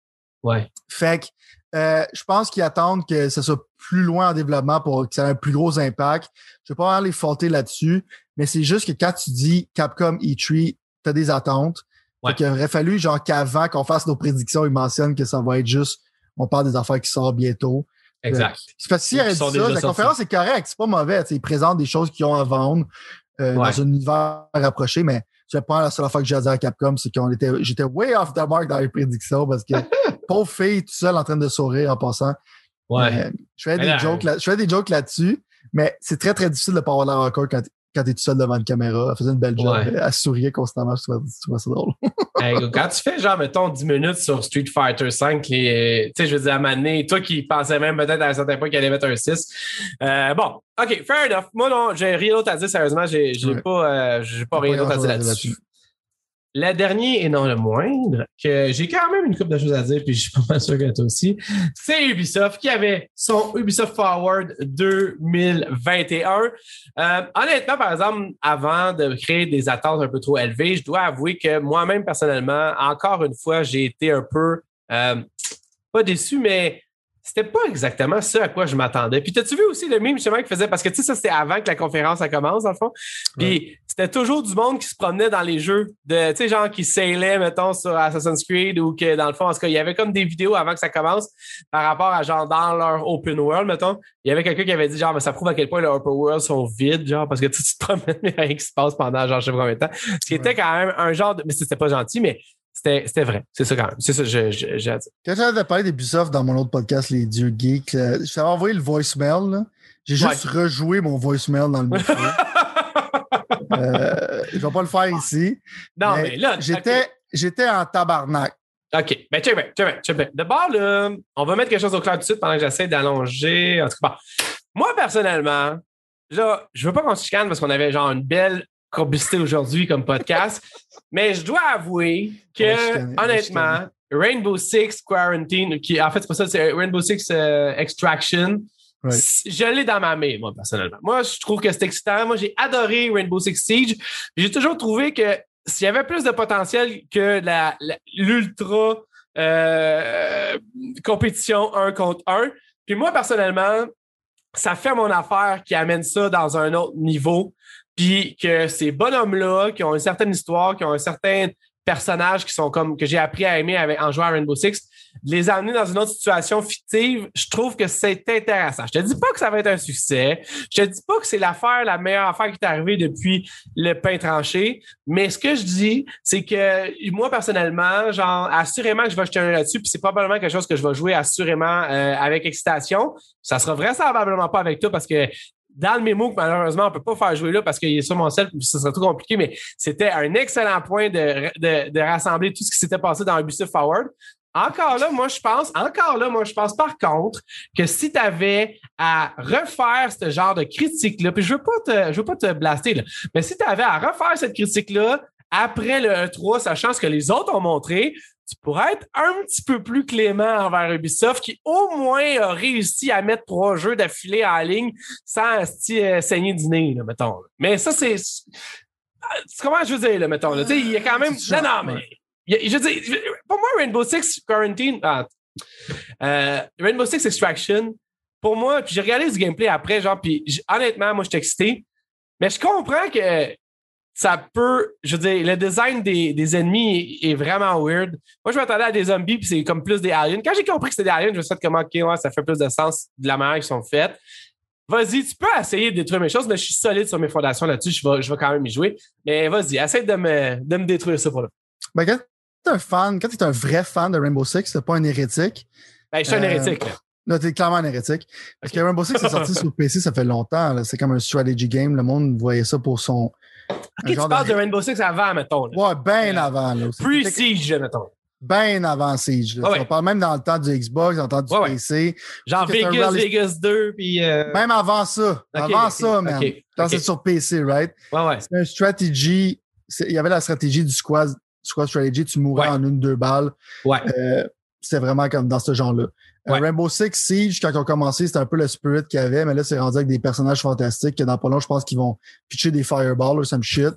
Ouais. Fait que euh, je pense qu'ils attendent que ça soit plus loin en développement pour que ça ait un plus gros impact. Je vais pas vraiment les faulter là-dessus, mais c'est juste que quand tu dis Capcom E3, t'as des attentes. Ouais. Fait aurait fallu, genre, qu'avant qu'on fasse nos prédictions, ils mentionnent que ça va être juste, on parle des affaires qui sortent bientôt. Exact. C'est parce que si ça, la conférence est correcte, c'est pas mauvais. Ils présentent des choses qu'ils ont à vendre euh, dans un univers rapproché, mais je pas la seule fois que j'ai dit à Capcom, c'est qu'on était, j'étais way off the mark dans les prédictions parce que pauvre fille tout seul en train de sourire en passant. Ouais. Euh, je fais des jokes là, je fais des jokes là-dessus, mais c'est très très difficile de pas avoir l'air encore quand quand t'es tout seul devant une caméra. Elle faisait une belle job. Elle souriait constamment. Je trouvais, ça drôle. quand tu fais genre, mettons, 10 minutes sur Street Fighter V, tu sais, je veux dire, à un toi qui pensais même peut-être à un certain point qu'il allait mettre un 6. Euh, bon, OK, fair enough. Moi, non, j'ai rien d'autre à dire, sérieusement. J'ai pas, euh, j'ai pas rien d'autre à dire là-dessus. Le dernier et non le moindre, que j'ai quand même une couple de choses à dire, puis je suis pas mal sûr que toi aussi, c'est Ubisoft qui avait son Ubisoft Forward 2021. Euh, honnêtement, par exemple, avant de créer des attentes un peu trop élevées, je dois avouer que moi-même, personnellement, encore une fois, j'ai été un peu, euh, pas déçu, mais c'était pas exactement ça à quoi je m'attendais. Puis, t'as-tu vu aussi le meme justement qui faisait, parce que tu sais, ça c'était avant que la conférence commence, dans le fond. Puis, c'était toujours du monde qui se promenait dans les jeux, de, tu sais, genre qui sailait, mettons, sur Assassin's Creed ou que dans le fond, en tout cas, il y avait comme des vidéos avant que ça commence par rapport à genre dans leur open world, mettons. Il y avait quelqu'un qui avait dit genre, mais ça prouve à quel point les open world sont vides, genre, parce que tu, te promènes, mais rien qui se passe pendant genre, je sais pas combien de temps. Ce qui était quand même un genre de, mais c'était pas gentil, mais c'était, vrai. C'est ça quand même. C'est ça, je, je, j'ai dire. Quand j'avais parlé d'Ubisoft dans mon autre podcast, Les Dieux Geeks, euh, je t'avais envoyé le voicemail. là. J'ai juste rejoué mon voicemail dans le micro. euh, je vais pas le faire ici. Non, mais, là, J'étais, j'étais en tabarnak. OK. Ben, check bien, check bien, check bien. D'abord, là, on va mettre quelque chose au clair tout de suite pendant que j'essaie d'allonger. En tout cas, bon. Moi, personnellement, là, je veux pas qu'on se chicane parce qu'on avait genre une belle complicité aujourd'hui comme podcast, mais je dois avouer que, Ouais, honnêtement, Rainbow Six Quarantine, qui, en fait, c'est pas ça, c'est Rainbow Six euh, Extraction. Je l'ai dans ma main, moi, personnellement. Moi, je trouve que c'est excitant. Moi, j'ai adoré Rainbow Six Siege. J'ai toujours trouvé que s'il y avait plus de potentiel que l'ultra euh, compétition un contre un. Puis moi, personnellement, ça fait mon affaire qui amène ça dans un autre niveau. Puis que ces bonhommes-là, qui ont une certaine histoire, qui ont un certain personnage qui sont comme que j'ai appris à aimer avec, en jouant à Rainbow Six, les amener dans une autre situation fictive, je trouve que c'est intéressant. Je te dis pas que ça va être un succès. Je te dis pas que c'est l'affaire, la meilleure affaire qui est arrivée depuis le pain tranché. Mais ce que je dis, c'est que moi, personnellement, genre, assurément que je vais jeter un là-dessus, puis c'est probablement quelque chose que je vais jouer assurément euh, avec excitation. Ça sera vraisemblablement pas avec toi parce que dans le mémo malheureusement on peut pas faire jouer là parce qu'il est sur mon sel, ce serait trop compliqué, mais c'était un excellent point de, de, de rassembler tout ce qui s'était passé dans Abusive Forward. Encore là, moi, je pense, encore là, moi, je pense par contre que si tu avais à refaire ce genre de critique-là, puis je veux pas te, je veux pas te blaster, là, mais si tu avais à refaire cette critique-là après le E3, sachant ce que les autres ont montré, tu pourrais être un petit peu plus clément envers Ubisoft qui au moins a réussi à mettre trois jeux d'affilée en ligne sans euh, saigner du nez, là, mettons. Mais ça, c'est. c'est- Comment je veux dire, là, mettons? Là? Il y a quand même. C'est Non, non, mais. Je dire, pour moi, Rainbow Six Quarantine. ah, euh, Rainbow Six Extraction, pour moi, puis j'ai regardé du gameplay après, genre, puis honnêtement, moi, je suis excité. Mais je comprends que ça peut. Je veux dire, le design des, des ennemis est, vraiment weird. Moi, je m'attendais à des zombies, puis c'est comme plus des aliens. Quand j'ai compris que c'était des aliens, je me suis dit comment, OK, ouais, ça fait plus de sens de la manière qu'ils sont faites. Vas-y, tu peux essayer de détruire mes choses, mais je suis solide sur mes fondations là-dessus. Je vais, je vais quand même y jouer. Mais vas-y, essaie de me, de me détruire ça pour là. Ben, quand t'es un fan, quand t'es un vrai fan de Rainbow Six, t'es pas un hérétique. Ben, je suis un Euh, hérétique. là. Là, t'es clairement un hérétique. Parce que Rainbow Six est sorti sur PC, ça fait longtemps. C'est comme un strategy game. Le monde voyait ça pour son. Ok, tu parles de Rainbow Six avant, mettons. Là. Ouais, bien Euh, avant. Pre-Siege, mettons. Bien avant Siege. là. Ouais, ouais. On parle même dans le temps du Xbox, dans le temps du Ouais. PC. Genre Vegas, rally- Vegas 2, puis. euh, Même avant ça. Avant ça, man. Quand c'est sur PC, right? Ouais, ouais. C'est un strategy. Il y avait la stratégie du squad, squad strategy. Tu mourais Ouais. en une, deux balles. Ouais. Euh, c'était vraiment comme dans ce genre-là. Euh, Ouais. Rainbow Six Siege, quand on a commencé, c'était un peu le spirit qu'il y avait, mais là, c'est rendu avec des personnages fantastiques que dans pas long, je pense qu'ils vont pitcher des fireballs ou some shit.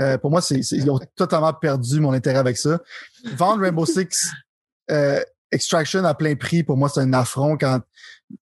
Euh, pour moi, c'est, c'est- ils ont totalement perdu mon intérêt avec ça. Vendre Rainbow Six euh, Extraction à plein prix, pour moi, c'est un affront quand,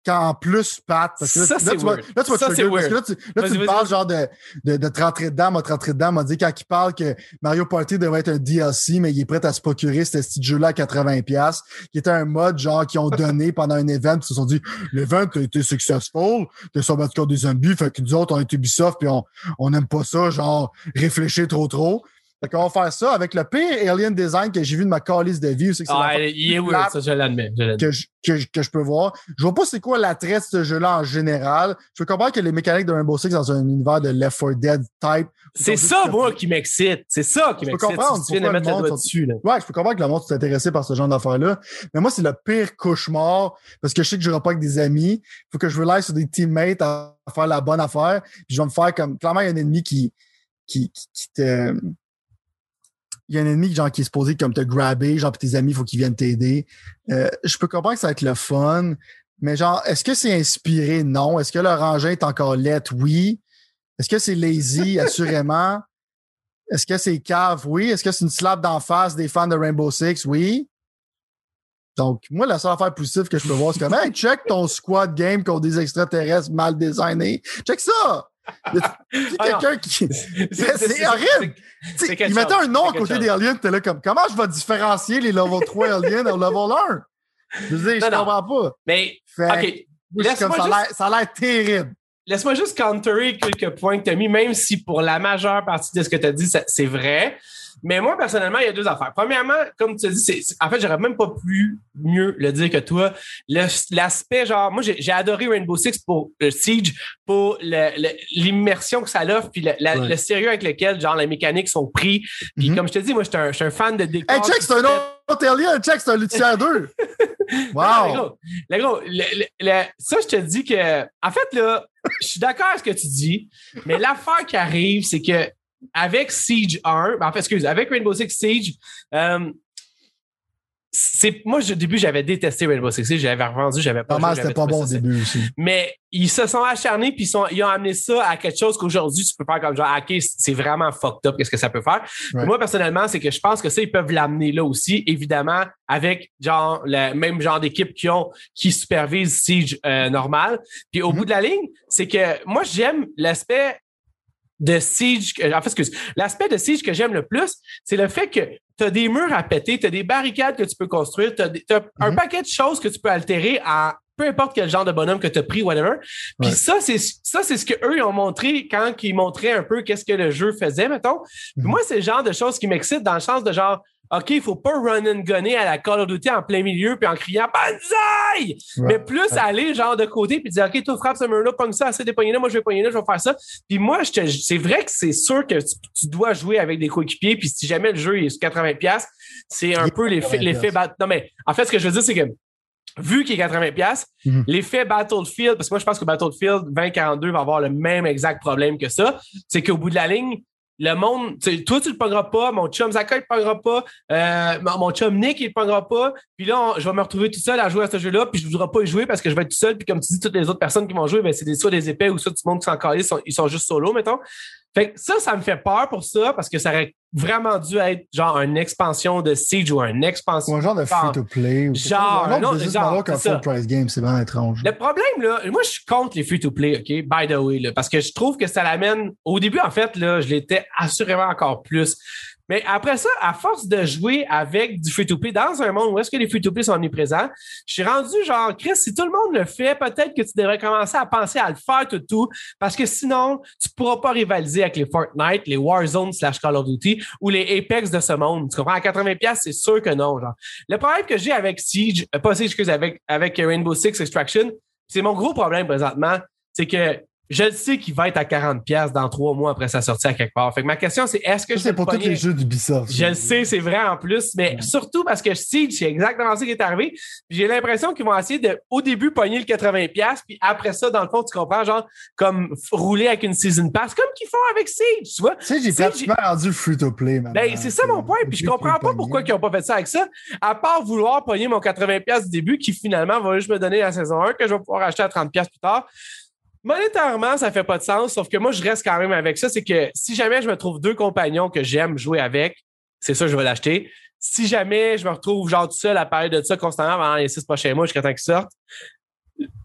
quand en plus, Pat, parce que là, Ça, là, tu vas, là, tu vas Ça, trigger, c'est parce que là, tu, là, tu me parles genre de, de, de te rentrer dedans, m'a te rentrer dedans, m'a dit quand il parle que Mario Party devrait être un DLC, mais il est prêt à se procurer ce petit jeu-là à 80$, qui était un mode genre qu'ils ont donné pendant un event, ils se sont dit, l'event a été successful, t'es sur contre des zombies, fait que nous autres, on est Ubisoft, puis on, on n'aime pas ça, genre, réfléchir trop trop. Fait qu'on va faire ça avec le pire alien design que j'ai vu de ma calice de vie, c'est Ah, il est weird, ça, je l'admets. que je, que, je- que je peux voir. Je vois pas c'est quoi l'attrait de ce jeu-là en général. Je peux comprendre que les mécaniques de Rainbow Six dans un univers de Left 4 Dead type. C'est ça, moi, qui m'excite. C'est ça qui Je peux m'excite. comprendre Si tu viens de pourquoi mettre le le monde doigt sont- dessus, là. Ouais, je peux comprendre que le monde soit intéressé par ce genre d'affaires-là. Mais moi, c'est le pire cauchemar parce que je sais que je pas avec des amis. Il faut que je rely sur des teammates à faire la bonne affaire. Puis je vais me faire comme. Clairement, il y a un ennemi qui, qui, qui, qui te. Il y a un ennemi genre, qui est supposé comme te grabber, genre, puis tes amis, il faut qu'ils viennent t'aider. Euh, je peux comprendre que ça va être le fun. Mais genre, est-ce que c'est inspiré? Non. Est-ce que leur engin est encore lettre? Oui. Est-ce que c'est lazy? Assurément? Est-ce que c'est cave? Oui. Est-ce que c'est une slap d'en face des fans de Rainbow Six? Oui. Donc, moi, la seule affaire positive que je peux voir, c'est comme, hey, check ton squad game contre des extraterrestres mal designés. Check ça! C'est quelqu'un qui. C'est horrible! Il mettait un nom à côté des aliens, t'es là comme comment je vais différencier les level 3 aliens au level 1? Je veux dire, je comprends pas. Mais, OK. Ça a l'air terrible. Laisse-moi juste counterer quelques points que tu as mis, même si pour la majeure partie de ce que tu as dit, c'est vrai. Mais moi, personnellement, il y a deux affaires. Premièrement, comme tu as dit, en fait, j'aurais même pas pu mieux le dire que toi. l'aspect, genre, moi, j'ai, adoré Rainbow Six pour le Siege, pour l'immersion que ça offre, puis le, sérieux avec lequel, genre, les mécaniques sont pris. Puis mm-hmm. comme je te dis, moi, je suis un, fan de décor. Hey, check, c'est un autre alien. Check, c'est un Luthier 2. wow! Le gros, ça, je te dis que, en fait, là, je suis d'accord avec ce que tu dis, mais l'affaire qui arrive, c'est que avec Siege 1, ben, en fait, excuse, avec Rainbow Six Siege, euh, c'est moi au début j'avais détesté Rainbow Six j'avais revendu, j'avais pas. Normal, c'était pas bon au début aussi. Mais ils se sont acharnés puis ils, sont, ils ont amené ça à quelque chose qu'aujourd'hui tu peux faire comme genre ok c'est vraiment fucked up qu'est-ce que ça peut faire? Moi personnellement c'est que je pense que ça ils peuvent l'amener là aussi évidemment avec genre le même genre d'équipe qui ont qui supervise Siege euh, normal. Puis au mm-hmm. bout de la ligne c'est que moi j'aime l'aspect de Siege, en fait, excuse, l'aspect de Siege que j'aime le plus, c'est le fait que tu as des murs à péter, tu as des barricades que tu peux construire, tu as, un mhm. paquet de choses que tu peux altérer à peu importe quel genre de bonhomme que tu as pris, whatever. Puis ça, c'est ça, c'est ce qu'eux ont montré quand ils montraient un peu qu'est-ce que le jeu faisait, mettons. Mhm. Moi, c'est le genre de choses qui m'excitent dans le sens de genre, OK, il faut pas run and gunner à la Call of Duty en plein milieu puis en criant Banzai! Mais plus aller genre de côté puis dire OK, toi frappe ce mur-là, pogne ça, assez des là, moi je vais pogner là, je vais faire ça. Puis moi, c'est vrai que c'est sûr que tu, dois jouer avec des coéquipiers puis si jamais le jeu est sur 80 pièces, c'est un peu l'effet l'effet Non mais en fait ce que je veux dire c'est que vu qu'il est 80 pièces, mhm. l'effet Battlefield parce que moi je pense que Battlefield 2042 va avoir le même exact problème que ça, c'est qu'au bout de la ligne, le monde, toi, tu le pogneras pas, mon chum Zaka, il le pogneras pas, euh, mon chum Nick, il le pas. Puis là, je vais me retrouver tout seul à jouer à ce jeu-là, puis je ne voudrais pas y jouer parce que je vais être tout seul. Puis comme tu dis, toutes les autres personnes qui vont jouer, ben, c'est soit des épais ou soit du monde qui encore ils sont, ils sont juste solo, mettons. Fait que ça, ça me fait peur pour ça parce que ça aurait vraiment dû être genre une expansion de Siege ou une expansion. Ou un genre de free-to-play. Genre, autre genre qu'un full-price game, c'est vraiment étrange. Le problème, là, moi, je suis contre les free-to-play, OK? By the way, là, parce que je trouve que ça l'amène. Au début, en fait, là, je l'étais assurément encore plus. Mais après ça, à force de jouer avec du free-to-play dans un monde où est-ce que les free-to-play sont omniprésents, je suis rendu genre, Chris, si tout le monde le fait, peut-être que tu devrais commencer à penser à le faire tout, tout parce que sinon, tu pourras pas rivaliser avec les Fortnite, les Warzone slash Call of Duty ou les Apex de ce monde. Tu comprends? À 80$, c'est sûr que non, genre. Le problème que j'ai avec Siege, euh, pas Siege, excuse, avec, avec Rainbow Six Extraction, c'est mon gros problème présentement, c'est que je le sais qu'il va être à 40$ dans trois mois après sa sortie à quelque part. Fait que ma question, c'est est-ce que je C'est pour tous les jeux d'Ubisoft. Je le sais, c'est vrai en plus, mais surtout parce que Siege, c'est exactement ça qui est arrivé. J'ai l'impression qu'ils vont essayer de, au début, pogner le 80$, puis après ça, dans le fond, tu comprends, genre, comme rouler avec une season pass, comme qu'ils font avec Siege, tu vois. Tu sais, j'ai pratiquement rendu free-to-play, Ben, c'est ça mon point, puis je comprends pas pourquoi ils ont pas fait ça avec ça, à part vouloir pogner mon 80$ du début, qui finalement va juste me donner la saison 1, que je vais pouvoir acheter à 30$ plus tard. Monétairement, ça fait pas de sens, sauf que moi, je reste quand même avec ça. C'est que si jamais je me trouve deux compagnons que j'aime jouer avec, c'est ça, je vais l'acheter. Si jamais je me retrouve genre tout seul à parler de ça constamment pendant les six prochains mois jusqu'à temps qu'ils sortent,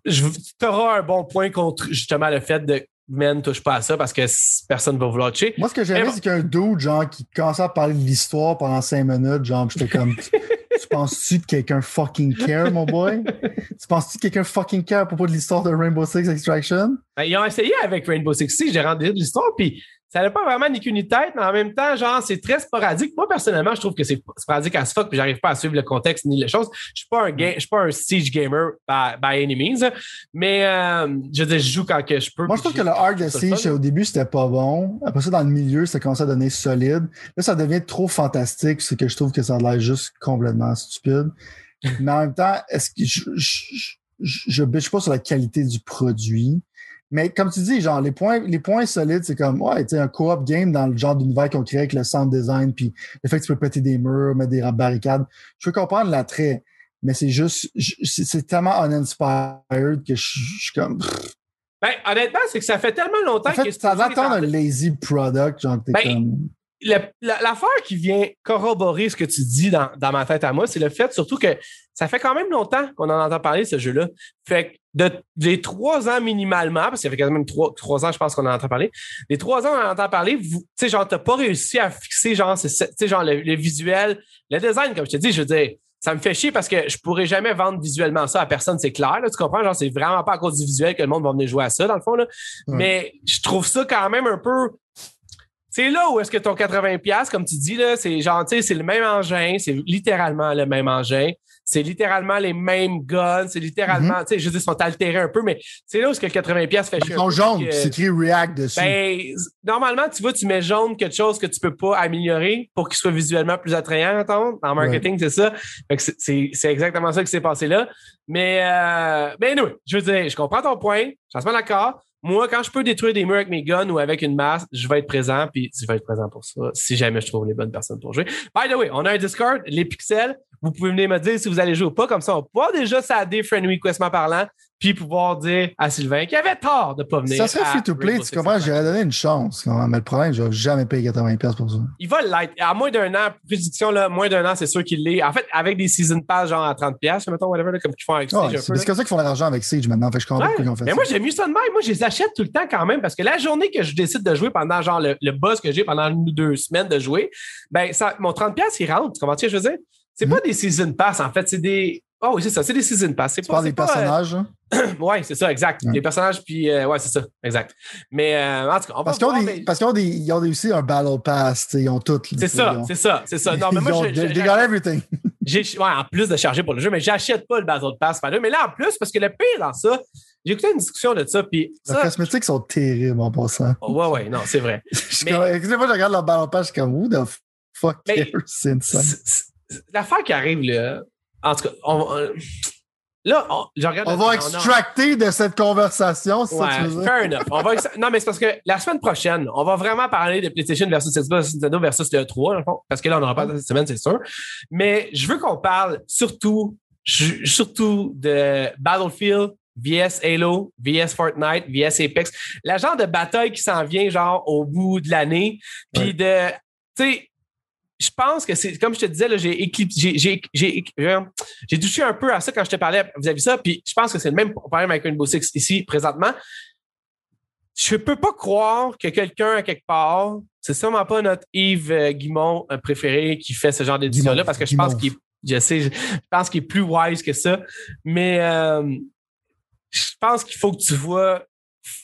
tu auras un bon point contre justement le fait de ne touche pas à ça parce que personne ne va vouloir tuer. Moi, ce que j'aimais, c'est qu'un dude, genre, qui commençait à parler de l'histoire pendant cinq minutes, genre, j'étais comme, tu penses-tu que quelqu'un fucking care, mon boy? tu penses-tu que quelqu'un fucking care à propos de l'histoire de Rainbow Six Extraction? Ben, ils ont essayé avec Rainbow Six Siege j'ai rendu l'histoire, puis ça n'a pas vraiment ni qu'une tête, mais en même temps, genre, c'est très sporadique. Moi, personnellement, je trouve que c'est sporadique à ce fuck, puis j'arrive pas à suivre le contexte ni les choses. Je suis pas un game, je suis pas un siege gamer by, by any means, mais euh, je veux dire, je joue quand que je peux. Moi, je trouve que le hard de siege, au début, c'était pas bon. Après ça, dans le milieu, ça commençait à donner solide. Là, ça devient trop fantastique, c'est que je trouve que ça a l'air juste complètement stupide. mais en même temps, est-ce que je, je, je, je bitch pas sur la qualité du produit. Mais comme tu dis, genre, les points, les points solides, c'est comme, ouais, tu sais, un co-op game dans le genre d'univers qu'on crée avec le sound design, puis le fait que tu peux péter des murs, mettre des barricades. Je peux comprendre l'attrait, mais c'est juste, c'est tellement uninspired que je, suis comme. Ben, honnêtement, c'est que ça fait tellement longtemps en fait, que ça attendre un lazy product, genre, t'es ben, comme. L'affaire qui vient corroborer ce que tu dis dans, dans ma tête à moi, c'est le fait surtout que ça fait quand même longtemps qu'on en entend parler, ce jeu-là. Fait que de, des trois ans minimalement, parce qu'il y fait quand même trois, trois ans, je pense qu'on en entend parler. Les trois ans, on en entend parler, tu sais, genre, t'as pas réussi à fixer, genre, c'est, genre, le, le, visuel, le design, comme je te dis, je veux dire, ça me fait chier parce que je pourrais jamais vendre visuellement ça à personne, c'est clair, là, tu comprends? Genre, c'est vraiment pas à cause du visuel que le monde va venir jouer à ça, dans le fond, là. Mais je trouve ça quand même un peu c'est là où est-ce que ton 80$, comme tu dis, là, c'est genre, tu sais, c'est le même engin, c'est littéralement le même engin. C'est littéralement les mêmes guns, c'est littéralement, mm-hmm. tu sais, je dis, ils sont altérés un peu, mais c'est là où est-ce que le 80$ fait chier. Ils sont jaunes, c'est écrit React dessus. Ben, normalement, tu vois, tu mets jaune quelque chose que tu peux pas améliorer pour qu'il soit visuellement plus attrayant, attends. En marketing, c'est ça. c'est, exactement ça qui s'est passé là. Mais, euh, mais non, je veux dire, je comprends ton point, je suis d'accord. Moi, quand je peux détruire des murs avec mes guns ou avec une masse, je vais être présent, puis je vais être présent pour ça, si jamais je trouve les bonnes personnes pour jouer. By the way, on a un Discord, les pixels. Vous pouvez venir me dire si vous allez jouer ou pas, comme ça, on peut déjà s'adder friendly questment parlant, puis pouvoir dire à Sylvain qu'il avait tort de pas venir. Ça serait free to play, tu comprends? J'aurais donné une chance. Mais le problème, je vais jamais payer 80$ pour ça. Il va l'être. À moins d'un an, prédiction, là, moins d'un an, c'est sûr qu'il l'est. En fait, avec des season pass, genre à 30$, mettons, whatever, comme ils font avec Siege. c'est comme ça qu'ils font de l'argent avec Siege maintenant. Fait je comprends ouais. fait Mais moi, j'aime mieux ça de même. Moi, je les achète tout le temps quand même parce que la journée que je décide de jouer pendant, genre, le, le buzz que j'ai pendant une ou deux semaines de jouer, ben, ça, mon 30$, il rentre. Tu comprends ce que je veux dire? C'est mm pas des season pass, en fait, c'est des. Oh oui, c'est ça, c'est des season pass. C'est pas des personnages. Hein? ouais, c'est ça, exact. Les personnages, puis euh, ouais, c'est ça, exact. Mais euh, en tout cas, on parce qu'ils ont, des, parce qu'ils ont, des, ils ont aussi un Battle Pass, ils ont tout. C'est ça, c'est ça, c'est ça. Non, mais moi. They got everything. J'ai, ouais, en plus de charger pour le jeu, mais j'achète pas le Battle Pass. Mais là, en plus, parce que le pire dans ça, j'ai écouté une discussion de ça, puis. Les cosmétiques sont terribles en passant. Oh, ouais, ouais, non, c'est vrai. Excusez-moi, je regarde leur Battle Pass, je suis comme, who the fuck cares? C'est L'affaire qui arrive là, en tout cas, on, Là, on, je regarde on va extracter de cette conversation, ouais, ça tu veux? Fair enough. On va non, mais c'est parce que la semaine prochaine, on va vraiment parler de PlayStation versus Xbox Nintendo versus le 3, dans le fond, parce que là, on n'aura pas cette semaine, c'est sûr. Mais je veux qu'on parle surtout, surtout de Battlefield, VS Halo, VS Fortnite, VS Apex. La genre de bataille qui s'en vient, genre, au bout de l'année. Puis ouais. de, tu sais, je pense que c'est, comme je te disais, j'ai j'ai, j'ai, j'ai, touché un peu à ça quand je te parlais. Vous avez ça, puis je pense que c'est le même problème avec Rainbow Six ici, présentement. Je peux pas croire que quelqu'un à quelque part, c'est sûrement pas notre Yves euh, Guimont euh, préféré qui fait ce genre d'édition-là, parce que je pense qu'il je sais, je pense qu'il est plus wise que ça, mais euh, je pense qu'il faut que tu vois,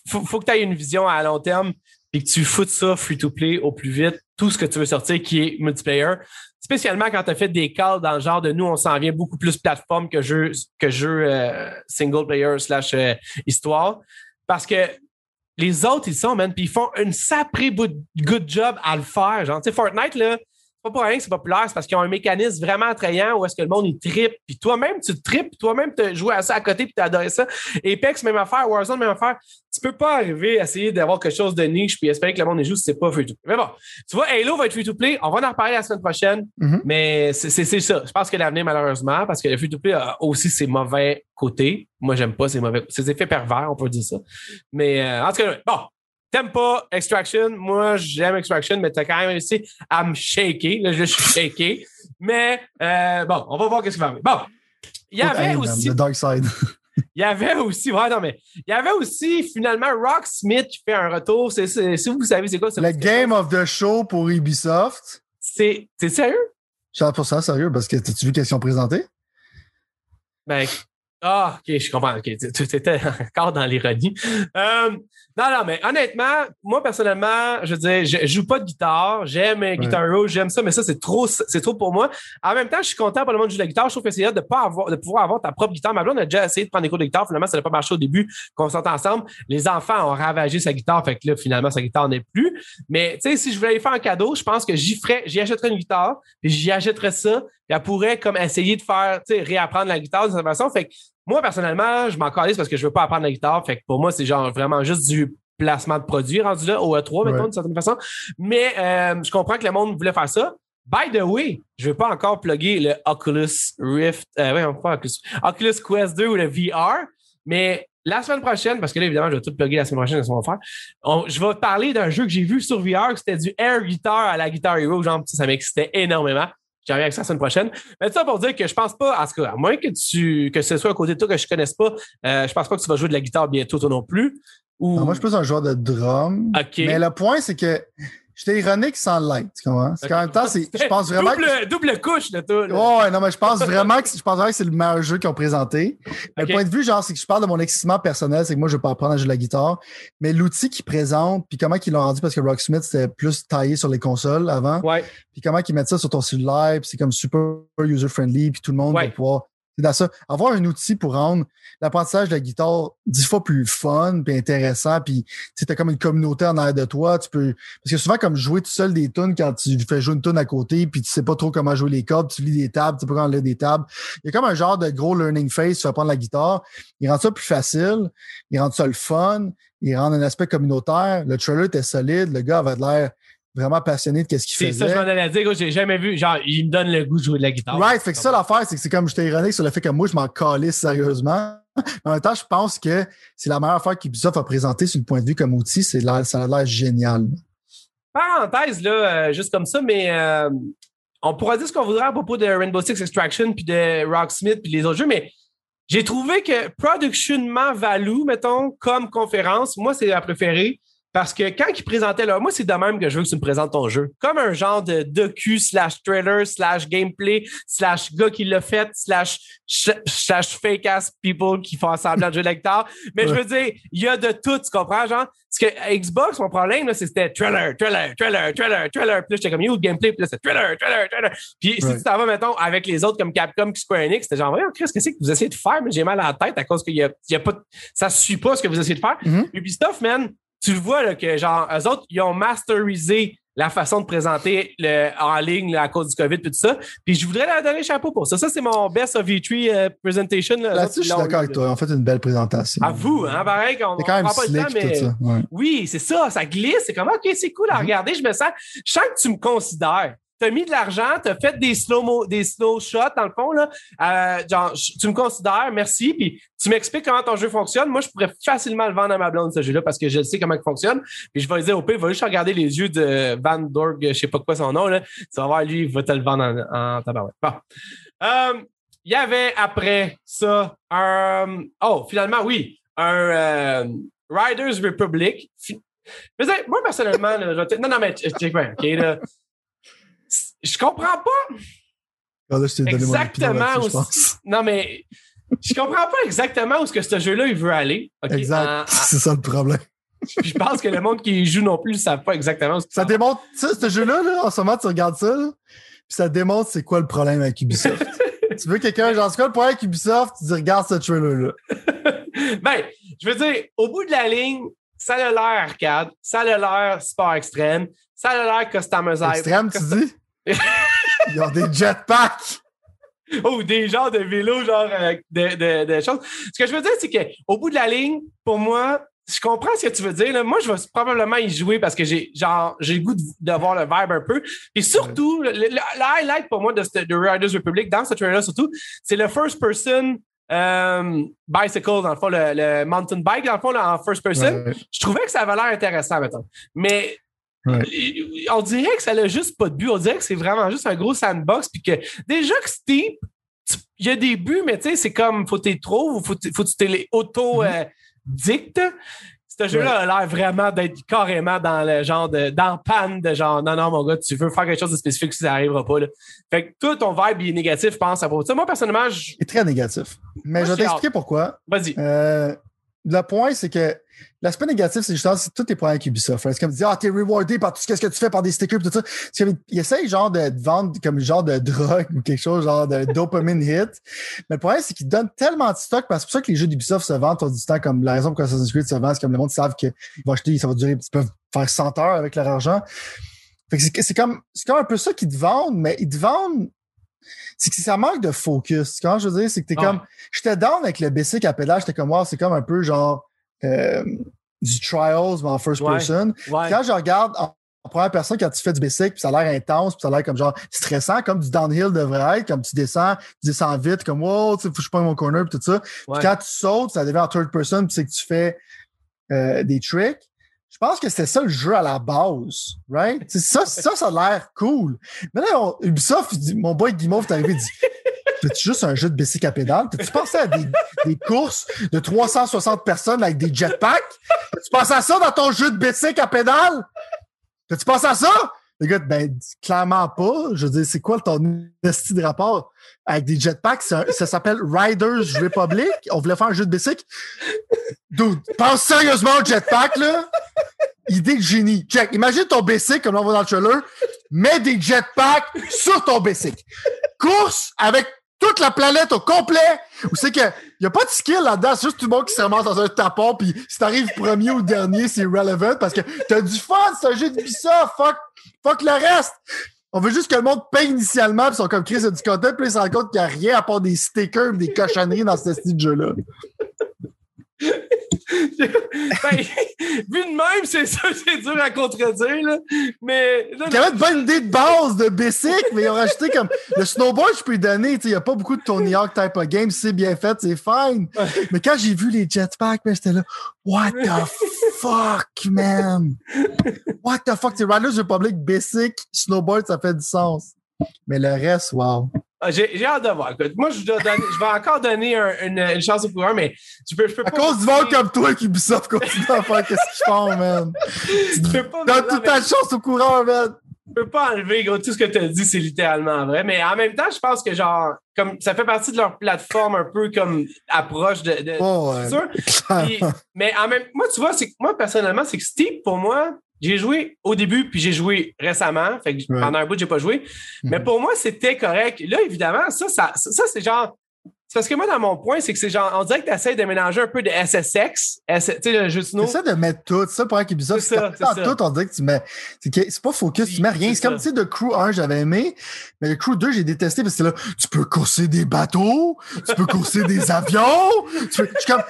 faut, faut que tu aies une vision à long terme et que tu foutes ça free-to-play au plus vite, tout ce que tu veux sortir qui est multiplayer. Spécialement quand tu as fait des calls dans le genre de nous, on s'en vient beaucoup plus plateforme que jeu, que jeu euh, single player slash euh, histoire. Parce que les autres, ils sont, man, puis ils font une sapré good job à le faire. Genre, tu sais, Fortnite, là, pas pour rien que c'est populaire, c'est parce qu'ils ont un mécanisme vraiment attrayant où est-ce que le monde il tripe. Puis toi-même, tu tripes, toi-même, tu joué à ça à côté puis tu adoré ça. Apex, même affaire, Warzone, même affaire. Tu peux pas arriver à essayer d'avoir quelque chose de niche puis espérer que le monde y joue si c'est pas free to play. Mais bon, tu vois, Halo va être free to play. On va en reparler la semaine prochaine. Mm -hmm. Mais c'est ça. Je pense que l'avenir, malheureusement, parce que le free to play a aussi ses mauvais côtés. Moi, j'aime pas ses mauvais, ses effets pervers, on peut dire ça. Mais euh, en tout cas, bon, T'aimes pas Extraction? Moi, j'aime Extraction, mais t'as quand même réussi à me shaker. Là, je suis shaké. Mais euh, bon, on va voir qu'est-ce qui va arriver. Bon, il y avait aussi... The dark side. Il y avait aussi, ouais, non, mais il y avait aussi finalement Rock Smith qui fait un retour. C'est, si vous savez, c'est quoi? Le Game of the Show pour Ubisoft. C'est, c'est sérieux? Je suis pour ça sérieux parce que t'as-tu vu qu'est-ce qu'ils ont présenté? Ben, ah, ok, je comprends. Ok, tu étais encore dans l'ironie. Euh, non, non, mais honnêtement, moi personnellement, je veux dire, je, joue pas de guitare. J'aime ouais. Guitar Hero, j'aime ça, mais ça c'est trop, c'est trop pour moi. En même temps, je suis content pour le monde de la guitare. Je trouve que c'est de pas avoir, de pouvoir avoir ta propre guitare. Ma blonde a déjà essayé de prendre des cours de guitare. Finalement, ça n'a pas marché au début. Qu'on sorte ensemble, les enfants ont ravagé sa guitare. Fait que là, finalement, sa guitare n'est plus. Mais tu sais, si je voulais aller faire un cadeau, je pense que j'y ferais, j'y achèterais une guitare, puis j'y achèterais ça. Elle pourrait comme essayer de faire, tu sais, réapprendre la guitare de cette façon. Fait que moi, personnellement, je m'en calisse parce que je veux pas apprendre la guitare. Fait que pour moi, c'est genre vraiment juste du placement de produit rendu là au E3, mettons, d'une certaine façon. Mais euh, je comprends que le monde voulait faire ça. By the way, je veux pas encore plugger le Oculus Rift, euh, ouais, pas Oculus, Oculus Quest 2 ou le VR, mais la semaine prochaine, parce que là, évidemment, je vais tout plugger la semaine prochaine, ce qu'on va faire. on- je vais parler d'un jeu que j'ai vu sur VR, c'était du air guitar à la Guitar Hero. Genre, ça, ça m'excitait énormément. J'en reviens avec ça la semaine prochaine. Mais ça pour dire que je pense pas, tout cas, à moins que tu, que ce soit un côté de toi que je connaisse pas, euh, je pense pas que tu vas jouer de la guitare bientôt, toi non plus. Ou... Non, moi, je suis plus un joueur de drum. OK. Mais le point, c'est que j'étais ironique sans l'être, tu comprends? C'est qu'en même temps, c'est, je pense vraiment double, que. double couche, là, toi. là. Ouais, non, mais je pense vraiment que, je pense vraiment que c'est le meilleur jeu qu'ils ont présenté. Mais. Le point de vue, genre, c'est que je parle de mon excitement personnel, c'est que moi, je vais pas apprendre à jouer de la guitare. Mais l'outil qu'ils présentent, puis comment ils l'ont rendu, parce que Rocksmith, c'était plus taillé sur les consoles avant. Ouais. Puis comment ils mettent ça sur ton cellulaire, puis c'est comme super user-friendly, puis tout le monde Ouais. va pouvoir. C'est dans ça. Avoir un outil pour rendre l'apprentissage de la guitare dix fois plus fun, puis intéressant, puis tu as comme une communauté en arrière de toi. Tu peux. Parce que souvent, comme jouer tout seul des tunes quand tu fais jouer une tune à côté, puis tu sais pas trop comment jouer les cordes, tu lis des tables, tu comment lire des tables. Il y a comme un genre de gros learning phase, tu vas apprendre la guitare. Il rend ça plus facile, il rend ça le fun, il rend un aspect communautaire. Le trailer était solide, le gars avait l'air vraiment passionné de qu'est-ce qu'il C'est faisait. ça, je m'en allais dire. J'ai jamais vu. Genre, il me donne le goût de jouer de la guitare. Right, fait que ça l'affaire, c'est que c'est comme j'étais ironique sur le fait que moi, je m'en calisse sérieusement. Mais en même temps, je pense que c'est la meilleure affaire qu'Ubisoft a présentée sur le point de vue comme outil. C'est ça a l'air génial. Parenthèse, là, euh, juste comme ça, mais euh, on pourra dire ce qu'on voudra à propos de Rainbow Six Extraction puis de Rocksmith puis les autres jeux, mais j'ai trouvé que productionnement value, mettons, comme conférence, moi, c'est la préférée. Parce que quand ils présentaient là, moi, c'est de même que je veux que tu me présentes ton jeu. Comme un genre de docu slash trailer slash gameplay slash gars qui l'a fait slash slash fake ass people qui font semblant de la guitare. Mais je veux dire, il y a de tout, tu comprends, genre? Parce que Xbox, mon problème, là, c'était trailer, trailer, trailer, trailer, trailer. Puis là, j'étais comme, yo, gameplay, puis là, c'est trailer, trailer, trailer. Puis si tu t'en vas, mettons, avec les autres comme Capcom, Square Enix, c'était genre, voyons, Chris, qu'est-ce que vous essayez de faire? Mais j'ai mal à la tête à cause qu'il y a, y a pas, ça suit pas ce que vous essayez de faire. Mhm. Ubisoft, man, tu le vois, là, que genre, eux autres, ils ont masterisé la façon de présenter le, en ligne là, à cause du COVID et tout ça. Puis je voudrais leur donner chapeau pour ça. Ça, c'est mon best of E3 euh, presentation. Là, Là-dessus, je suis d'accord avec toi. On fait une belle présentation. À vous, hein, pareil, C'est quand on même prend pas le temps, mais ça. Ouais. oui, c'est ça, ça glisse. C'est comme, OK, c'est cool à Mhm. regarder. Je me sens, je sens que tu me considères. Tu as mis de l'argent, tu as fait des slow, des slow shots, dans le fond. Là. Euh, genre, tu me considères, merci. Puis tu m'expliques comment ton jeu fonctionne. Moi, je pourrais facilement le vendre à ma blonde, ce jeu-là, parce que je sais comment il fonctionne. Puis je vais lui dire, au pire, va juste regarder les yeux de Van Dorg, je sais pas quoi son nom. Là. Tu vas voir, lui, il va te le vendre en, en tabarouette. Bon. Euh, Il y avait après ça un. Oh, finalement, oui. Un euh, Riders Republic. Moi, personnellement, non, non, mais check OK, là. Je comprends pas Ah, là, je exactement où je pense. Non, mais je comprends pas exactement où ce que ce jeu-là il veut aller. Exact. En- en- C'est ça le problème. je pense que le monde qui y joue non plus ne savent pas exactement ce que Ça démontre, ça, ce jeu-là, là, en ce moment, tu regardes ça, là, puis ça démontre c'est quoi le problème avec Ubisoft. tu veux quelqu'un, genre, c'est quoi le problème avec Ubisoft? Tu dis, regarde ce trailer-là. ben, je veux dire, au bout de la ligne, ça a l'air arcade, ça a l'air sport extrême, ça a l'air customisable. Extrême, tu dis? Ils ont des jetpacks! ou des genres de vélos, genre euh, de, de, de choses. Ce que je veux dire, c'est qu'au bout de la ligne, pour moi, je comprends ce que tu veux dire. là. Moi, je vais probablement y jouer parce que j'ai genre j'ai le goût de, de voir le vibe un peu. Et surtout, le, le- le highlight pour moi de, de Riders Republic, dans ce trailer surtout, c'est le first person euh, bicycle, dans le fond, le, le mountain bike, dans le fond, là, en first person. Ouais. Je trouvais que ça avait l'air intéressant, mettons. Mais Ouais. euh, on dirait que ça n'a juste pas de but. On dirait que c'est vraiment juste un gros sandbox. Puis que déjà que Steep, il y a des buts, mais tu sais, c'est comme faut les trouves ou faut, que- faut que tu les auto-dictes. Ce jeu-là a l'air vraiment d'être carrément dans le genre de dans panne de genre non, non, mon gars, tu veux faire quelque chose de spécifique, ça n'arrivera pas. Là. Fait que tout ton vibe est négatif, je pense, à propos de ça. Moi, personnellement, je... C'est très négatif. Mais Moi, je vais t'expliquer pourquoi. vas-y. Euh, le point, c'est que l'aspect négatif, c'est justement, c'est tous tes problèmes avec Ubisoft. C'est comme dire, ah, t'es rewardé par tout ce que tu fais par des stickers et tout ça? C'est comme, ils essayent genre de te vendre comme genre de drogue ou quelque chose, genre de dopamine hit. Mais le problème, c'est qu'ils donnent tellement de stock parce que c'est pour ça que les jeux d'Ubisoft se vendent tout du temps comme la raison pour laquelle Assassin's Creed se vend, c'est comme le monde savent qu'ils vont acheter, ça va durer, ils peuvent faire 100 heures avec leur argent. Fait que c'est, comme, c'est comme un peu ça qu'ils te vendent, mais ils te vendent, c'est que ça manque de focus. Quand je veux dire, c'est que t'es Ouais. comme, j'étais down avec le basic à pédage, j'étais comme, wow, c'est comme un peu genre, euh, du trials, mais en first Ouais. person. Ouais. Quand je regarde en, en première personne quand tu fais du basic, puis ça a l'air intense, puis ça a l'air comme genre stressant, comme du downhill devrait être, comme tu descends, tu descends vite, comme wow, tu sais, faut que je prenne mon corner, puis tout ça. Puis quand tu sautes, ça devient en third person, puis c'est que tu fais euh, des tricks. Je pense que c'était ça le jeu à la base, right? Ça, ça, ça a l'air cool. Mais là, on, Ubisoft, mon boy Guimauve est arrivé dit Fais-tu juste un jeu de bicycle à pédale? T'as-tu pensé à des, courses de 360 personnes avec des jetpacks? T'as-tu pensé à ça dans ton jeu de bicycle à pédale? T'as-tu pensé à ça? Le gars, ben, clairement pas. Je veux dire, c'est quoi ton esti de rapport avec des jetpacks? Ça, ça s'appelle Riders Republic. On voulait faire un jeu de bicycle. Dude, pense sérieusement au jetpack, là. Idée de génie. Check. Imagine ton bicycle, comme on voit dans le trailer. Mets des jetpacks sur ton bicycle. Course avec toute la planète au complet. Où c'est que y a pas de skill là-dedans, c'est juste tout le monde qui se ramasse dans un tapon, puis si t'arrives premier ou dernier, c'est relevant parce que t'as du fun, c'est un jeu de ça, fuck, fuck le reste. On veut juste que le monde paye initialement, puis ils sont comme Chris a du content, puis ils se rendent compte qu'il n'y a rien à part des stickers des cochonneries dans ce style de jeu-là. ben, vu de même, c'est ça, c'est dur à contredire, là. Mais. Là, Il y avait une bonne idée de base de Basic, mais ils ont rajouté comme. Le snowboard, je peux lui donner, il n'y a pas beaucoup de Tony Hawk type of game, c'est bien fait, c'est fine. Mais quand j'ai vu les jetpacks, j'étais là, what the fuck, man? What the fuck? C'est Riders Republic Basic, snowboard, ça fait du sens. Mais le reste, wow. Ah, j'ai hâte de voir. moi, je, donner, je, vais encore donner une, une, chance au coureur, mais je peux, je peux pas. À cause du monde comme toi qui Ubisoft continue à faire qu'est-ce qu'ils font, man. tu peux pas. Donne toute ta chance au coureur, man. Je peux pas enlever, gros, tout ce que tu as dit, c'est littéralement vrai. Mais en même temps, je pense que, genre, comme ça fait partie de leur plateforme un peu comme approche de. de oh, ouais. mais en même moi, tu vois, c'est moi, personnellement, c'est que Steve, pour moi, j'ai joué au début, puis j'ai joué récemment. Fait que pendant un bout, j'ai pas joué. Mais mhm. pour moi, c'était correct. Là, évidemment, ça, ça, ça, c'est genre. C'est parce que moi, dans mon point, c'est que c'est genre, on dirait que tu essaies de mélanger un peu de SSX, tu sais, le jeu C'est ça de mettre tout, ça pour un épisode. C'est ça, tout, on dirait que tu mets, c'est pas focus, tu mets rien. C'est comme, tu sais, de Crew 1, j'avais aimé, mais le Crew 2, j'ai détesté parce que là, tu peux courser des bateaux, tu peux courser des avions, tu peux, je suis comme,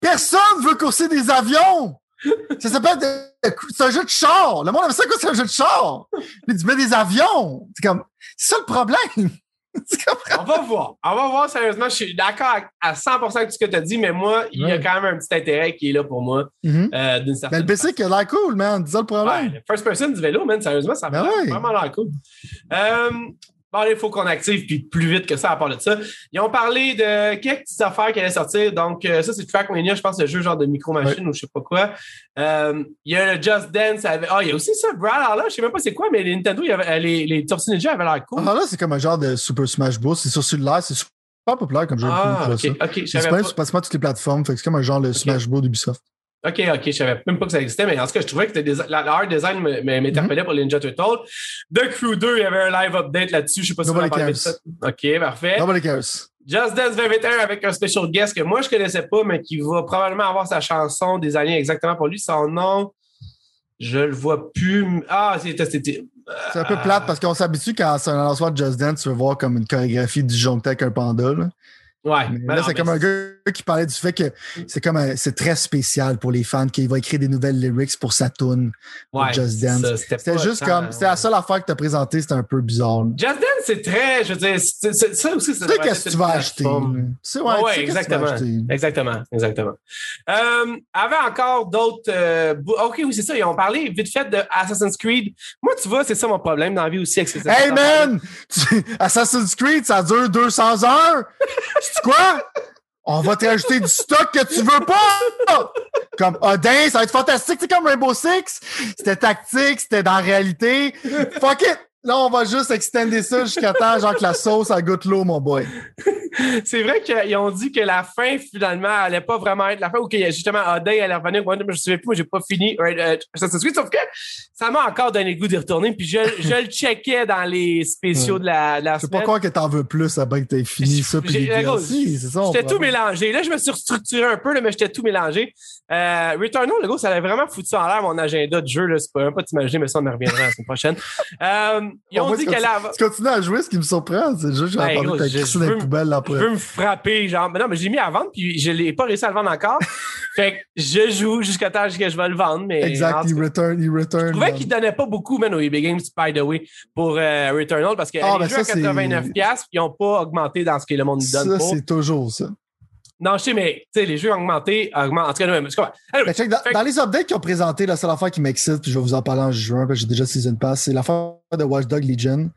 personne veut courser des avions! Ça s'appelle c'est un jeu de char. Le monde aime ça quoi, c'est un jeu de char. Mais tu mets des avions. C'est comme c'est ça le problème. on va voir. On va voir sérieusement. Je suis d'accord à 100% avec ce que tu as dit, mais moi, il y a quand même un petit intérêt qui est là pour moi. Mm-hmm. euh, d'une certaine mais le PC qui a l'air cool, man. C'est ça le problème. Ouais, first person du vélo, man, sérieusement, ça a ben vraiment l'air cool. Euh, Bon, il faut qu'on active puis plus vite que ça à part de ça. Ils ont parlé de quelques petites affaires qui allaient sortir. Donc, euh, ça, c'est Trackmania, je pense, le jeu genre de micro-machine ou je sais pas quoi. Euh, il y a le Just Dance. Avec... Ah, il y a aussi ça, Brad. là, je sais même pas c'est quoi, mais les Nintendo, il y avait, euh, les, les Ninja avaient l'air cool. Ah, là, c'est comme un genre de Super Smash Bros. C'est sur celui-là, c'est super populaire comme jeu. Ah, ok, ok. C'est pas sur pratiquement toutes les plateformes. Fait que c'est comme un genre de Smash Bros. d'Ubisoft. OK, OK, je savais même pas que ça existait, mais en tout cas, je trouvais que des, la, art design m'interpellait mm -hmm. pour les Ninja Turtles. The Crew 2, il y avait un live update là-dessus. Je sais pas si vous avez ça. OK, parfait. Nobody cares. Just Dance 2021 avec un special guest que moi, je connaissais pas, mais qui va probablement avoir sa chanson des années exactement pour lui. Son nom, je le vois plus. Ah, c'était... C'est un peu plate parce qu'on s'habitue quand c'est un lancement de Just Dance, tu veux voir comme une chorégraphie du avec un panda. Là. Ouais. Mais là, c'est comme un gars qui parlait du fait que c'est comme c'est très spécial pour les fans qu'il va écrire des nouvelles lyrics pour sa tune ouais, Just Dance. C'était juste comme c'était la seule affaire que tu as présentée, c'était un peu bizarre. Just Dance, c'est très, je veux dire, ça aussi, c'est. Tu sais qu'est-ce que tu vas acheter. C'est ouais, ouais exactement. Exactement, exactement. Euh, avait encore d'autres. Euh, ok, oui, c'est ça. Ils ont parlé vite fait de Assassin's Creed. Moi, tu vois, c'est ça mon problème dans la vie aussi avec Hey man, Assassin's Creed, ça dure 200 heures. C'est quoi? On va te rajouter du stock que tu veux pas! Comme Odin, ça va être fantastique, c'est comme Rainbow Six. C'était tactique, c'était dans la réalité. Fuck it! Là, on va juste extender ça jusqu'à temps, genre que la sauce a goûte l'eau, mon boy. C'est vrai qu'ils ont dit que la fin, finalement, allait pas vraiment être la fin ou que justement Odin allait revenir. Moi, je me souviens plus, moi, j'ai pas fini euh, Sauf que ça m'a encore donné le goût d'y retourner. Puis je, je le checkais dans les spéciaux de la, de la Je sais pas croire que t'en veux plus bien que t'aies fini ça. Puis J'étais tout mélangé. Là, je me suis restructuré un peu, là, mais j'étais tout mélangé. Euh, Returnal, le gars, ça avait vraiment foutu en l'air mon agenda de jeu. Là. C'est pas, même pas t'imaginer, mais ça, on en reviendra la semaine prochaine. Euh, ils ont dit qu'elle a... Tu continues à jouer, ce qui me surprend. C'est juste que j'ai entendu que t'as crissé dans les poubelles Je veux me frapper, genre. Mais non, mais j'ai mis à vendre, puis je l'ai pas réussi à le vendre encore. fait que je joue jusqu'à temps que je vais le vendre. Mais exact, il return, il return. Je trouvais qu'il donnait pas beaucoup, man, au eBay Games, by the way, pour euh, Returnal, parce que ah, les ben jeux à 89$, ils n'ont pas augmenté dans ce que le monde nous donne. Ça, c'est toujours ça. Non, je sais, mais les jeux ont augmenté, augmentent. En tout cas, mais check, dans, les updates qu'ils ont présenté, la seule affaire qui m'excite, puis je vais vous en parler en juin, parce que j'ai déjà Season Pass, c'est l'affaire de Watchdog Legion.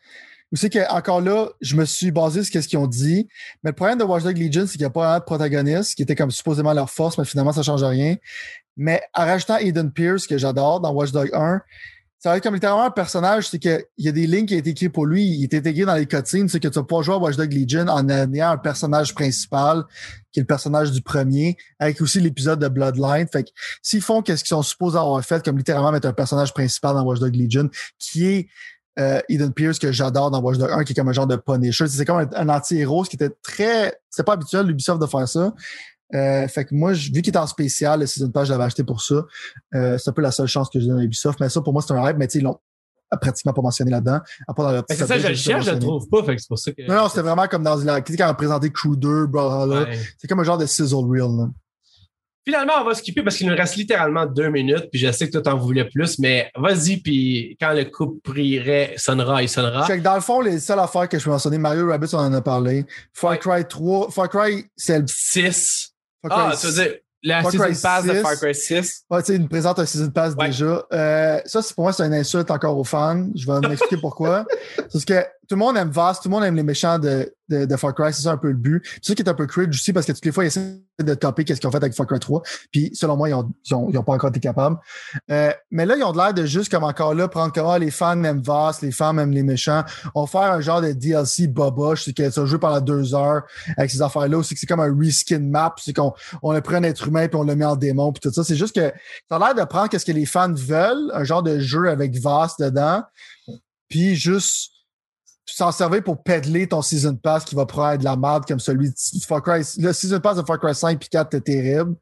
Vous savez qu'encore là, je me suis basé sur ce qu'ils ont dit. Mais le problème de Watchdog Legion, c'est qu'il n'y a pas un protagoniste, qui était comme supposément leur force, mais finalement, ça ne change rien. Mais en rajoutant Eden Pierce, que j'adore dans Watchdog 1, ça va être comme littéralement un personnage, c'est qu'il y a des lignes qui ont été écrites pour lui, il est intégré dans les cutscenes, c'est que tu vas pouvoir jouer à Watch Dogs Legion en ayant un personnage principal, qui est le personnage du premier, avec aussi l'épisode de Bloodline. Fait que s'ils font qu'est-ce qu'ils sont supposés avoir fait, comme littéralement mettre un personnage principal dans Watch Dogs Legion, qui est euh, Eden Pierce que j'adore dans Watch Dogs 1, qui est comme un genre de Punisher. C'est comme un, anti-héros, ce qui était très... C'est pas habituel, l'Ubisoft, de faire ça. Euh, fait que moi, vu qu'il est en spécial, le Season Pass, je l'avais acheté pour ça. Euh, c'est un peu la seule chance que j'ai dans Ubisoft. Mais ça, pour moi, c'est un hype, mais tu sais, ils l'ont pratiquement pas mentionné là-dedans. C'est ça, je le cherche, je le trouve pas, fait que c'est pour ça que. Non, non, c'était vraiment comme dans la. Quand on a présenté Crew 2, bro, C'est comme un genre de sizzle reel, là. Finalement, on va skipper parce qu'il nous reste littéralement deux minutes, puis je sais que toi t'en voulais plus, mais vas-y, puis quand le coup prierait, sonnera, il sonnera. Fait que dans le fond, les seules affaires que je peux mentionner, Mario Rabbit, on en a parlé. Far Cry 3, Far Cry, c'est le 6. Ah, tu veux dire, la Season Pass de Far Cry 6. Ouais, tu sais, il nous présente un Season Pass déjà. Euh, ça, pour moi, c'est une insulte encore aux fans. Je vais m'expliquer pourquoi. Parce que tout le monde aime Vast, tout le monde aime les méchants de, de, de Far Cry, c'est ça un peu le but. C'est ça qui est un peu cringe aussi parce que toutes les fois, ils essaient de topper qu'est-ce qu'ils ont fait avec Far Cry 3. Puis selon moi, ils ont, ils ont, ils ont pas encore été capables. Euh, mais là, ils ont l'air de juste comme encore là prendre comme ah, les fans aiment Vast, les fans aiment les méchants. On va faire un genre de DLC boboche, c'est que ça joue pendant deux heures avec ces affaires-là. C'est que c'est comme un reskin map, c'est qu'on on a pris un être humain puis on le met en démon puis tout ça. C'est juste que ça a l'air de prendre qu'est-ce que les fans veulent, un genre de jeu avec Vast dedans, puis juste s'en servir pour peddler ton Season Pass qui va prendre de la merde comme celui de Far Cry. Le Season Pass de Far Cry 5 et 4 était terrible.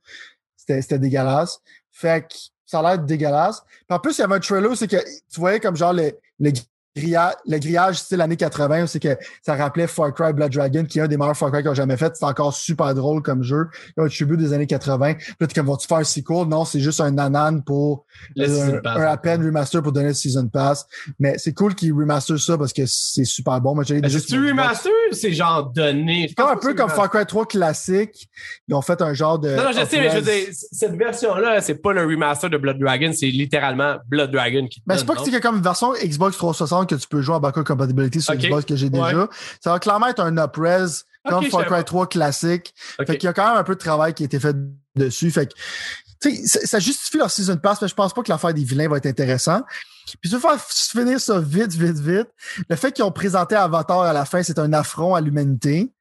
C'était dégueulasse. Fait que ça a l'air dégueulasse. Puis en plus, il y avait un trailer, c'est que tu voyais comme genre le, le le grillage style années 80, c'est que ça rappelait Far Cry Blood Dragon, qui est un des meilleurs Far Cry qu'ils ont jamais fait. C'est encore super drôle comme jeu. Il y a un tribut des années 80. Puis là, comme, vas-tu faire un sequel? Non, c'est juste un nanan pour un, à peine remaster pour donner le Season Pass. Mais c'est cool qu'ils remaster ça parce que c'est super bon. C'est-tu remaster c'est genre donné? C'est comme un peu comme Far Cry 3 classique. Ils ont fait un genre de. Non, non, je sais, mais je veux dire, cette version-là, c'est pas le remaster de Blood Dragon, c'est littéralement Blood Dragon qui Mais c'est pas que c'est comme une version Xbox 360 que tu peux jouer en backward compatibility sur Xbox que j'ai déjà. Ça va clairement être un upres comme Far Cry 3 classique. Fait qu'il y a quand même un peu de travail qui a été fait dessus. Fait que, ça, ça justifie leur season pass, mais je pense pas que l'affaire des vilains va être intéressant. Puis je veux faire finir ça vite, vite, vite. Le fait qu'ils ont présenté Avatar à la fin, c'est un affront à l'humanité.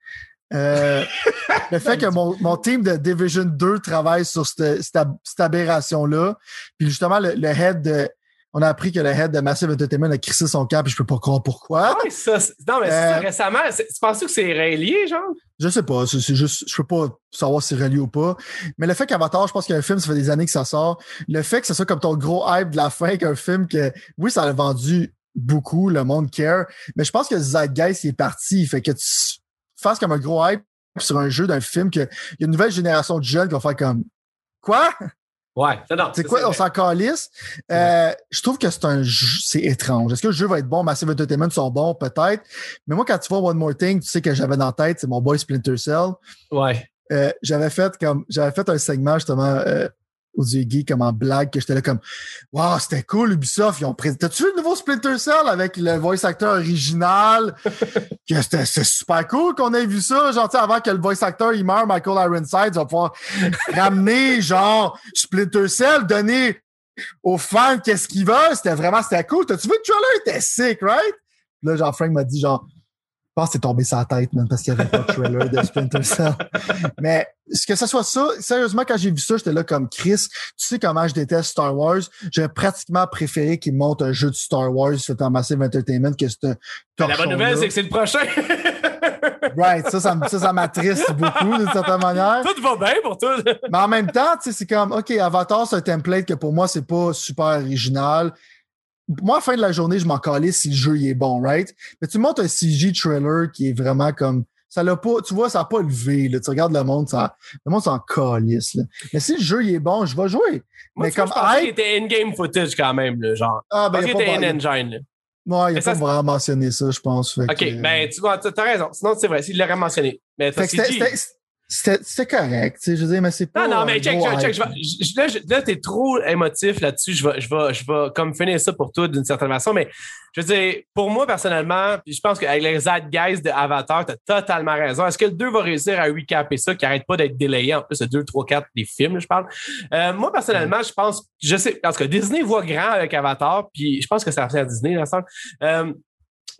Euh, le fait que mon, mon, team de Division 2 travaille sur cette, cette, aberration-là. Puis justement, le, le head de, on a appris que le head de Massive Entertainment a crissé son camp, puis je peux pas croire pourquoi. Ah ça, non, mais euh, récemment, tu penses que c'est relié, genre? Je sais pas, c'est juste, je peux pas savoir si c'est relié ou pas. Mais le fait qu'Avatar, je pense qu'il y a un film, ça fait des années que ça sort. Le fait que ce soit comme ton gros hype de la fin, qu'un film que, oui, ça a vendu beaucoup, le monde care, mais je pense que Zeitgeist est parti. Fait que tu fasses comme un gros hype sur un jeu d'un film que, il y a une nouvelle génération de jeunes qui vont faire comme, quoi? Ouais, c'est quoi, on s'en calisse? Euh, je trouve que c'est un c'est étrange. Est-ce que le jeu va être bon? Massive Entertainment sont bons, peut-être. Mais moi, quand tu vois One More Thing, tu sais que j'avais dans la tête, c'est mon boy Splinter Cell. Ouais. Euh, j'avais fait comme j'avais fait un segment justement euh, aux yeux geeks comme en blague que j'étais là comme Wow, c'était cool Ubisoft, ils ont présenté. T'as-tu vu le nouveau Splinter Cell avec le voice actor original? que c'était super cool qu'on ait vu ça. Genre, avant que le voice actor il meurt, Michael Ironside, va pouvoir ramener genre Splinter Cell, donner aux fans qu'est-ce qu'ils veulent. C'était vraiment c'était cool. T'as-tu vu le trailer? était sick, right? Là, genre Frank m'a dit genre pense que c'est tombé sa tête, même, parce qu'il n'y avait pas de trailer de Splinter Cell. Mais ce que ça soit ça, sérieusement, quand j'ai vu ça, j'étais là comme Chris. Tu sais comment je déteste Star Wars? J'aurais pratiquement préféré qu'il monte un jeu de Star Wars fait en Massive Entertainment que c'était. La bonne nouvelle, c'est que c'est le prochain. right, ça, ça, ça, m'attriste beaucoup d'une certaine manière. Tout va bien pour toi. Mais en même temps, c'est comme, OK, Avatar, c'est un template que pour moi, c'est pas super original moi, à la fin de la journée, je m'en calais si le jeu est bon, right? Mais tu montes un CG trailer qui est vraiment comme ça l'a pas, tu vois, ça n'a pas levé. Là. Tu regardes le monde, ça, le monde s'en calisse. Là. Mais si le jeu il est bon, je vais jouer. Moi, mais tu vois, comme je pensais qu'il était in-game footage quand même, là, genre. ah, ben, il qu'il était in-engine. ouais, il Mais a ça, pas vraiment mentionné ça, je pense. OK, que- ben, tu t'as raison. Sinon, c'est vrai, s'il l'aurait mentionné. Mais c'était- correct, tu sais, je veux dire, mais c'est pas. Non, non, mais check, check, check. Je vais- je- je- là, je- là, t'es trop émotif là-dessus. Je vais, je vais, je vais comme finir ça pour toi d'une certaine façon. Mais je veux dire, pour moi, personnellement, puis je pense qu'avec les guys de Avatar, t'as totalement raison. Est-ce que le 2 va réussir à recaper ça, qui arrête pas d'être délayé? En plus, le 2, 3, 4, des films, là, je parle? Euh, moi, personnellement, je pense, je sais, parce que Disney voit grand avec Avatar, puis je pense que ça revient à Disney, là, ça. Euh,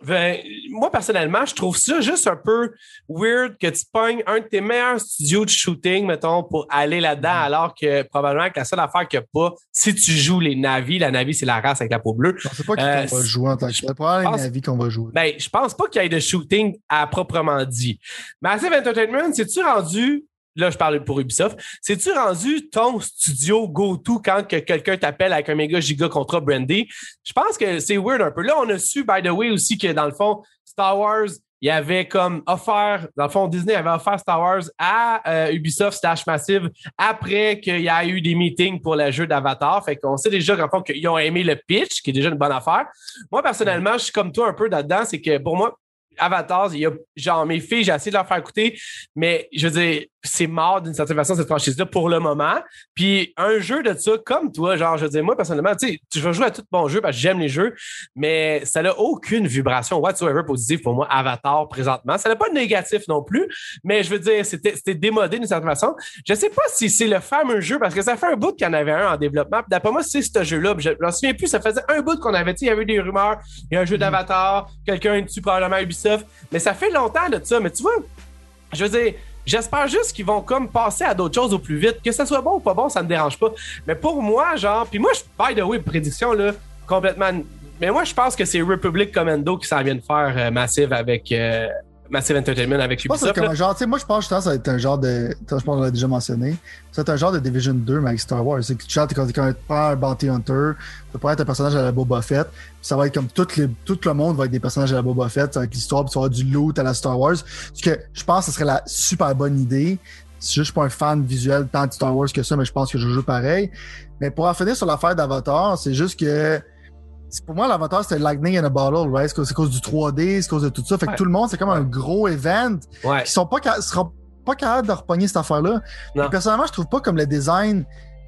ben, moi, personnellement, je trouve ça juste un peu weird que tu pognes un de tes meilleurs studios de shooting, mettons, pour aller là-dedans, Mm-hmm. alors que probablement que la seule affaire qu'il n'y a pas, si tu joues les navis, la navi, c'est la race avec la peau bleue. Je sais pas qui Euh, qu'on va jouer en tant que tel. Probablement pense- les avis qu'on va jouer. Ben, je pense pas qu'il y ait de shooting à proprement dit. Massive Entertainment, c'est-tu rendu, là, je parle pour Ubisoft, c'est-tu rendu ton studio go-to quand que quelqu'un t'appelle avec un méga giga contrat brandé? Je pense que c'est weird un peu. Là, on a su, by the way, aussi que dans le fond, Star Wars, il y avait comme offert, dans le fond, Disney avait offert Star Wars à euh, Ubisoft slash Massive après qu'il y a eu des meetings pour le jeu d'Avatar. Fait qu'on sait déjà qu'en fond, qu'ils ont aimé le pitch, qui est déjà une bonne affaire. Moi, personnellement, je suis comme toi un peu là-dedans. C'est que pour moi, Avatar, il y a, genre, mes filles, j'ai essayé de leur faire écouter, mais je veux dire, c'est mort d'une certaine façon, cette franchise-là, pour le moment. Puis un jeu de ça, comme toi, genre, je veux dire, moi, personnellement, tu sais, je vais jouer à tout bon jeu parce que j'aime les jeux, mais ça n'a aucune vibration whatsoever positive pour moi, Avatar, présentement. Ça n'a pas de négatif non plus, mais je veux dire, c'était démodé d'une certaine façon. Je sais pas si c'est le fameux jeu, parce que ça fait un bout qu'il y en avait un en développement. D'après moi, c'est ce jeu-là. Je m'en souviens plus, ça faisait un bout qu'on avait, tu sais, il y avait des rumeurs, il y a un jeu d'Avatar, quelqu'un est dessus probablement Ubisoft, mais ça fait longtemps de ça. Mais tu vois, je veux dire, j'espère juste qu'ils vont comme passer à d'autres choses au plus vite. Que ça soit bon ou pas bon, ça me dérange pas. Mais pour moi, genre, puis moi, je, by the way, prédiction, là, complètement. Mais moi, je pense que c'est Republic Commando qui s'en vient de faire euh, Massive avec euh, Massive Entertainment avec c'est Ubisoft. comme un genre, moi je pense que ça va être un genre de. Je pense qu'on l'a déjà mentionné. Ça va être un genre de Division 2, mais avec Star Wars. C'est que tu quand tu prends un Bounty Hunter, tu peux être un personnage à la Boba Fett, ça va être comme tout, les, tout le monde va être des personnages à la Boba Fett, avec l'histoire, puis tu vas avoir du loot à la Star Wars. Ce que je pense que ce serait la super bonne idée. Si je suis pas un fan visuel tant de Star Wars que ça, mais je pense que je joue pareil. Mais pour en finir sur l'affaire d'Avatar, c'est juste que c'est- pour moi, l'Avatar, c'était Lightning in a Bottle, right? C'est c'est cause du 3D, c'est cause de tout ça. Fait que Ouais. tout le monde, c'est comme un gros event Ouais. qui sont pas seront pas capables de repogner cette affaire-là. Personnellement, je trouve pas comme le design.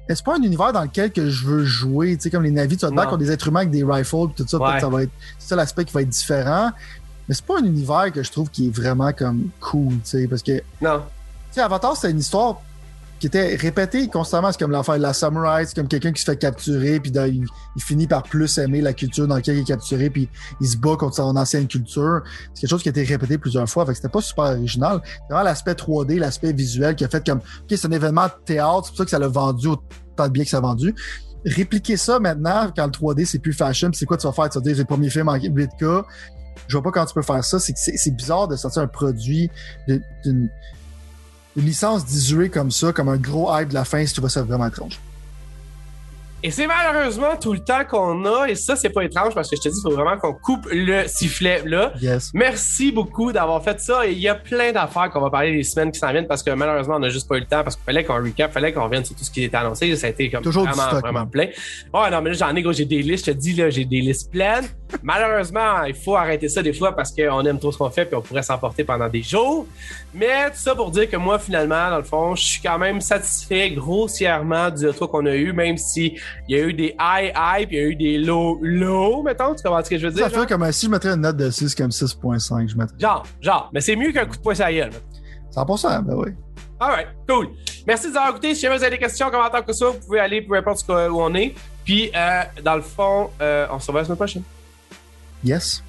C'est pas un univers dans lequel que je veux jouer. Tu sais, comme les navis, tu vas te des êtres humains avec des rifles tout ça. Peut-être ça va être. C'est ça l'aspect qui va être différent. Mais c'est pas un univers que je trouve qui est vraiment comme cool, tu sais. Parce que, tu Non. sais, Avatar, c'est une histoire qui était répétée constamment. C'est comme l'affaire de la samouraï, c'est comme quelqu'un qui se fait capturer, puis il, finit par plus aimer la culture dans laquelle il est capturé, puis il se bat contre son ancienne culture. C'est quelque chose qui a été répété plusieurs fois, fait que c'était pas super original. C'est vraiment l'aspect 3D, l'aspect visuel qui a fait comme, OK, c'est un événement de théâtre, c'est pour ça que ça l'a vendu autant de bien que ça a vendu. Répliquer ça maintenant, quand le 3D c'est plus fashion, c'est quoi tu vas faire? Tu vas dire, c'est le premier film en 8K. Je vois pas comment tu peux faire ça. C'est bizarre de sortir un produit d'une une licence désuée comme ça, comme un gros hype de la fin, si tu vois ça vraiment étrange. Et c'est malheureusement tout le temps qu'on a, et ça, c'est pas étrange parce que je te dis, il faut vraiment qu'on coupe le sifflet là. Yes. Merci beaucoup d'avoir fait ça. Et il y a plein d'affaires qu'on va parler les semaines qui s'en viennent parce que malheureusement, on n'a juste pas eu le temps parce qu'il fallait qu'on recap, fallait qu'on revienne sur tout ce qui était annoncé. Ça a été comme Toujours vraiment, stock, vraiment plein. Ouais, non, mais là, j'en ai, gros, j'ai des listes. Je te dis, là, j'ai des listes pleines. Malheureusement, il faut arrêter ça des fois parce qu'on aime trop ce qu'on fait puis on pourrait s'emporter pendant des jours. Mais tout ça pour dire que moi, finalement, dans le fond, je suis quand même satisfait grossièrement du retour qu'on a eu, même si il y a eu des high high puis il y a eu des low low, mettons. Tu comprends ce que je veux dire? Ça fait comme si je mettrais une note de 6 comme 6.5, je mettrais. Genre, genre, mais c'est mieux qu'un coup de poing sur la gueule. 100%, ben oui. Alright, cool. Merci de nous avoir écouté. Si jamais vous avez des questions, commentaires, que ça, vous pouvez aller peu importe où on est. Puis, euh, dans le fond, euh, on se revoit la semaine prochaine. Yes.